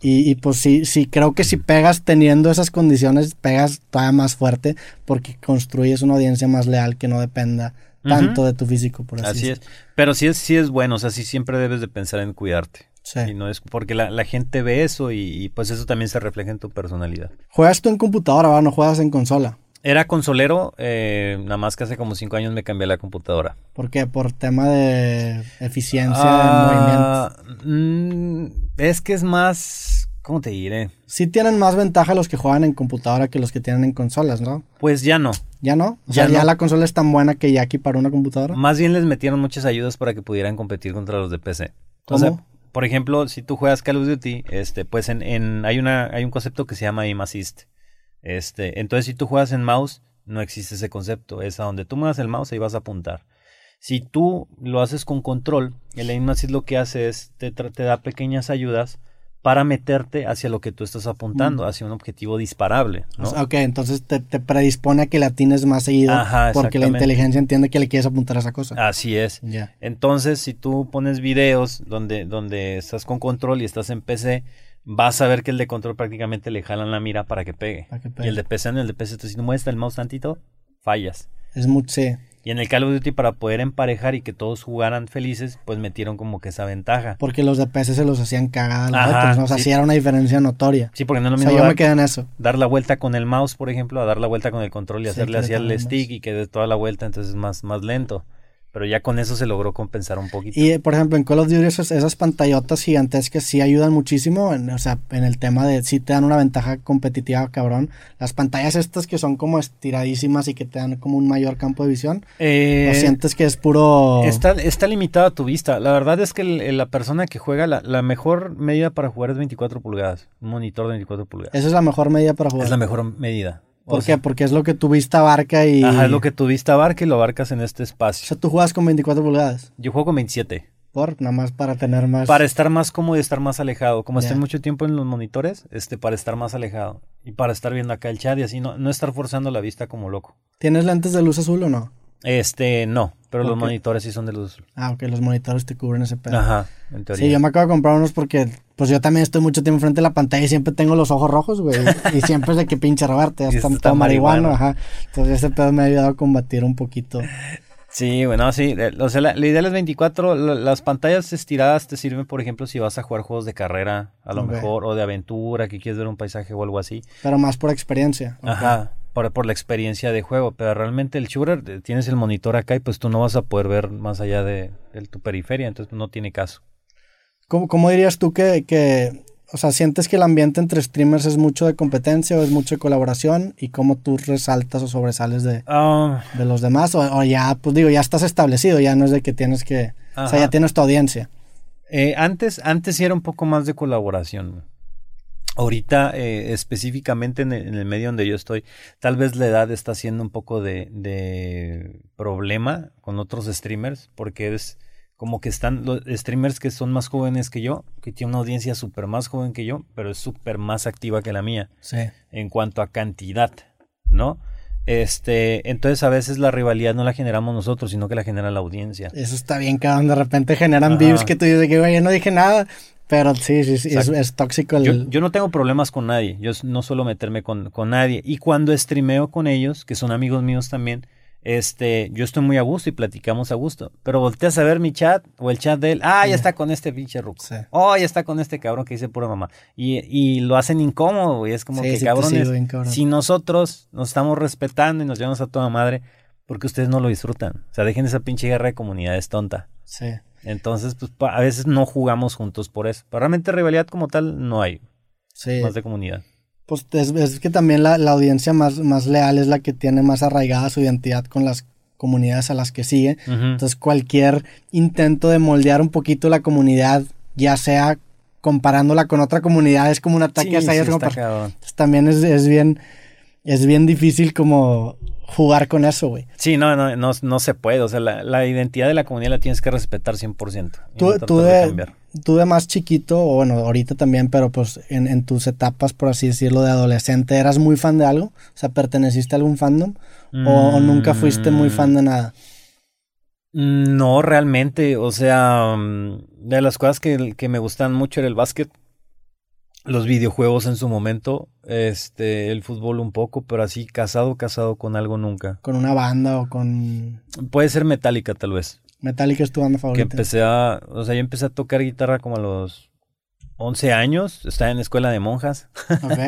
Y, y, pues sí, sí, creo que si pegas teniendo esas condiciones, pegas todavía más fuerte porque construyes una audiencia más leal que no dependa tanto de tu físico, por así, así es. Pero sí es, sí es bueno, o sea, sí siempre debes de pensar en cuidarte. Sí. Y no es porque la, la gente ve eso y, y, pues eso también se refleja en tu personalidad. ¿Juegas tú en computadora, o no juegas en consola? Era consolero, eh, nada más que hace como cinco años me cambié la computadora. ¿Por qué? ¿Por tema de eficiencia ah, mm, es que es más... ¿Cómo te diré? Sí tienen más ventaja los que juegan en computadora que los que tienen en consolas, ¿no? Pues ya no. ¿Ya no? O ya sea, ya la consola es tan buena que ya aquí para una computadora. Más bien les metieron muchas ayudas para que pudieran competir contra los de PC. ¿Cómo? por ejemplo, si tú juegas Call of Duty, este, pues en, en, hay, una, hay un concepto que se llama aim assist este, entonces, si tú juegas en mouse, no existe ese concepto. Es a donde tú muevas el mouse y vas a apuntar. Si tú lo haces con control, el aim assist lo que hace es te, te da pequeñas ayudas para meterte hacia lo que tú estás apuntando, mm. hacia un objetivo disparable. ¿no? ok, entonces te, predispone a que la tienes más seguido porque la inteligencia entiende que le quieres apuntar a esa cosa. Así es. Entonces, si tú pones videos donde, donde estás con control y estás en PC, vas a ver que el de control prácticamente le jalan la mira para que pegue. Y el de PC, en el de PC, si no muestra el mouse tantito, fallas. Es mucho, sí. Y en el Call of Duty, para poder emparejar y que todos jugaran felices, pues metieron como que esa ventaja. Porque los de PC se los hacían cagada a los otros, ¿no? O sea, sí. era una diferencia notoria. Sí, porque no es lo mismo. O sea, yo me quedé en eso. Dar la vuelta con el mouse, por ejemplo, a dar la vuelta con el control y hacerle así al stick y que dé toda la vuelta, entonces es más, más lento. Pero ya con eso se logró compensar un poquito. Y, por ejemplo, en Call of Duty esas, esas pantallotas gigantescas sí ayudan muchísimo, en, o sea, en el tema de sí te dan una ventaja competitiva, cabrón. Las pantallas estas que son como estiradísimas y que te dan como un mayor campo de visión, Eh, ¿o sientes que es puro... Está, está limitada tu vista. La verdad es que el- la persona que juega, la, la mejor medida para jugar es 24 pulgadas. Un monitor de 24 pulgadas. Esa es la mejor medida para jugar. Es la mejor medida. ¿Por O qué? Porque es lo que tu vista abarca y... Ajá, es lo que tu vista abarca y lo abarcas en este O espacio. sea, tú juegas con 24 pulgadas. Yo juego con 27. Por, nada más para tener más... Para estar más cómodo y estar más alejado. Como Ya. estoy mucho tiempo en los monitores, este, para estar más alejado. Y para estar viendo acá el chat y así, no, no estar forzando la vista como loco. ¿Tienes lentes de luz azul o no? Este, no, pero los monitores sí son de luz. Ah, ok, los monitores te cubren ese pedo. Ajá, en teoría. Sí, yo me acabo de comprar unos porque, pues yo también estoy mucho tiempo frente a la pantalla y siempre tengo los ojos rojos, güey. y *laughs* siempre es de que pinche Roberto, ya está, está todo marihuano, ajá. Entonces ese pedo me ha ayudado a combatir un poquito. Sí, bueno, sí. eh, O sea, la, la idea de las 24, la- las pantallas estiradas te sirven, por ejemplo, si vas a jugar juegos de carrera, a lo mejor, o de aventura, que quieres ver un paisaje o algo así. Pero más por experiencia. Ajá, por, por la experiencia de juego. Pero realmente el shooter, eh, tienes el monitor acá y pues tú no vas a poder ver más allá de, de tu periferia, entonces no tiene caso. ¿Cómo, cómo dirías tú que, que, o sea, sientes que el ambiente entre streamers es mucho de competencia o es mucho de colaboración? ¿Y cómo tú resaltas o sobresales de, Ah, de los demás? O, o ya, pues digo, ya estás establecido, ya no es de que tienes que... O sea, ya tienes tu audiencia. eh, antes, antes sí era un poco más de colaboración. Ahorita, eh, específicamente en el, en el medio donde yo estoy, tal vez la edad está haciendo un poco de, de problema con otros streamers, porque es como que están los streamers que son más jóvenes que yo, que tienen una audiencia súper más joven que yo, pero es súper más activa que la mía Sí. en cuanto a cantidad, ¿no? Este, entonces a veces la rivalidad no la generamos nosotros, sino que la genera la audiencia. Eso está bien, cabrón. De repente generan Ajá. views que tú dices que, güey, yo no dije nada. Pero sí, sí, sí, es, tóxico el... Yo, yo no tengo problemas con nadie, yo no suelo meterme con, con nadie. Y cuando streameo con ellos, que son amigos míos también, este, yo estoy muy a gusto y platicamos a gusto. Pero volteas a ver mi chat o el chat de él, ah, ya está con este pinche ruco. Sí. Oh, ya está con este cabrón que dice pura mamá. Y, y lo hacen incómodo, güey. Es como Sí, que sí cabrones. bien, cabrón. si nosotros nos estamos respetando y nos llevamos a toda madre, porque ustedes no lo disfrutan. O sea, dejen esa pinche guerra de comunidades tonta. Sí. Entonces, pues a veces no jugamos juntos por eso. Pero realmente rivalidad como tal no hay. Sí. Más de comunidad. Pues es, es que también la, la audiencia más, más leal es la que tiene más arraigada su identidad con las comunidades a las que sigue. Entonces cualquier intento de moldear un poquito la comunidad, ya sea comparándola con otra comunidad, es como un ataque Sí, hacia sí. Entonces, también es, es bien, es bien difícil como jugar con eso, güey. Sí, no, no, no, no se puede. O sea, la, la identidad de la comunidad la tienes que respetar 100%. y Tú, no tú, de de, cambiar. Tú de más chiquito, o bueno, ahorita también, pero pues en, en tus etapas, por así decirlo, de adolescente, ¿eras muy fan de algo? O sea, ¿perteneciste a algún fandom? ¿O, o nunca fuiste muy fan de nada? Mm, No, realmente. O sea, mm, de las cosas que, que me gustan mucho era el básquet, los videojuegos en su momento, este, el fútbol un poco, pero así casado, casado con algo nunca. ¿Con una banda o con Puede ser Metallica tal vez. Metallica es tu banda Que favorita? empecé a, o sea, yo empecé a tocar guitarra como a los 11 años, estaba en la escuela de monjas. Ok.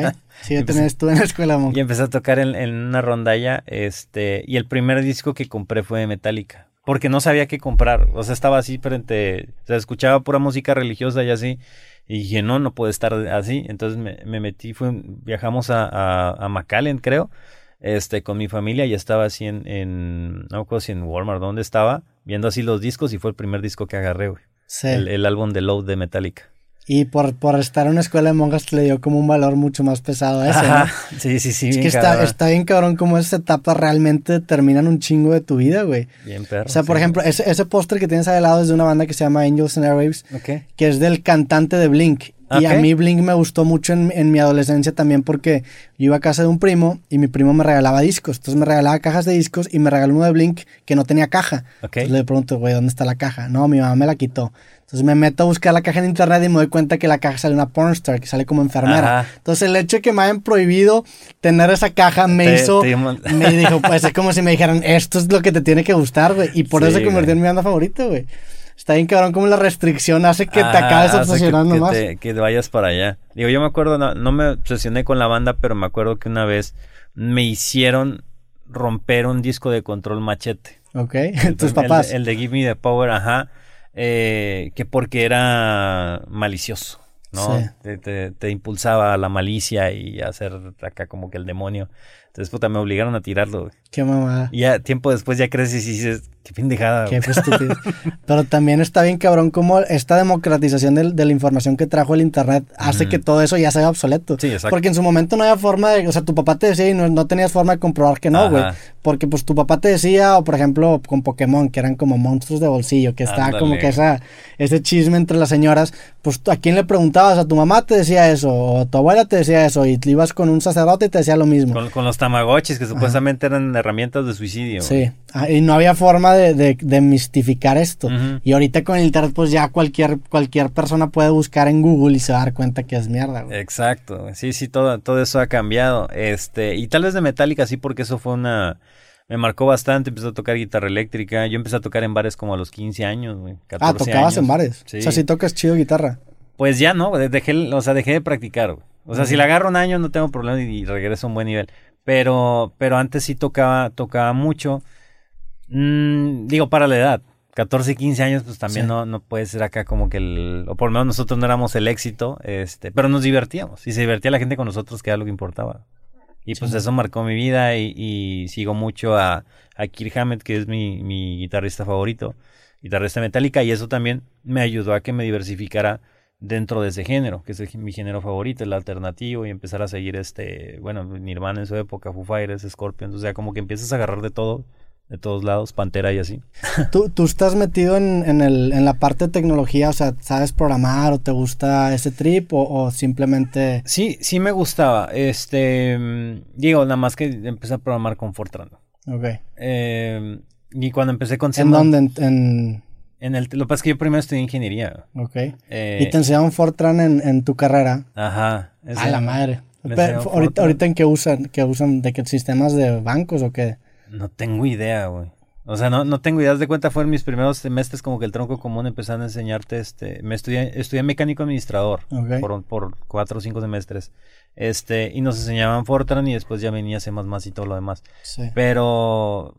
Sí, yo también estuve en la escuela, monja. Y empecé a tocar en, en una rondalla, este, y el primer disco que compré fue de Metallica, porque no sabía qué comprar, o sea, estaba así frente, o sea, escuchaba pura música religiosa y así, y dije, no, no puede estar así, entonces me, me metí, fue, viajamos a, a, a McAllen, creo, este, con mi familia, y estaba así en, en, no me acuerdo si en Walmart, ¿dónde estaba? Viendo así los discos, y fue el primer disco que agarré, güey, Sí. el, el álbum de Load de Metallica. Y por, por estar en una escuela de monjas le dio como un valor mucho más pesado a ese, ¿no? Ajá, *laughs* sí, sí, sí, Es bien que está, está bien cabrón como esas etapas realmente determinan un chingo de tu vida, güey. Bien perro. O sea, por ejemplo, ese, ese póster que tienes ahí al lado es de una banda que se llama Angels and Airwaves, Ok. que es del cantante de Blink. Y a mí Blink me gustó mucho en, mi adolescencia también porque yo iba a casa de un primo y mi primo me regalaba discos. Entonces me regalaba cajas de discos y me regaló uno de Blink que no tenía caja. Entonces le pregunto, güey, ¿dónde está la caja? No, mi mamá me la quitó. Entonces me meto a buscar la caja en internet y me doy cuenta que la caja sale una pornstar, que sale como enfermera. Entonces el hecho de que me hayan prohibido tener esa caja me hizo... me dijo, pues es como si me dijeran, esto es lo que te tiene que gustar, güey. Y por eso se convirtió en mi banda favorita, güey. Está bien cabrón como la restricción hace que te acabes obsesionando que, más. Que, que, vayas para allá. Digo, yo me acuerdo, no, me obsesioné con la banda, pero me acuerdo que una vez me hicieron romper un disco de control machete. Ok, *laughs* tus papás. El, de Give Me the Power, ajá. Eh, que porque era malicioso, ¿no? Te, te, te, impulsaba a la malicia y a hacer acá como que el demonio. Entonces, puta, me obligaron a tirarlo. Qué mamada. Y ya tiempo después ya creces y dices, qué pendejada. Qué estúpido. *laughs* Pero también está bien cabrón como esta democratización de, la información que trajo el internet hace que todo eso ya sea obsoleto. Sí, exacto. Porque en su momento no había forma de, o sea, tu papá te decía y no, tenías forma de comprobar que no, güey. Porque pues tu papá te decía, o por ejemplo con Pokémon, que eran como monstruos de bolsillo, que estaba como que esa, ese chisme entre las señoras, pues a quién le preguntabas, a tu mamá te decía eso, o tu abuela te decía eso, y te ibas con un sacerdote y te decía lo mismo. Con, con los tamagotchis, que supuestamente eran herramientas de suicidio. Sí, ah, y no había forma de, de, mistificar esto. Y ahorita con el internet, pues ya cualquier, cualquier persona puede buscar en Google y se va a dar cuenta que es mierda. Exacto, sí, sí, todo, todo eso ha cambiado. Este, y tal vez de Metallica sí, porque eso fue una... Me marcó bastante, empecé a tocar guitarra eléctrica. Yo empecé a tocar en bares como a los 15 años, güey. ah, tocabas en bares. O sea, si tocas chido guitarra. Pues ya no, dejé, o sea, dejé de practicar, O sea, si la agarro un año no tengo problema y regreso a un buen nivel. Pero, pero antes sí tocaba, tocaba mucho. Mm, digo, para la edad. 14 y 15 años, pues también no, no puede ser acá como que el. O por lo menos nosotros no éramos el éxito, este, pero nos divertíamos. Y se divertía la gente con nosotros, que era lo que importaba. Y pues eso marcó mi vida y, sigo mucho a, a Kirk Hammett, que es mi, mi guitarrista favorito, guitarrista metálica, y eso también me ayudó a que me diversificara dentro de ese género, que es mi género favorito, el alternativo, y empezar a seguir este, bueno, Nirvana en su época, Foo Fighters, Scorpions, o sea, como que empiezas a agarrar de todo, de todos lados, Pantera y así. *laughs* ¿Tú, tú estás metido en, el, en la parte de tecnología, o sea, ¿sabes programar o te gusta ese trip o, simplemente...? Sí, sí me gustaba, este, digo, nada más que empecé a programar con Fortran. Ok. Eh, y cuando empecé con... ¿En dónde? en en el, lo que pasa es que yo primero estudié ingeniería. Ok. Eh, y te enseñaron Fortran en, en tu carrera. Ajá. a la madre. ahorita, ahorita, en qué usan, qué usan, de qué sistemas de bancos o qué? No tengo idea, güey. O sea, no, no tengo idea. de cuenta, fueron mis primeros semestres como que el tronco común empezaron a enseñarte, este, me estudié, estudié mecánico administrador por, por cuatro o cinco semestres. Este, y nos enseñaban Fortran y después ya venía C++ y todo lo demás. Sí. Pero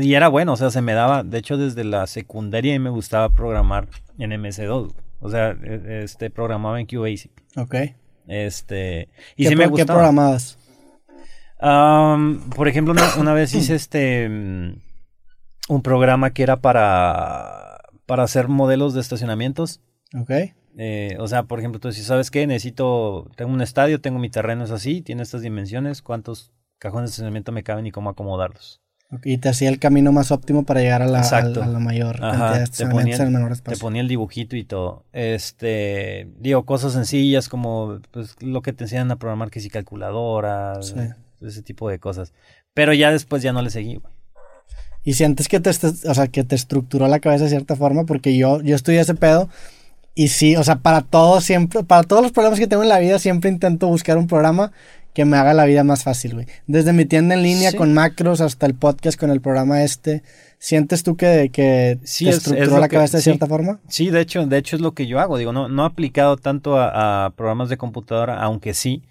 y era bueno, o sea, se me daba, de hecho desde la secundaria me gustaba programar en MS2. O sea, e, este programaba en QBasic. Ok. Este, y ¿Qué, me ¿Qué programabas? por ejemplo, una, vez hice *coughs* este mm, un programa que era para para hacer modelos de estacionamientos. Ok. Eh, o sea, por ejemplo, tú dices, ¿sabes qué? Necesito, tengo un estadio, tengo mi terreno, es así, tiene estas dimensiones, ¿cuántos cajones de estacionamiento me caben y cómo acomodarlos? Y te hacía el camino más óptimo para llegar a la, mayor cantidad de te ponía, el, menor espacio. Te ponía el dibujito y todo. Este, digo, cosas sencillas como pues, lo que te enseñan a programar, que si calculadoras, ese tipo de cosas. Pero ya después ya no le seguí, Y sientes que te, o sea, que te estructuró la cabeza de cierta forma, porque yo, yo estudié ese pedo. Y sí, o sea, para todo siempre, para todos los problemas que tengo en la vida, siempre intento buscar un programa que me haga la vida más fácil, güey. Desde mi tienda en línea con macros hasta el podcast con el programa este. ¿Sientes tú que, que te estructuró la cabeza de cierta forma? Sí, de hecho, de hecho es lo que yo hago. Digo, no, no he aplicado tanto a, programas de computadora, aunque sí,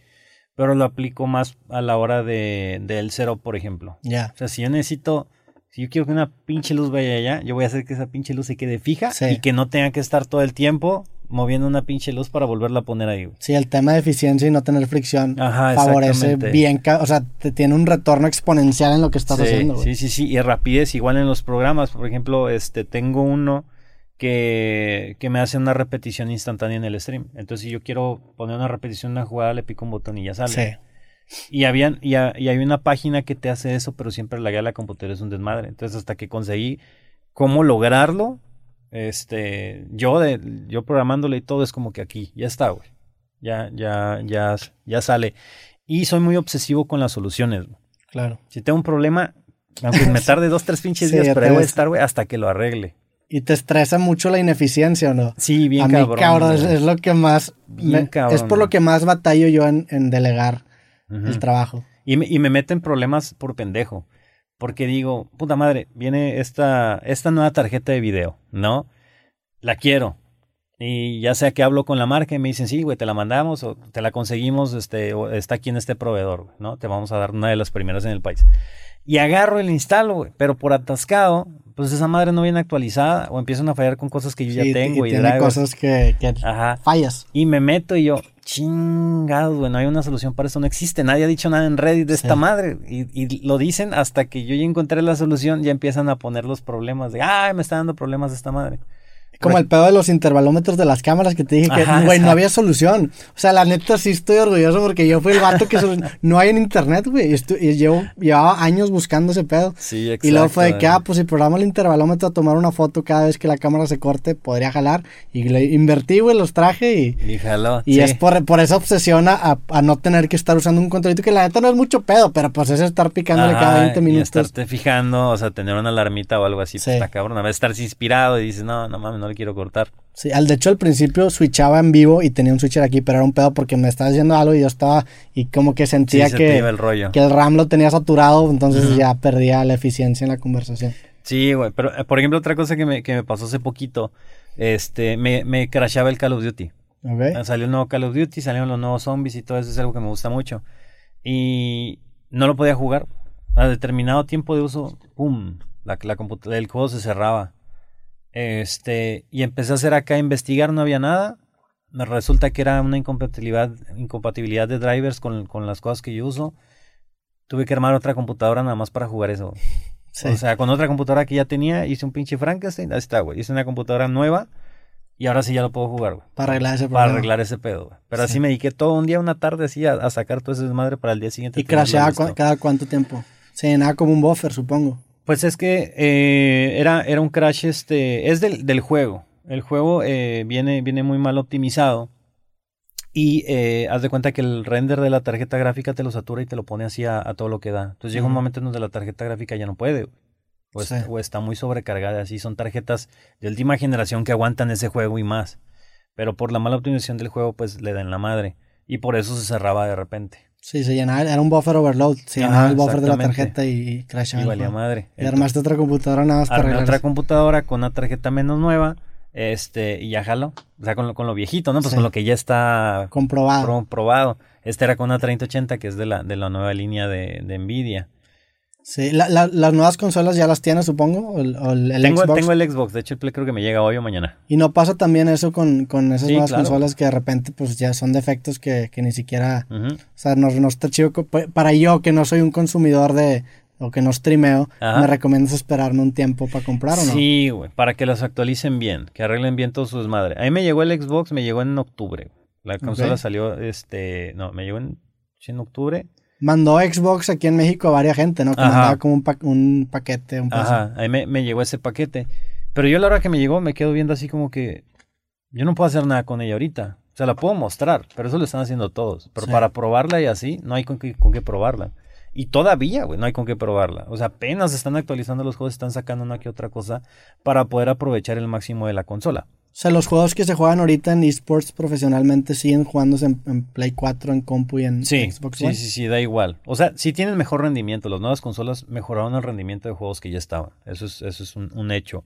pero lo aplico más a la hora de, del cero, por ejemplo. Ya. O sea, si yo necesito, si yo quiero que una pinche luz vaya allá, yo voy a hacer que esa pinche luz se quede fija y que no tenga que estar todo el tiempo moviendo una pinche luz para volverla a poner ahí. Sí, el tema de eficiencia y no tener fricción favorece bien, o sea, te tiene un retorno exponencial en lo que estás haciendo. Sí, sí, sí, y rapidez igual en los programas, por ejemplo, este tengo uno que, que me hace una repetición instantánea en el stream. Entonces, si yo quiero poner una repetición de una jugada, le pico un botón y ya sale. Sí. Y, habían, y, hay una página que te hace eso, pero siempre la guía de la computadora es un desmadre. Entonces, hasta que conseguí cómo lograrlo, este, yo de, yo programándole y todo es como que aquí, ya está, güey. Ya, ya, ya, ya sale. Y soy muy obsesivo con las soluciones. Claro. Si tengo un problema, aunque me *laughs* tarde dos, tres pinches días, pero voy a estar, güey, hasta que lo arregle. ¿Y te estresa mucho la ineficiencia o no? Sí, bien a mí, cabrón. cabrón es, lo que más... es por lo que más batallo yo en, delegar el trabajo. Y me, y me meto en problemas por pendejo. Porque digo, puta madre, viene esta, esta nueva tarjeta de video, ¿no? La quiero. Y ya sea que hablo con la marca y me dicen, sí, güey, te la mandamos o te la conseguimos, este, o está aquí en este proveedor, ¿no? Te vamos a dar una de las primeras en el país. Y agarro el instalo, güey, pero por atascado, pues esa madre no viene actualizada o empiezan a fallar con cosas que yo ya tengo. Y, y tiene cosas que, que fallas. Y me meto y yo, chingado, güey, no hay una solución para eso, no existe, nadie ha dicho nada en Reddit de esta madre. Y, y, lo dicen hasta que yo ya encontré la solución, ya empiezan a poner los problemas de, ay, me está dando problemas de esta madre. Como el pedo de los intervalómetros de las cámaras que te dije que, güey, no había solución. O sea, la neta sí estoy orgulloso porque yo fui el vato que *laughs* no hay en internet, güey. Y, llevo, llevaba años buscando ese pedo. Sí, exacto. Y luego fue de que, ah, pues si programa el intervalómetro a tomar una foto cada vez que la cámara se corte, podría jalar. Y le invertí, güey, los traje y... Y jaló. Y es por, por esa obsesión a, no tener que estar usando un controlito que la neta no es mucho pedo, pero pues es estar picándole cada 20 minutos. Y estarte fijando, o sea, tener una alarmita o algo así, pues está cabrón. A veces estar inspirado y dices, no, no mames, no le quiero cortar. Sí, al de hecho al principio switchaba en vivo y tenía un switcher aquí, pero era un pedo porque me estaba haciendo algo y yo estaba y como que sentía que, el rollo. que el RAM lo tenía saturado, entonces ya perdía la eficiencia en la conversación. Sí, güey, pero eh, por ejemplo otra cosa que me, que me pasó hace poquito, este, me, me crashaba el Call of Duty. Okay. Ah, salió el nuevo Call of Duty, salieron los nuevos zombies y todo eso es algo que me gusta mucho. Y no lo podía jugar. A determinado tiempo de uso, ¡pum! La, la el juego se cerraba. Este, y empecé a hacer acá a investigar, no había nada. Me resulta que era una incompatibilidad, incompatibilidad de drivers con, con las cosas que yo uso. Tuve que armar otra computadora nada más para jugar eso. *laughs* O sea, con otra computadora que ya tenía, hice un pinche Frankenstein. Ahí está, güey. Hice una computadora nueva y ahora sí ya lo puedo jugar, güey. Para arreglar ese Para arreglar ese pedo, güey. Pero así me dediqué todo un día, una tarde así a, sacar todo ese desmadre para el día siguiente. ¿Y crasheaba cada cuánto tiempo? Se llenaba como un buffer, supongo. Pues es que eh, era, era un crash, este, es del, del juego. El juego eh, viene, viene muy mal optimizado. Y eh, haz de cuenta que el render de la tarjeta gráfica te lo satura y te lo pone así a, todo lo que da. Entonces llega un momento en donde la tarjeta gráfica ya no puede. O, o, está muy sobrecargada. Así son tarjetas de última generación que aguantan ese juego y más. Pero por la mala optimización del juego, pues le dan la madre. Y por eso se cerraba de repente. Sí, se llenaba, era un buffer overload, se llenaba el buffer de la tarjeta y crashaba. Y valía madre. Y armaste otra computadora nada más para armar. otra computadora con una tarjeta menos nueva, este, y ya jalo. O sea, con lo, con lo viejito, ¿no? Pues con lo que ya está comprobado. comprobado. Este era con una 3080, que es de la, de la nueva línea de, de Nvidia. Sí, la, las nuevas consolas ya las tienes, supongo, o el, tengo, Xbox. Tengo el Xbox, de hecho el Play creo que me llega hoy o mañana. Y no pasa también eso con, con esas nuevas consolas que de repente pues ya son defectos que, que ni siquiera, o sea, no, no, está chido. Para yo que no soy un consumidor de, o que no streameo, ¿me recomiendas esperarme un tiempo para comprar o no? Sí, güey, para que las actualicen bien, que arreglen bien todas sus madres. A mí me llegó el Xbox, me llegó en octubre. La consola salió, este, no, me llegó en, en octubre mandó Xbox aquí en México a varias gente, ¿no? Que mandaba como un, un paquete. Un Ajá, ahí me, me, llegó ese paquete. Pero yo a la hora que me llegó me quedo viendo así como que yo no puedo hacer nada con ella ahorita. O sea, la puedo mostrar, pero eso lo están haciendo todos. Pero para probarla y así, no hay con qué, con qué probarla. Y todavía, güey, no hay con qué probarla. O sea, apenas están actualizando los juegos, están sacando una que otra cosa para poder aprovechar el máximo de la consola. O sea, los juegos que se juegan ahorita en esports profesionalmente siguen jugándose en, Play 4, en compu y en Xbox One. Sí, sí, sí, da igual. O sea, si tienen mejor rendimiento. Las nuevas consolas mejoraron el rendimiento de juegos que ya estaban. Eso es, eso es un, hecho.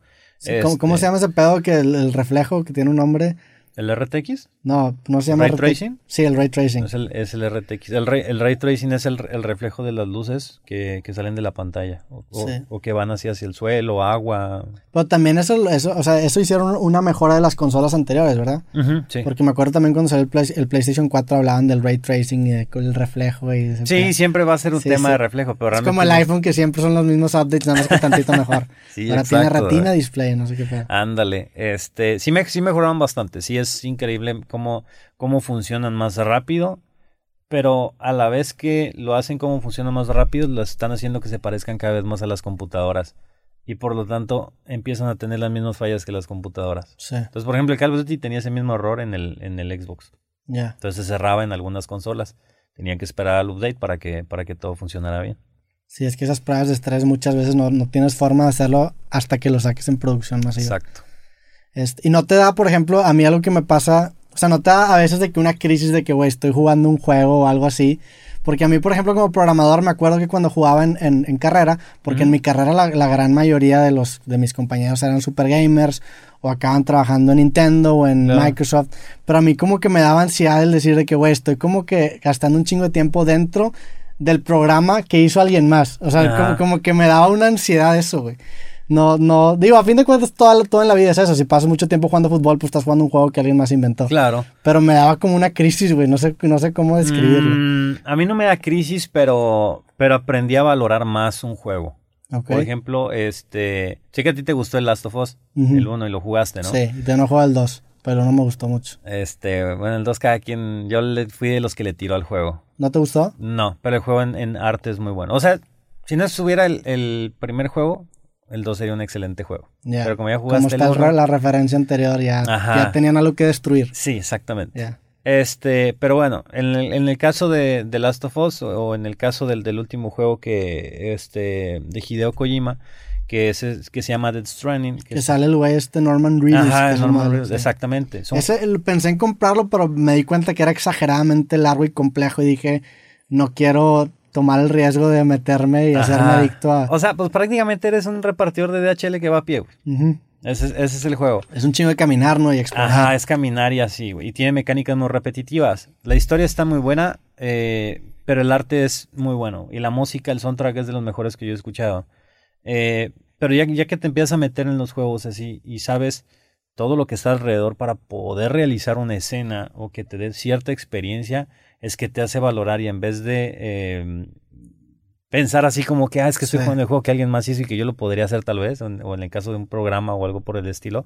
¿cómo, se llama ese pedo que el reflejo que tiene un nombre? ¿El RTX? No, no se llama ¿Ray tracing? Sí, el ray tracing. Es el, es el RTX. El ray, el ray tracing es el, el, reflejo de las luces que, que salen de la pantalla. O, o, que van así hacia el suelo, agua. Pero también eso, eso, o sea, eso hicieron una mejora de las consolas anteriores, ¿verdad? sí. Porque me acuerdo también cuando salió el, el, PlayStation 4 hablaban del ray tracing y del reflejo. Y sí, siempre va a ser un tema de reflejo, pero realmente... Es como el iPhone que siempre son los mismos updates, nada más que tantito mejor. *laughs* sí, Ahora tiene retina display, no sé qué. Ándale, este, sí, me, sí mejoraron bastante, sí es increíble cómo, cómo funcionan más rápido, pero a la vez que lo hacen como funcionan más rápido, lo están haciendo que se parezcan cada vez más a las computadoras. Y por lo tanto empiezan a tener las mismas fallas que las computadoras. Entonces, por ejemplo, el Call of Duty tenía ese mismo error en el, en el Xbox. Ya. Entonces se cerraba en algunas consolas. Tenían que esperar al update para que, para que todo funcionara bien. Sí, es que esas pruebas de estrés muchas veces no, no tienes forma de hacerlo hasta que lo saques en producción masiva. Exacto. Este, y no te da, por ejemplo, a mí algo que me pasa, o sea, no te da a veces de que una crisis de que, güey, estoy jugando un juego o algo así. Porque a mí, por ejemplo, como programador, me acuerdo que cuando jugaba en, en, en carrera, porque en mi carrera la, la, gran mayoría de los de mis compañeros eran super gamers o acaban trabajando en Nintendo o en Microsoft, pero a mí como que me daba ansiedad el decir de que, güey, estoy como que gastando un chingo de tiempo dentro del programa que hizo alguien más. O sea, como, como, que me daba una ansiedad eso, güey. No, no, digo, a fin de cuentas, todo, todo en la vida es eso. Si pasas mucho tiempo jugando fútbol, pues estás jugando un juego que alguien más inventó. Claro. Pero me daba como una crisis, güey. No sé, no sé cómo describirlo. Mm, a mí no me da crisis, pero, pero aprendí a valorar más un juego. Okay. Por ejemplo, este. Sé que a ti te gustó el Last of Us, uh -huh. el 1, y lo jugaste, ¿no? Sí, y te no juego el 2, pero no me gustó mucho. Este, bueno, el 2 cada quien. Yo le fui de los que le tiró al juego. ¿No te gustó? No, pero el juego en, en arte es muy bueno. O sea, si no estuviera el, el primer juego, el 2 sería un excelente juego. Yeah. Pero como ya jugaste como está el la referencia anterior, ya, ya tenían algo que destruir. Sí, exactamente. Yeah. Este, pero bueno, en el, en el caso de, de, Last of Us o, o en el caso del, del, último juego que este de Hideo Kojima, que es que se llama Dead Stranding, que, que sale el güey este Norman Reedus. Ajá, Norman Reedus, exactamente. Son... Ese pensé en comprarlo, pero me di cuenta que era exageradamente largo y complejo y dije, no quiero tomar el riesgo de meterme y Ajá. hacerme adicto a... O sea, pues prácticamente eres un repartidor de DHL que va a pie, güey. Uh -huh. Ese, ese, es el juego. Es un chingo de caminar, ¿no? Y explorar. Ajá, es caminar y así, güey. Y tiene mecánicas muy repetitivas. La historia está muy buena, eh, pero el arte es muy bueno. Y la música, el soundtrack es de los mejores que yo he escuchado. Eh, pero ya, ya que te empiezas a meter en los juegos así y sabes todo lo que está alrededor para poder realizar una escena o que te dé cierta experiencia, es que te hace valorar y en vez de eh, pensar así como que, ah, es que estoy sí. jugando el juego que alguien más hizo y que yo lo podría hacer tal vez, o en, o en el caso de un programa o algo por el estilo,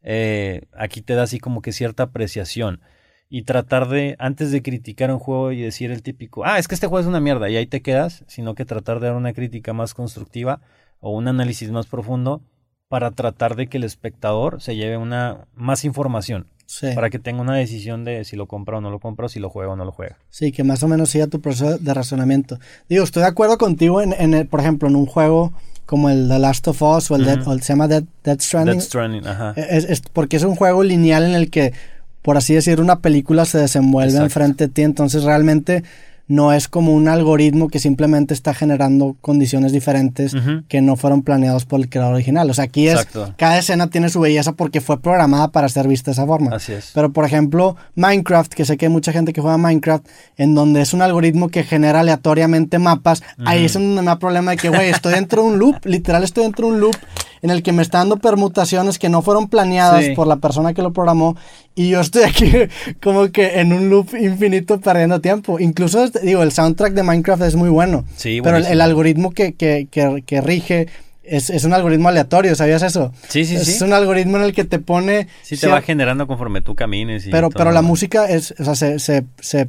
eh, aquí te da así como que cierta apreciación. Y tratar de, antes de criticar un juego y decir el típico, ah, es que este juego es una mierda y ahí te quedas, sino que tratar de dar una crítica más constructiva o un análisis más profundo para tratar de que el espectador se lleve una más información. Sí. Para que tenga una decisión de si lo compra o no lo compra, si lo juega o no lo juega. Sí, que más o menos siga tu proceso de razonamiento. Digo, estoy de acuerdo contigo en, en el, por ejemplo, en un juego como el The Last of Us o el, uh -huh. Dead, o el se llama Dead, Dead Stranding. Dead Stranding, ajá. Es, es, porque es un juego lineal en el que, por así decir, una película se desenvuelve Exacto. enfrente de ti. Entonces, realmente no es como un algoritmo que simplemente está generando condiciones diferentes uh -huh. que no fueron planeados por el creador original. O sea, aquí es Exacto. cada escena tiene su belleza porque fue programada para ser vista de esa forma. Así es. Pero por ejemplo, Minecraft, que sé que hay mucha gente que juega Minecraft, en donde es un algoritmo que genera aleatoriamente mapas, uh -huh. ahí es donde me da problema de que, güey, estoy dentro de un loop, literal estoy dentro de un loop en el que me está dando permutaciones que no fueron planeadas sí. por la persona que lo programó y yo estoy aquí *laughs* como que en un loop infinito perdiendo tiempo. Incluso, digo, el soundtrack de Minecraft es muy bueno, sí, pero el, el, algoritmo que, que, que, que rige es, es, un algoritmo aleatorio, ¿sabías eso? Sí, sí, es sí. Es un algoritmo en el que te pone... Sí, te va generando conforme tú camines. Y pero, pero la música es, o sea, se, se, se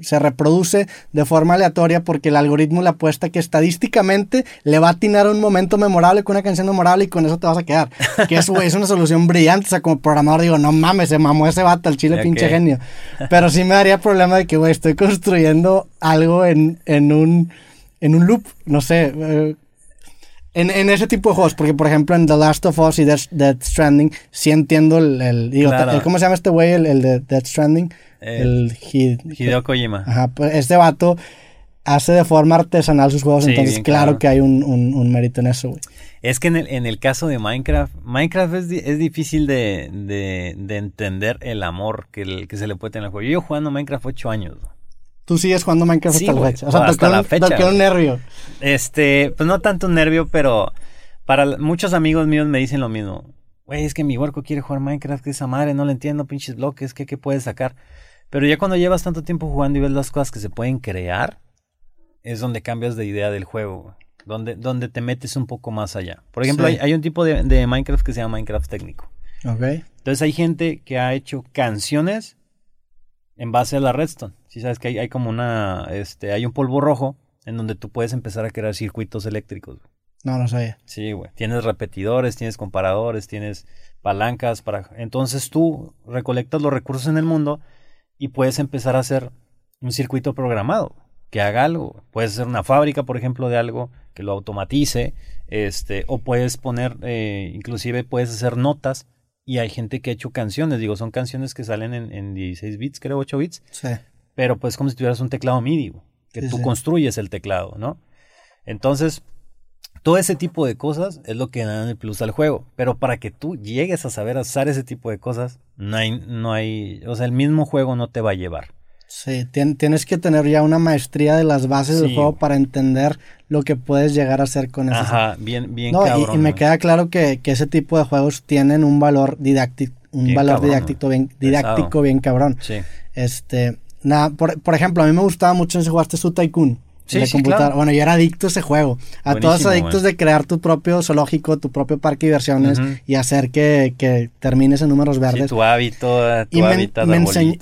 se reproduce de forma aleatoria porque el algoritmo le apuesta que estadísticamente le va a atinar un momento memorable con una canción memorable y con eso te vas a quedar. Que eso es una solución brillante. O sea, como programador digo, no mames, se mamó ese vato, el chile pinche genio. Pero sí me daría problema de que, güey, estoy construyendo algo en, en, un, en un loop, no sé. Eh, en, en, ese tipo de juegos, porque por ejemplo en The Last of Us y Death, Death Stranding, sí entiendo el, el digo, claro. el, ¿cómo se llama este güey? El, el, de Death Stranding. Eh, el Hid, Hideo Kojima. Ajá, pues este vato hace de forma artesanal sus juegos, sí, entonces claro, claro, que hay un, un, un, mérito en eso, güey. Es que en el, en el caso de Minecraft, Minecraft es, es difícil de, de, de, entender el amor que, que se le puede tener al juego. Yo llevo jugando Minecraft ocho años, güey. Tú sigues jugando Minecraft sí, hasta la fecha. O sea, hasta la fecha. Toqué un nervio. Este, pues no tanto un nervio, pero para muchos amigos míos me dicen lo mismo. Güey, es que mi huerco quiere jugar Minecraft, que esa madre, no le entiendo, pinches bloques, ¿qué, qué puedes sacar? Pero ya cuando llevas tanto tiempo jugando y ves las cosas que se pueden crear, es donde cambias de idea del juego, donde, donde te metes un poco más allá. Por ejemplo, sí. hay, hay, un tipo de, de, Minecraft que se llama Minecraft técnico. Okay. Entonces hay gente que ha hecho canciones en base a la redstone. Si sabes que hay, hay, como una, este, hay un polvo rojo en donde tú puedes empezar a crear circuitos eléctricos. No, no sabía. Sí, güey. Tienes repetidores, tienes comparadores, tienes palancas para... Entonces tú recolectas los recursos en el mundo y puedes empezar a hacer un circuito programado que haga algo. Puedes hacer una fábrica, por ejemplo, de algo que lo automatice, este, o puedes poner, eh, inclusive puedes hacer notas y hay gente que ha hecho canciones, digo, son canciones que salen en, 16 bits, creo, 8 bits, sí. Pero pues como si tuvieras un teclado MIDI, que tú construyes el teclado, ¿no? Entonces, todo ese tipo de cosas es lo que dan el plus al juego, pero para que tú llegues a saber usar ese tipo de cosas, no hay, no hay, o sea, el mismo juego no te va a llevar. Sí, tienes que tener ya una maestría de las bases del juego para entender lo que puedes llegar a hacer con eso. Ajá, bien, bien cabrón, y, me queda claro que, ese tipo de juegos tienen un valor didáctico, un valor didáctico bien, didáctico bien cabrón. Sí. Este, nada, por, por ejemplo, a mí me gustaba mucho ese jugaste su Tycoon. Sí, Bueno, yo era adicto a ese juego. A todos adictos de crear tu propio zoológico, tu propio parque de diversiones y hacer que, que, termines en números verdes. tu hábito, tu y me,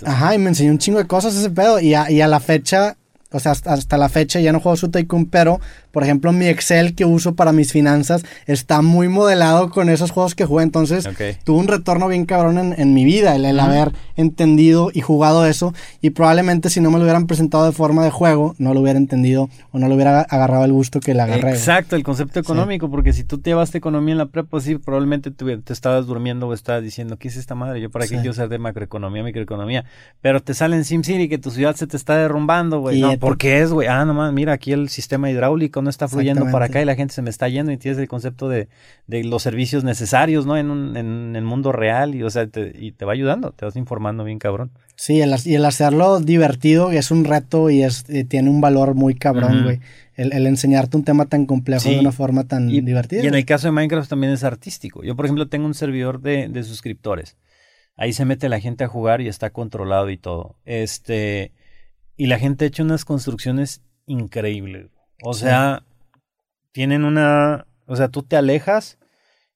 Ajá, y me enseñó un chingo de cosas ese pedo. Y y a la fecha, o sea, hasta, la fecha ya no juego su Tycoon, pero por ejemplo, mi Excel que uso para mis finanzas está muy modelado con esos juegos que jugué. Entonces, tuve un retorno bien cabrón en, mi vida, el, haber entendido y jugado eso. Y probablemente si no me lo hubieran presentado de forma de juego, no lo hubiera entendido o no lo hubiera agarrado el gusto que le agarré. Exacto, el concepto económico, porque si tú te llevaste economía en la prepa, sí, probablemente te, te, estabas durmiendo o estabas diciendo, ¿qué es esta madre? Yo para qué quiero ser de macroeconomía, microeconomía. Pero te sale en SimCity que tu ciudad se te está derrumbando, güey. No, ¿por qué es, güey? Ah, nomás, mira aquí el sistema hidráulico no está fluyendo para acá y la gente se me está yendo y tienes el concepto de, los servicios necesarios, ¿no? En, un, en, el mundo real y, o sea, te, y te va ayudando, te vas informando bien cabrón. Sí, el, y el hacerlo divertido es un reto y, es, tiene un valor muy cabrón, güey. el, enseñarte un tema tan complejo de una forma tan divertida. Y en el caso de Minecraft también es artístico. Yo, por ejemplo, tengo un servidor de, de suscriptores. Ahí se mete la gente a jugar y está controlado y todo. Este, y la gente ha hecho unas construcciones increíbles. O sea, tienen una, o sea, tú te alejas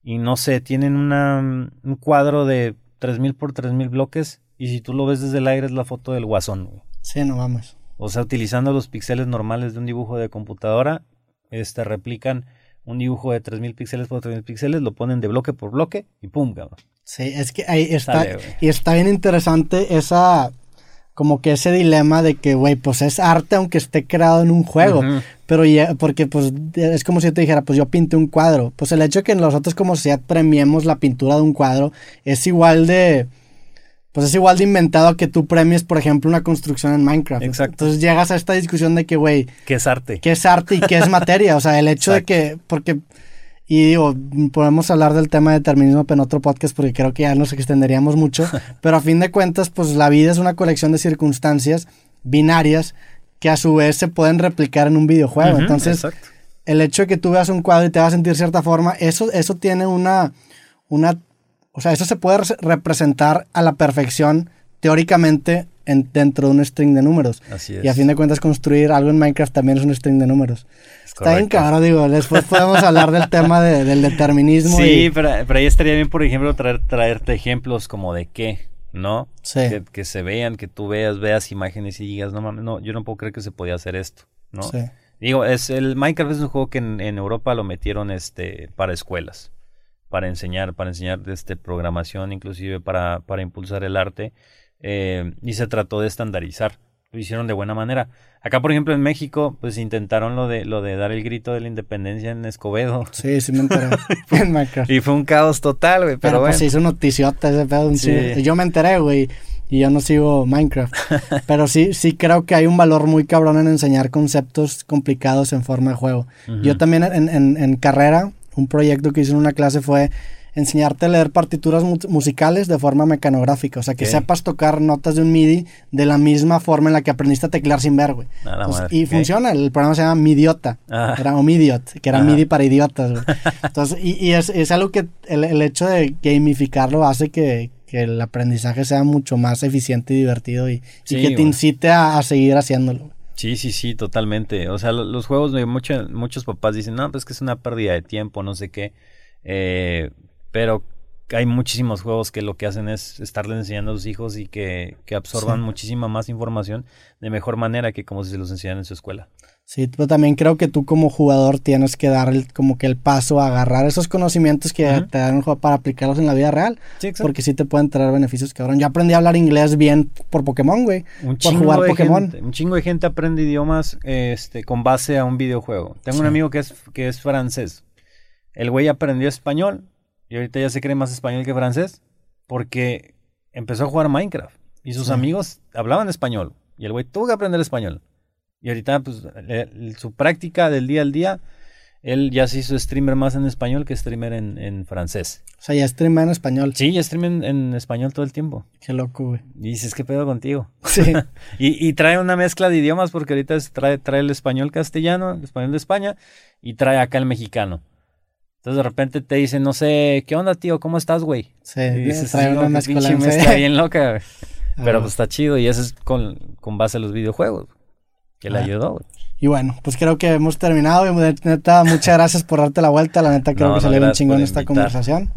y no sé, tienen una, un cuadro de 3000 por 3000 bloques y si tú lo ves desde el aire es la foto del guasón, güey. Sí, no vamos. O sea, utilizando los píxeles normales de un dibujo de computadora, este replican un dibujo de 3000 píxeles por 3000 píxeles, lo ponen de bloque por bloque y pum, cabrón. Sí, es que ahí está y está bien interesante esa como que ese dilema de que, güey, pues es arte aunque esté creado en un juego. Pero ya, porque pues es como si yo te dijera, pues yo pinté un cuadro. Pues el hecho de que nosotros como sociedad premiemos la pintura de un cuadro es igual de... Pues es igual de inventado que tú premies, por ejemplo, una construcción en Minecraft. Exacto. Entonces llegas a esta discusión de que, güey... ¿Qué es arte? ¿Qué es arte y qué es materia? O sea, el hecho de que... Porque y digo, podemos hablar del tema de determinismo en otro podcast porque creo que ya nos extenderíamos mucho, *laughs* pero a fin de cuentas, pues la vida es una colección de circunstancias binarias que a su vez se pueden replicar en un videojuego. Entonces, el hecho de que tú veas un cuadro y te vas a sentir cierta forma, eso, eso tiene una, una, o sea, eso se puede representar a la perfección teóricamente en, dentro de un string de números. Así es. Y a fin de cuentas construir algo en Minecraft también es un string de números. Está bien caro, digo, después podemos hablar del tema del determinismo. Sí, pero, pero, ahí estaría bien, por ejemplo, traer, traerte ejemplos como de qué, ¿no? Sí. Que, se vean, que tú veas, veas imágenes y digas, no mames, no, yo no puedo creer que se podía hacer esto, ¿no? Sí. Digo, es el Minecraft es un juego que en, en Europa lo metieron este para escuelas, para enseñar, para enseñar este programación, inclusive para, para impulsar el arte. Eh, y se trató de estandarizar. Lo hicieron de buena manera. Acá, por ejemplo, en México, pues intentaron lo de lo de dar el grito de la independencia en Escobedo. Sí, sí me enteré. *laughs* *laughs* y fue un caos total, güey. Pero, pero pues se hizo noticiota ese pedo. Yo me enteré, güey. Y yo no sigo Minecraft. *laughs* pero sí, sí creo que hay un valor muy cabrón en enseñar conceptos complicados en forma de juego. Yo también en, en, en carrera, un proyecto que hice en una clase fue enseñarte a leer partituras musicales de forma mecanográfica. O sea, que sepas tocar notas de un MIDI de la misma forma en la que aprendiste a teclear sin ver, güey. y funciona. El programa se llama Midiota. Ah. Era o Midiot, que era MIDI para idiotas, güey. *laughs* Entonces, y, es, es, algo que el, hecho de gamificarlo hace que, el aprendizaje sea mucho más eficiente y divertido y, que te incite a, seguir haciéndolo. Sí, sí, sí, totalmente. O sea, los, juegos, muchos muchos papás dicen, no, pues que es una pérdida de tiempo, no sé qué. Eh, pero hay muchísimos juegos que lo que hacen es estarle enseñando a sus hijos y que, absorban muchísima más información de mejor manera que como si se los enseñaran en su escuela. Sí, pero también creo que tú como jugador tienes que dar el, como que el paso a agarrar esos conocimientos que te dan un juego para aplicarlos en la vida real. Sí, porque sí te pueden traer beneficios, cabrón. Yo aprendí a hablar inglés bien por Pokémon, güey. Un por jugar Pokémon. un chingo de gente aprende idiomas este, con base a un videojuego. Tengo un amigo que es, que es francés. El güey aprendió español y ahorita ya se cree más español que francés porque empezó a jugar Minecraft y sus amigos hablaban español y el güey tuvo que aprender español. Y ahorita, pues, su práctica del día al día, él ya se hizo streamer más en español que streamer en, francés. O sea, ya streama en español. Sí, ya streama en, español todo el tiempo. Qué loco, güey. Y dices, ¿qué pedo contigo? Sí. *laughs* y, trae una mezcla de idiomas porque ahorita trae, trae el español castellano, el español de España, y trae acá el mexicano. Entonces de repente te dicen, no sé, ¿qué onda, tío? ¿Cómo estás, güey? Sí, y dices, trae una pues, mezcla bien loca, güey. *laughs* Pero ah. pues está chido y eso es con, con base a los videojuegos que le ayudó. Y bueno, pues creo que hemos terminado. Neta, muchas gracias por darte la vuelta. La neta, creo que salió bien chingón esta conversación.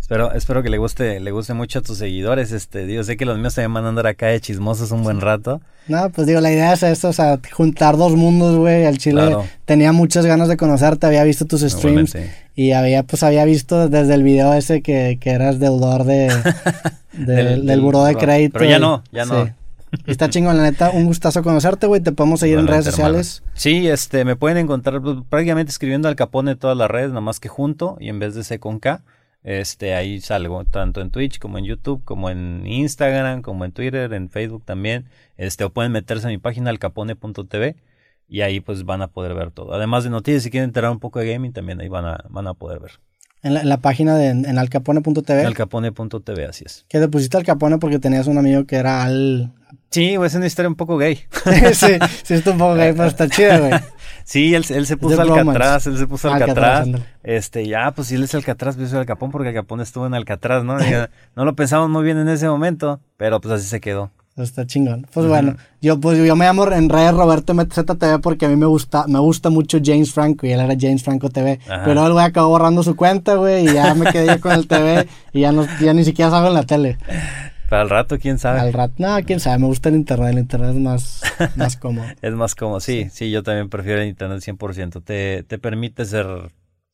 Espero, espero que le guste, le guste mucho a tus seguidores. Este, digo, sé que los míos se van a andar acá de chismosos un buen rato. No, pues digo, la idea es esto, o sea, juntar dos mundos, güey. El Chile tenía muchas ganas de conocerte, había visto tus streams y había, pues había visto desde el video ese que, que eras deudor de, *laughs* del, del, buró de crédito. Pero ya no, ya no. Está chingón, la neta. Un gustazo conocerte, güey. Te podemos seguir en redes sociales. Sí, este, me pueden encontrar pues, prácticamente escribiendo al Capone todas las redes, nada más que junto y en vez de C con K. Este, ahí salgo, tanto en Twitch como en YouTube, como en Instagram, como en Twitter, en Facebook también. Este, o pueden meterse a mi página alcapone.tv y ahí pues van a poder ver todo. Además de noticias, si quieren enterar un poco de gaming, también ahí van a, van a poder ver. En la, página de en alcapone.tv. Alcapone.tv, así es. Que te pusiste al Capone porque tenías un amigo que era al. Sí, güey, es una historia un poco gay. *laughs* sí, sí, está un poco gay, *laughs* pero está chido, güey. Sí, él, él se puso Alcatraz, él se puso Alcatraz. este, ya, pues si él es Alcatraz, pues yo soy Alcapón porque Alcapón estuvo en Alcatraz, ¿no? *laughs* no lo pensamos muy bien en ese momento, pero pues así se quedó. Está chingón. Pues bueno, yo pues yo me llamo en redes Roberto MZTV porque a mí me gusta, me gusta mucho James Franco y él era James Franco TV. Pero el güey acabó borrando su cuenta, güey, y ya me quedé con el TV y ya no, ya ni siquiera salgo en la tele. Para el rato, quién sabe. Al rato, no, quién sabe, me gusta el internet, el internet es más, *laughs* más cómodo. es más cómodo, sí, sí, yo también prefiero el internet 100%. Te, te permite ser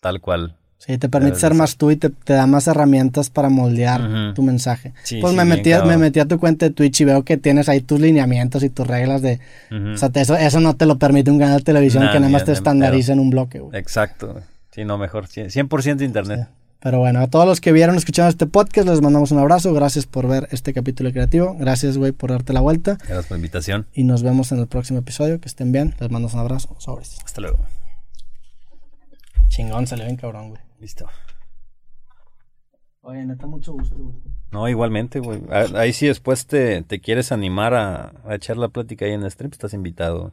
tal cual. Sí, te permite ser más tú y te, da más herramientas para moldear tu mensaje. pues me, metí, me metí a tu cuenta de Twitch y veo que tienes ahí tus lineamientos y tus reglas de... O sea, eso, eso no te lo permite un canal de televisión que nada más te estandariza en un bloque. Exacto. Sí, no, mejor. 100% internet. Pero bueno, a todos los que vieron, escucharon este podcast, les mandamos un abrazo. Gracias por ver este capítulo creativo. Gracias, güey, por darte la vuelta. Gracias por la invitación. Y nos vemos en el próximo episodio. Que estén bien. Les mandamos un abrazo. Sobres. Hasta luego. Chingón, salió bien cabrón, güey. Listo. Oye, neta, mucho gusto, güey. No, igualmente, güey. Ahí sí después te, te quieres animar a, echar la plática ahí en el stream, estás invitado.